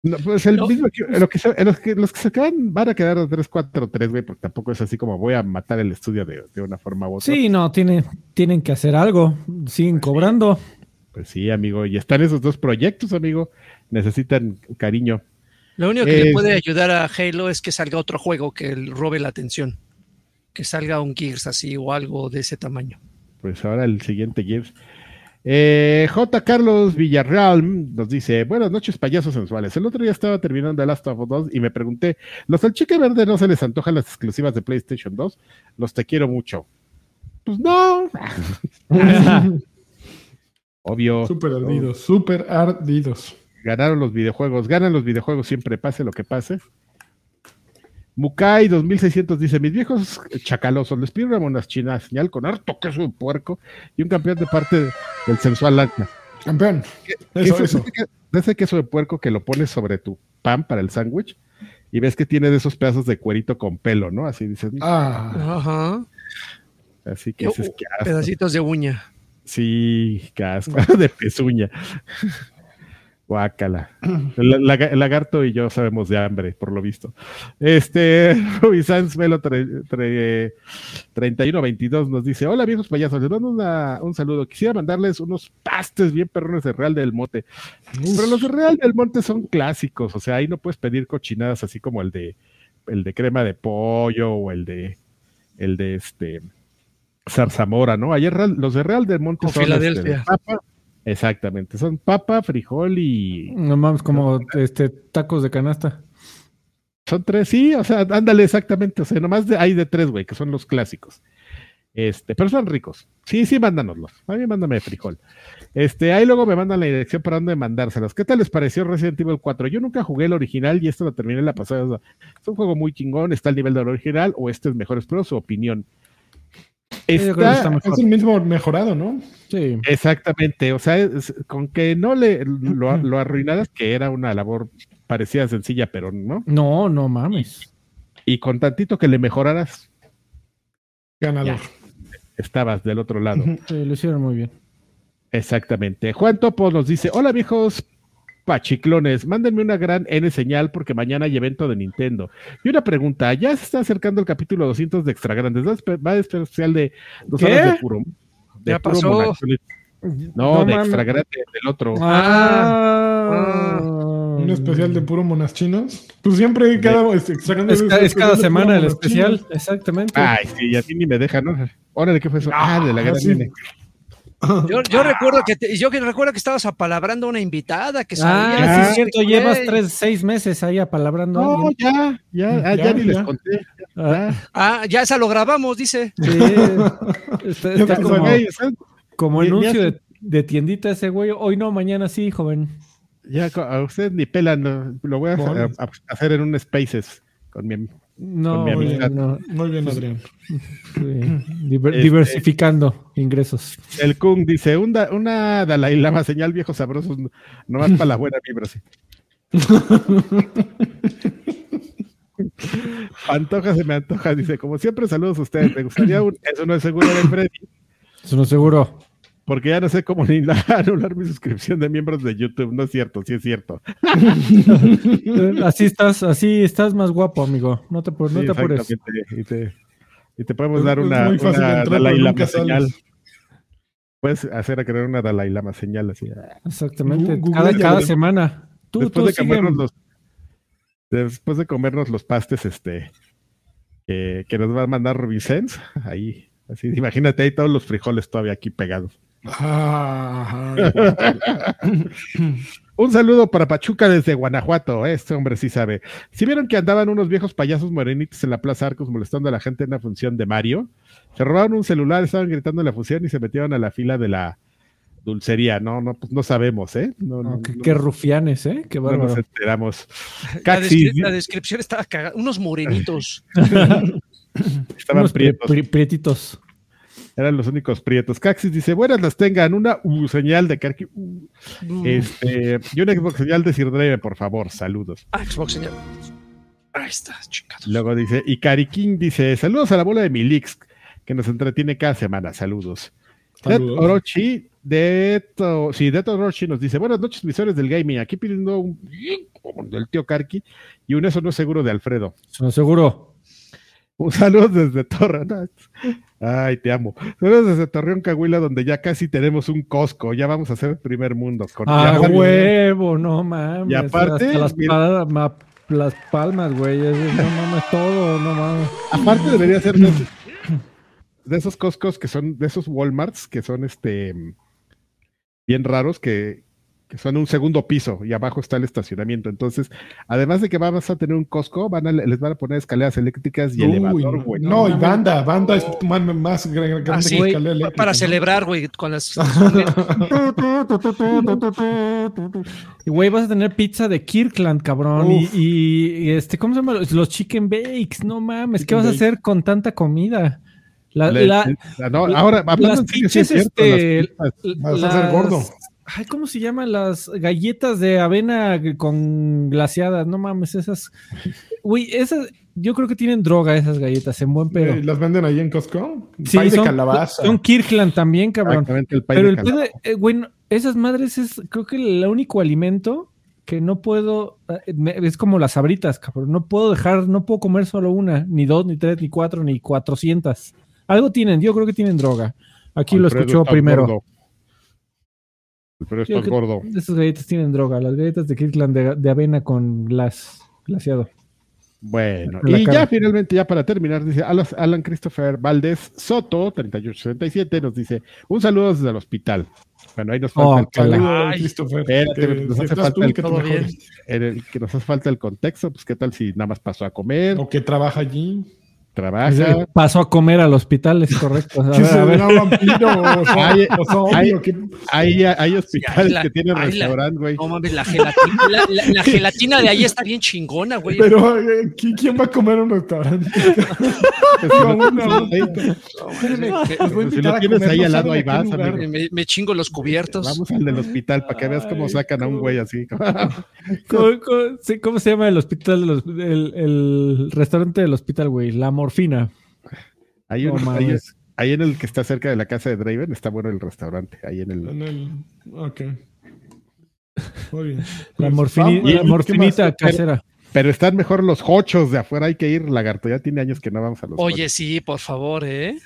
No, pues el No. mismo que, lo que se- los, que, los que se quedan van a quedar de 3-4-3, güey, porque tampoco es así como voy a matar el estudio de, de una forma u otra. Sí, no, tiene, tienen que hacer algo. Siguen cobrando. Pues sí, amigo, y están esos dos proyectos, amigo, necesitan cariño. Lo único que Es- le puede ayudar a Halo es que salga otro juego que robe la atención. Que salga un Gears así o algo de ese tamaño. Pues ahora el siguiente Gears. Eh, J. Carlos Villarreal nos dice: Buenas noches, payasos sensuales. El otro día estaba terminando The Last of Us 2 y me pregunté: ¿Los del cheque verde no se les antojan las exclusivas de PlayStation 2? Los te quiero mucho. Pues no. Obvio. Súper ardidos, súper ardidos. Ganaron los videojuegos. Ganan los videojuegos siempre, pase lo que pase. Mukai 2600 dice: Mis viejos chacalosos, les pido una monachina señal con harto queso de puerco y un campeón de parte del sensual lancha. Campeón. ¿Qué Eso, es eso. ese que- de ese queso de puerco que lo pones sobre tu pan para el sándwich y ves que tiene de esos pedazos de cuerito con pelo, ¿no? Así dices, Ah, Ajá. así que Uh, qué asco. Pedacitos de uña. Sí, qué asco, de pezuña. Guácala. El, laga- el lagarto y yo sabemos de hambre, por lo visto. Este, Ruby Sanz Velo tre- tre- 3122 nos dice: Hola viejos payasos, les mando una- un saludo. Quisiera mandarles unos pastes bien perrones de Real del Monte. Pero los de Real del Monte son clásicos, o sea, ahí no puedes pedir cochinadas así como el de el de crema de pollo o el de el de este zarzamora, ¿no? Ayer los de Real del Monte Con son este, de Filadelfia. papa, exactamente, son papa, frijol y No mames, como este tacos de canasta. son tres, sí, o sea, ándale exactamente, o sea, nomás de, hay de tres, güey, que son los clásicos. Este, pero son ricos. Sí, sí, mándanoslos. A mí mándame frijol. Este, ahí luego me mandan la dirección para dónde mandárselos. ¿Qué tal les pareció Resident Evil 4? Yo nunca jugué el original y esto lo terminé la pasada. es un juego muy chingón, está al nivel del original o este es mejor, espero su opinión. Está, está mejor. Es el mismo mejorado, ¿no? Sí. exactamente, o sea, es- con que no le lo, lo arruinaras, que era una labor parecida sencilla, pero no. No, no mames. Y con tantito que le mejoraras, Ganador. estabas del otro lado. Sí, lo hicieron muy bien. Exactamente. Juan Topo nos dice: Hola viejos pachiclones, mándenme una gran N señal porque mañana hay evento de Nintendo. Y una pregunta: ya se está acercando el capítulo 200 de Extra Grandes. ¿Va a especial de dos ¿Qué? horas de puro? De Ya puro pasó. monachuelis. No, de. Extra Grande, del otro. Ah. Un especial de puro monas chinos. Pues siempre cada es, extra grande Es, es cada de semana el especial, chinos. exactamente. Ay, sí, y a ti ni me dejan, ¿no? Órale, ¿qué fue eso? Ah, de la gran sí. Yo, yo recuerdo que te- yo recuerdo que estabas apalabrando a una invitada que Ah, sabía. sí, Ah, es cierto, llevas tres, seis meses ahí apalabrando a No, alguien. ya, ya, ah, ya, Ya, ni ya. les conté. Ah, Ah, ya esa lo grabamos, dice. sí. Está, está como, como anuncio de, de tiendita ese güey. Hoy no, mañana sí, joven. Ya a ustedes ni pelan, no, lo voy a- a hacer en un Spaces con mi No, güey, amistad. no. Muy bien, Adrián. Sí. Diver- Este- Diversificando ingresos. El Kung dice, un da- una Dalai Lama señal viejos sabrosos, no- nomás para la buena vibra. sí. Antoja se me antoja, dice, como siempre, saludos a ustedes. Me gustaría un, eso no es seguro de Freddy, Eso no seguro. Porque ya no sé cómo ni la- anular mi suscripción de miembros de YouTube. No es cierto, sí es cierto. Así estás, así estás más guapo, amigo. No te, no Sí, te apures. Y te, y te podemos Es- dar una, muy fácil una entrar, Dalai Lama sales. señal. Puedes hacer a crear una Dalai Lama señal así. Exactamente. Google Cada, semana. Tú, después tú de comernos los después de comernos los pastes este que, que nos va a mandar Vicens ahí así imagínate ahí todos los frijoles todavía aquí pegados Ah, un saludo para Pachuca desde Guanajuato este hombre sí sabe si vieron que andaban unos viejos payasos morenitos en la Plaza Arcos molestando a la gente en una función de Mario se robaron un celular estaban gritando en la función y se metieron a la fila de la dulcería no no pues no sabemos eh no, no- qué, no- qué rufianes, ¿eh? Qué no nos bárbaro. enteramos La, descri- la descripción estaba cagada. Unos morenitos. estaban Unos pri- prietos. pri- prietitos. Eran los únicos prietos. Caxis dice, buenas las tengan, una U señal de Karki, U, Mm. este, y una Xbox señal de Sir Drive, por favor, saludos. Ah, Xbox, señor. Ahí está, chingados. Luego dice, y Cari King dice, saludos a la bola de Milix, que nos entretiene cada semana, saludos. Saludos. Orochi, de sí, Dead Orochi nos dice, buenas noches, visores del gaming, aquí pidiendo un del tío Karki y un eso no es seguro de Alfredo. Eso no seguro. Un saludo desde Torreón. Ay, te amo. Saludos desde Torreón, Cahuila, donde ya casi tenemos un Costco. Ya vamos a hacer el primer mundo. Con Ah, huevo, no mames. Y aparte, las, mira- las palmas, güey. es- No mames, todo, no mames. Aparte debería ser de esos, de esos Costcos que son, de esos Walmarts que son este bien raros que, que son un segundo piso y abajo está el estacionamiento. Entonces, además de que vas a tener un Costco, van a, les van a poner escaleras eléctricas y Uy, elevador, güey. no, y banda, banda es más, más gra- grande Ah, sí, que escalera eléctrica, Para celebrar, güey, con las. Y güey, vas a tener pizza de Kirkland, cabrón. Y, Uf. y, y, este, ¿cómo se llama? Los, chicken bakes, no mames. ¿Qué vas a hacer con tanta comida? La, no, ahora, hablando las en serio, sí es pinches, este. Vas a ser gordo. Ay, ¿cómo se llaman las galletas de avena con glaseadas? No mames, esas. Güey, esas. Yo creo que tienen droga esas galletas, en buen pedo. Eh, ¿Las venden ahí en Costco? Sí, Pay de son, calabaza. son Kirkland también, cabrón. Exactamente, el pay Pero de el pedo, eh, güey, no- esas madres es, creo que el único alimento que no puedo, eh, es como las sabritas, cabrón. No puedo dejar, no puedo comer solo una, ni dos, ni tres, ni cuatro, ni cuatrocientas. Algo tienen, yo creo que tienen droga. Aquí lo escuchó primero. gordo. Alfredo Yo está creo- gordo. Esas galletas tienen droga, las galletas de Kirkland de, de avena con glas, glaseado. Bueno, y cara. ya finalmente, ya para terminar, dice Alan Christopher Valdés Soto, 3867, nos dice, un saludo desde el hospital. Bueno, ahí nos falta Oh, el, Ay, Christopher. espérate, nos hace estás falta el- en el que nos hace falta el contexto, pues qué tal si nada más pasó a comer, O que trabaja allí. Trabaja. Pasó a comer al hospital, es correcto. A ver, a ver. vampiro o, o que- Hay, hay hospitales la- que tienen restaurante, güey. No mames, la gelatina, la, la- la gelatina de ahí está bien chingona, güey. Pero, eh, ¿qui- ¿quién va a comer en un restaurante? Si lo no, tienes ahí, a a al lado, ahí a vas, amigo. me, me chingo los cubiertos. Vamos al del hospital para que veas cómo sacan a un güey así. ¿Cómo, cómo- sí, cómo se llama el hospital, los- el, el restaurante del hospital, güey? La morfina. Hay No un- ahí, mames. ahí en el que está cerca de la casa de Draven está bueno el restaurante. Ahí en el. En el- Ok. Muy bien. La, Pues, morfini- la ¿qué morfinita más? casera. Pero están mejor los hochos de afuera. Hay que ir, lagarto. Ya tiene años que no vamos a los Oye, hochos, sí, por favor, ¿eh?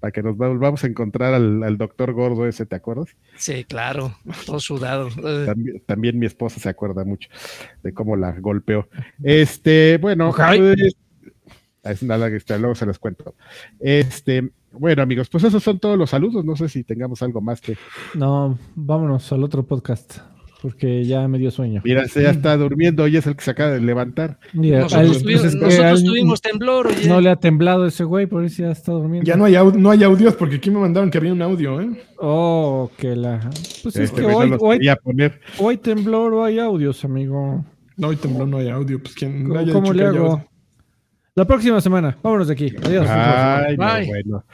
Para que nos volvamos a encontrar al, al doctor gordo ese, ¿te acuerdas? Sí, claro, todo sudado. También, también mi esposa se acuerda mucho de cómo la golpeó. Este, bueno, pues, es nada que está, luego se los cuento. Este, bueno, amigos, pues esos son todos los saludos. No sé si tengamos algo más que. No, vámonos al otro podcast, porque ya me dio sueño. Mira, ese ya está durmiendo y es el que se acaba de levantar. Mira, nosotros al- tuvimos, pues es que nosotros al- tuvimos temblor, oye. no le ha temblado ese güey, por eso ya está durmiendo. Ya no hay, au- no hay audios porque aquí me mandaron que había un audio, ¿eh? Oh, que la. Pues es Este que güey no hoy, hoy, poner. hoy temblor o hay audios, amigo. No, hoy tembló, no hay audio. Pues quien ¿Cómo, haya cómo dicho le que haya hago? audio. La próxima semana. Vámonos de aquí. Adiós. Ay, no, Bye. bueno.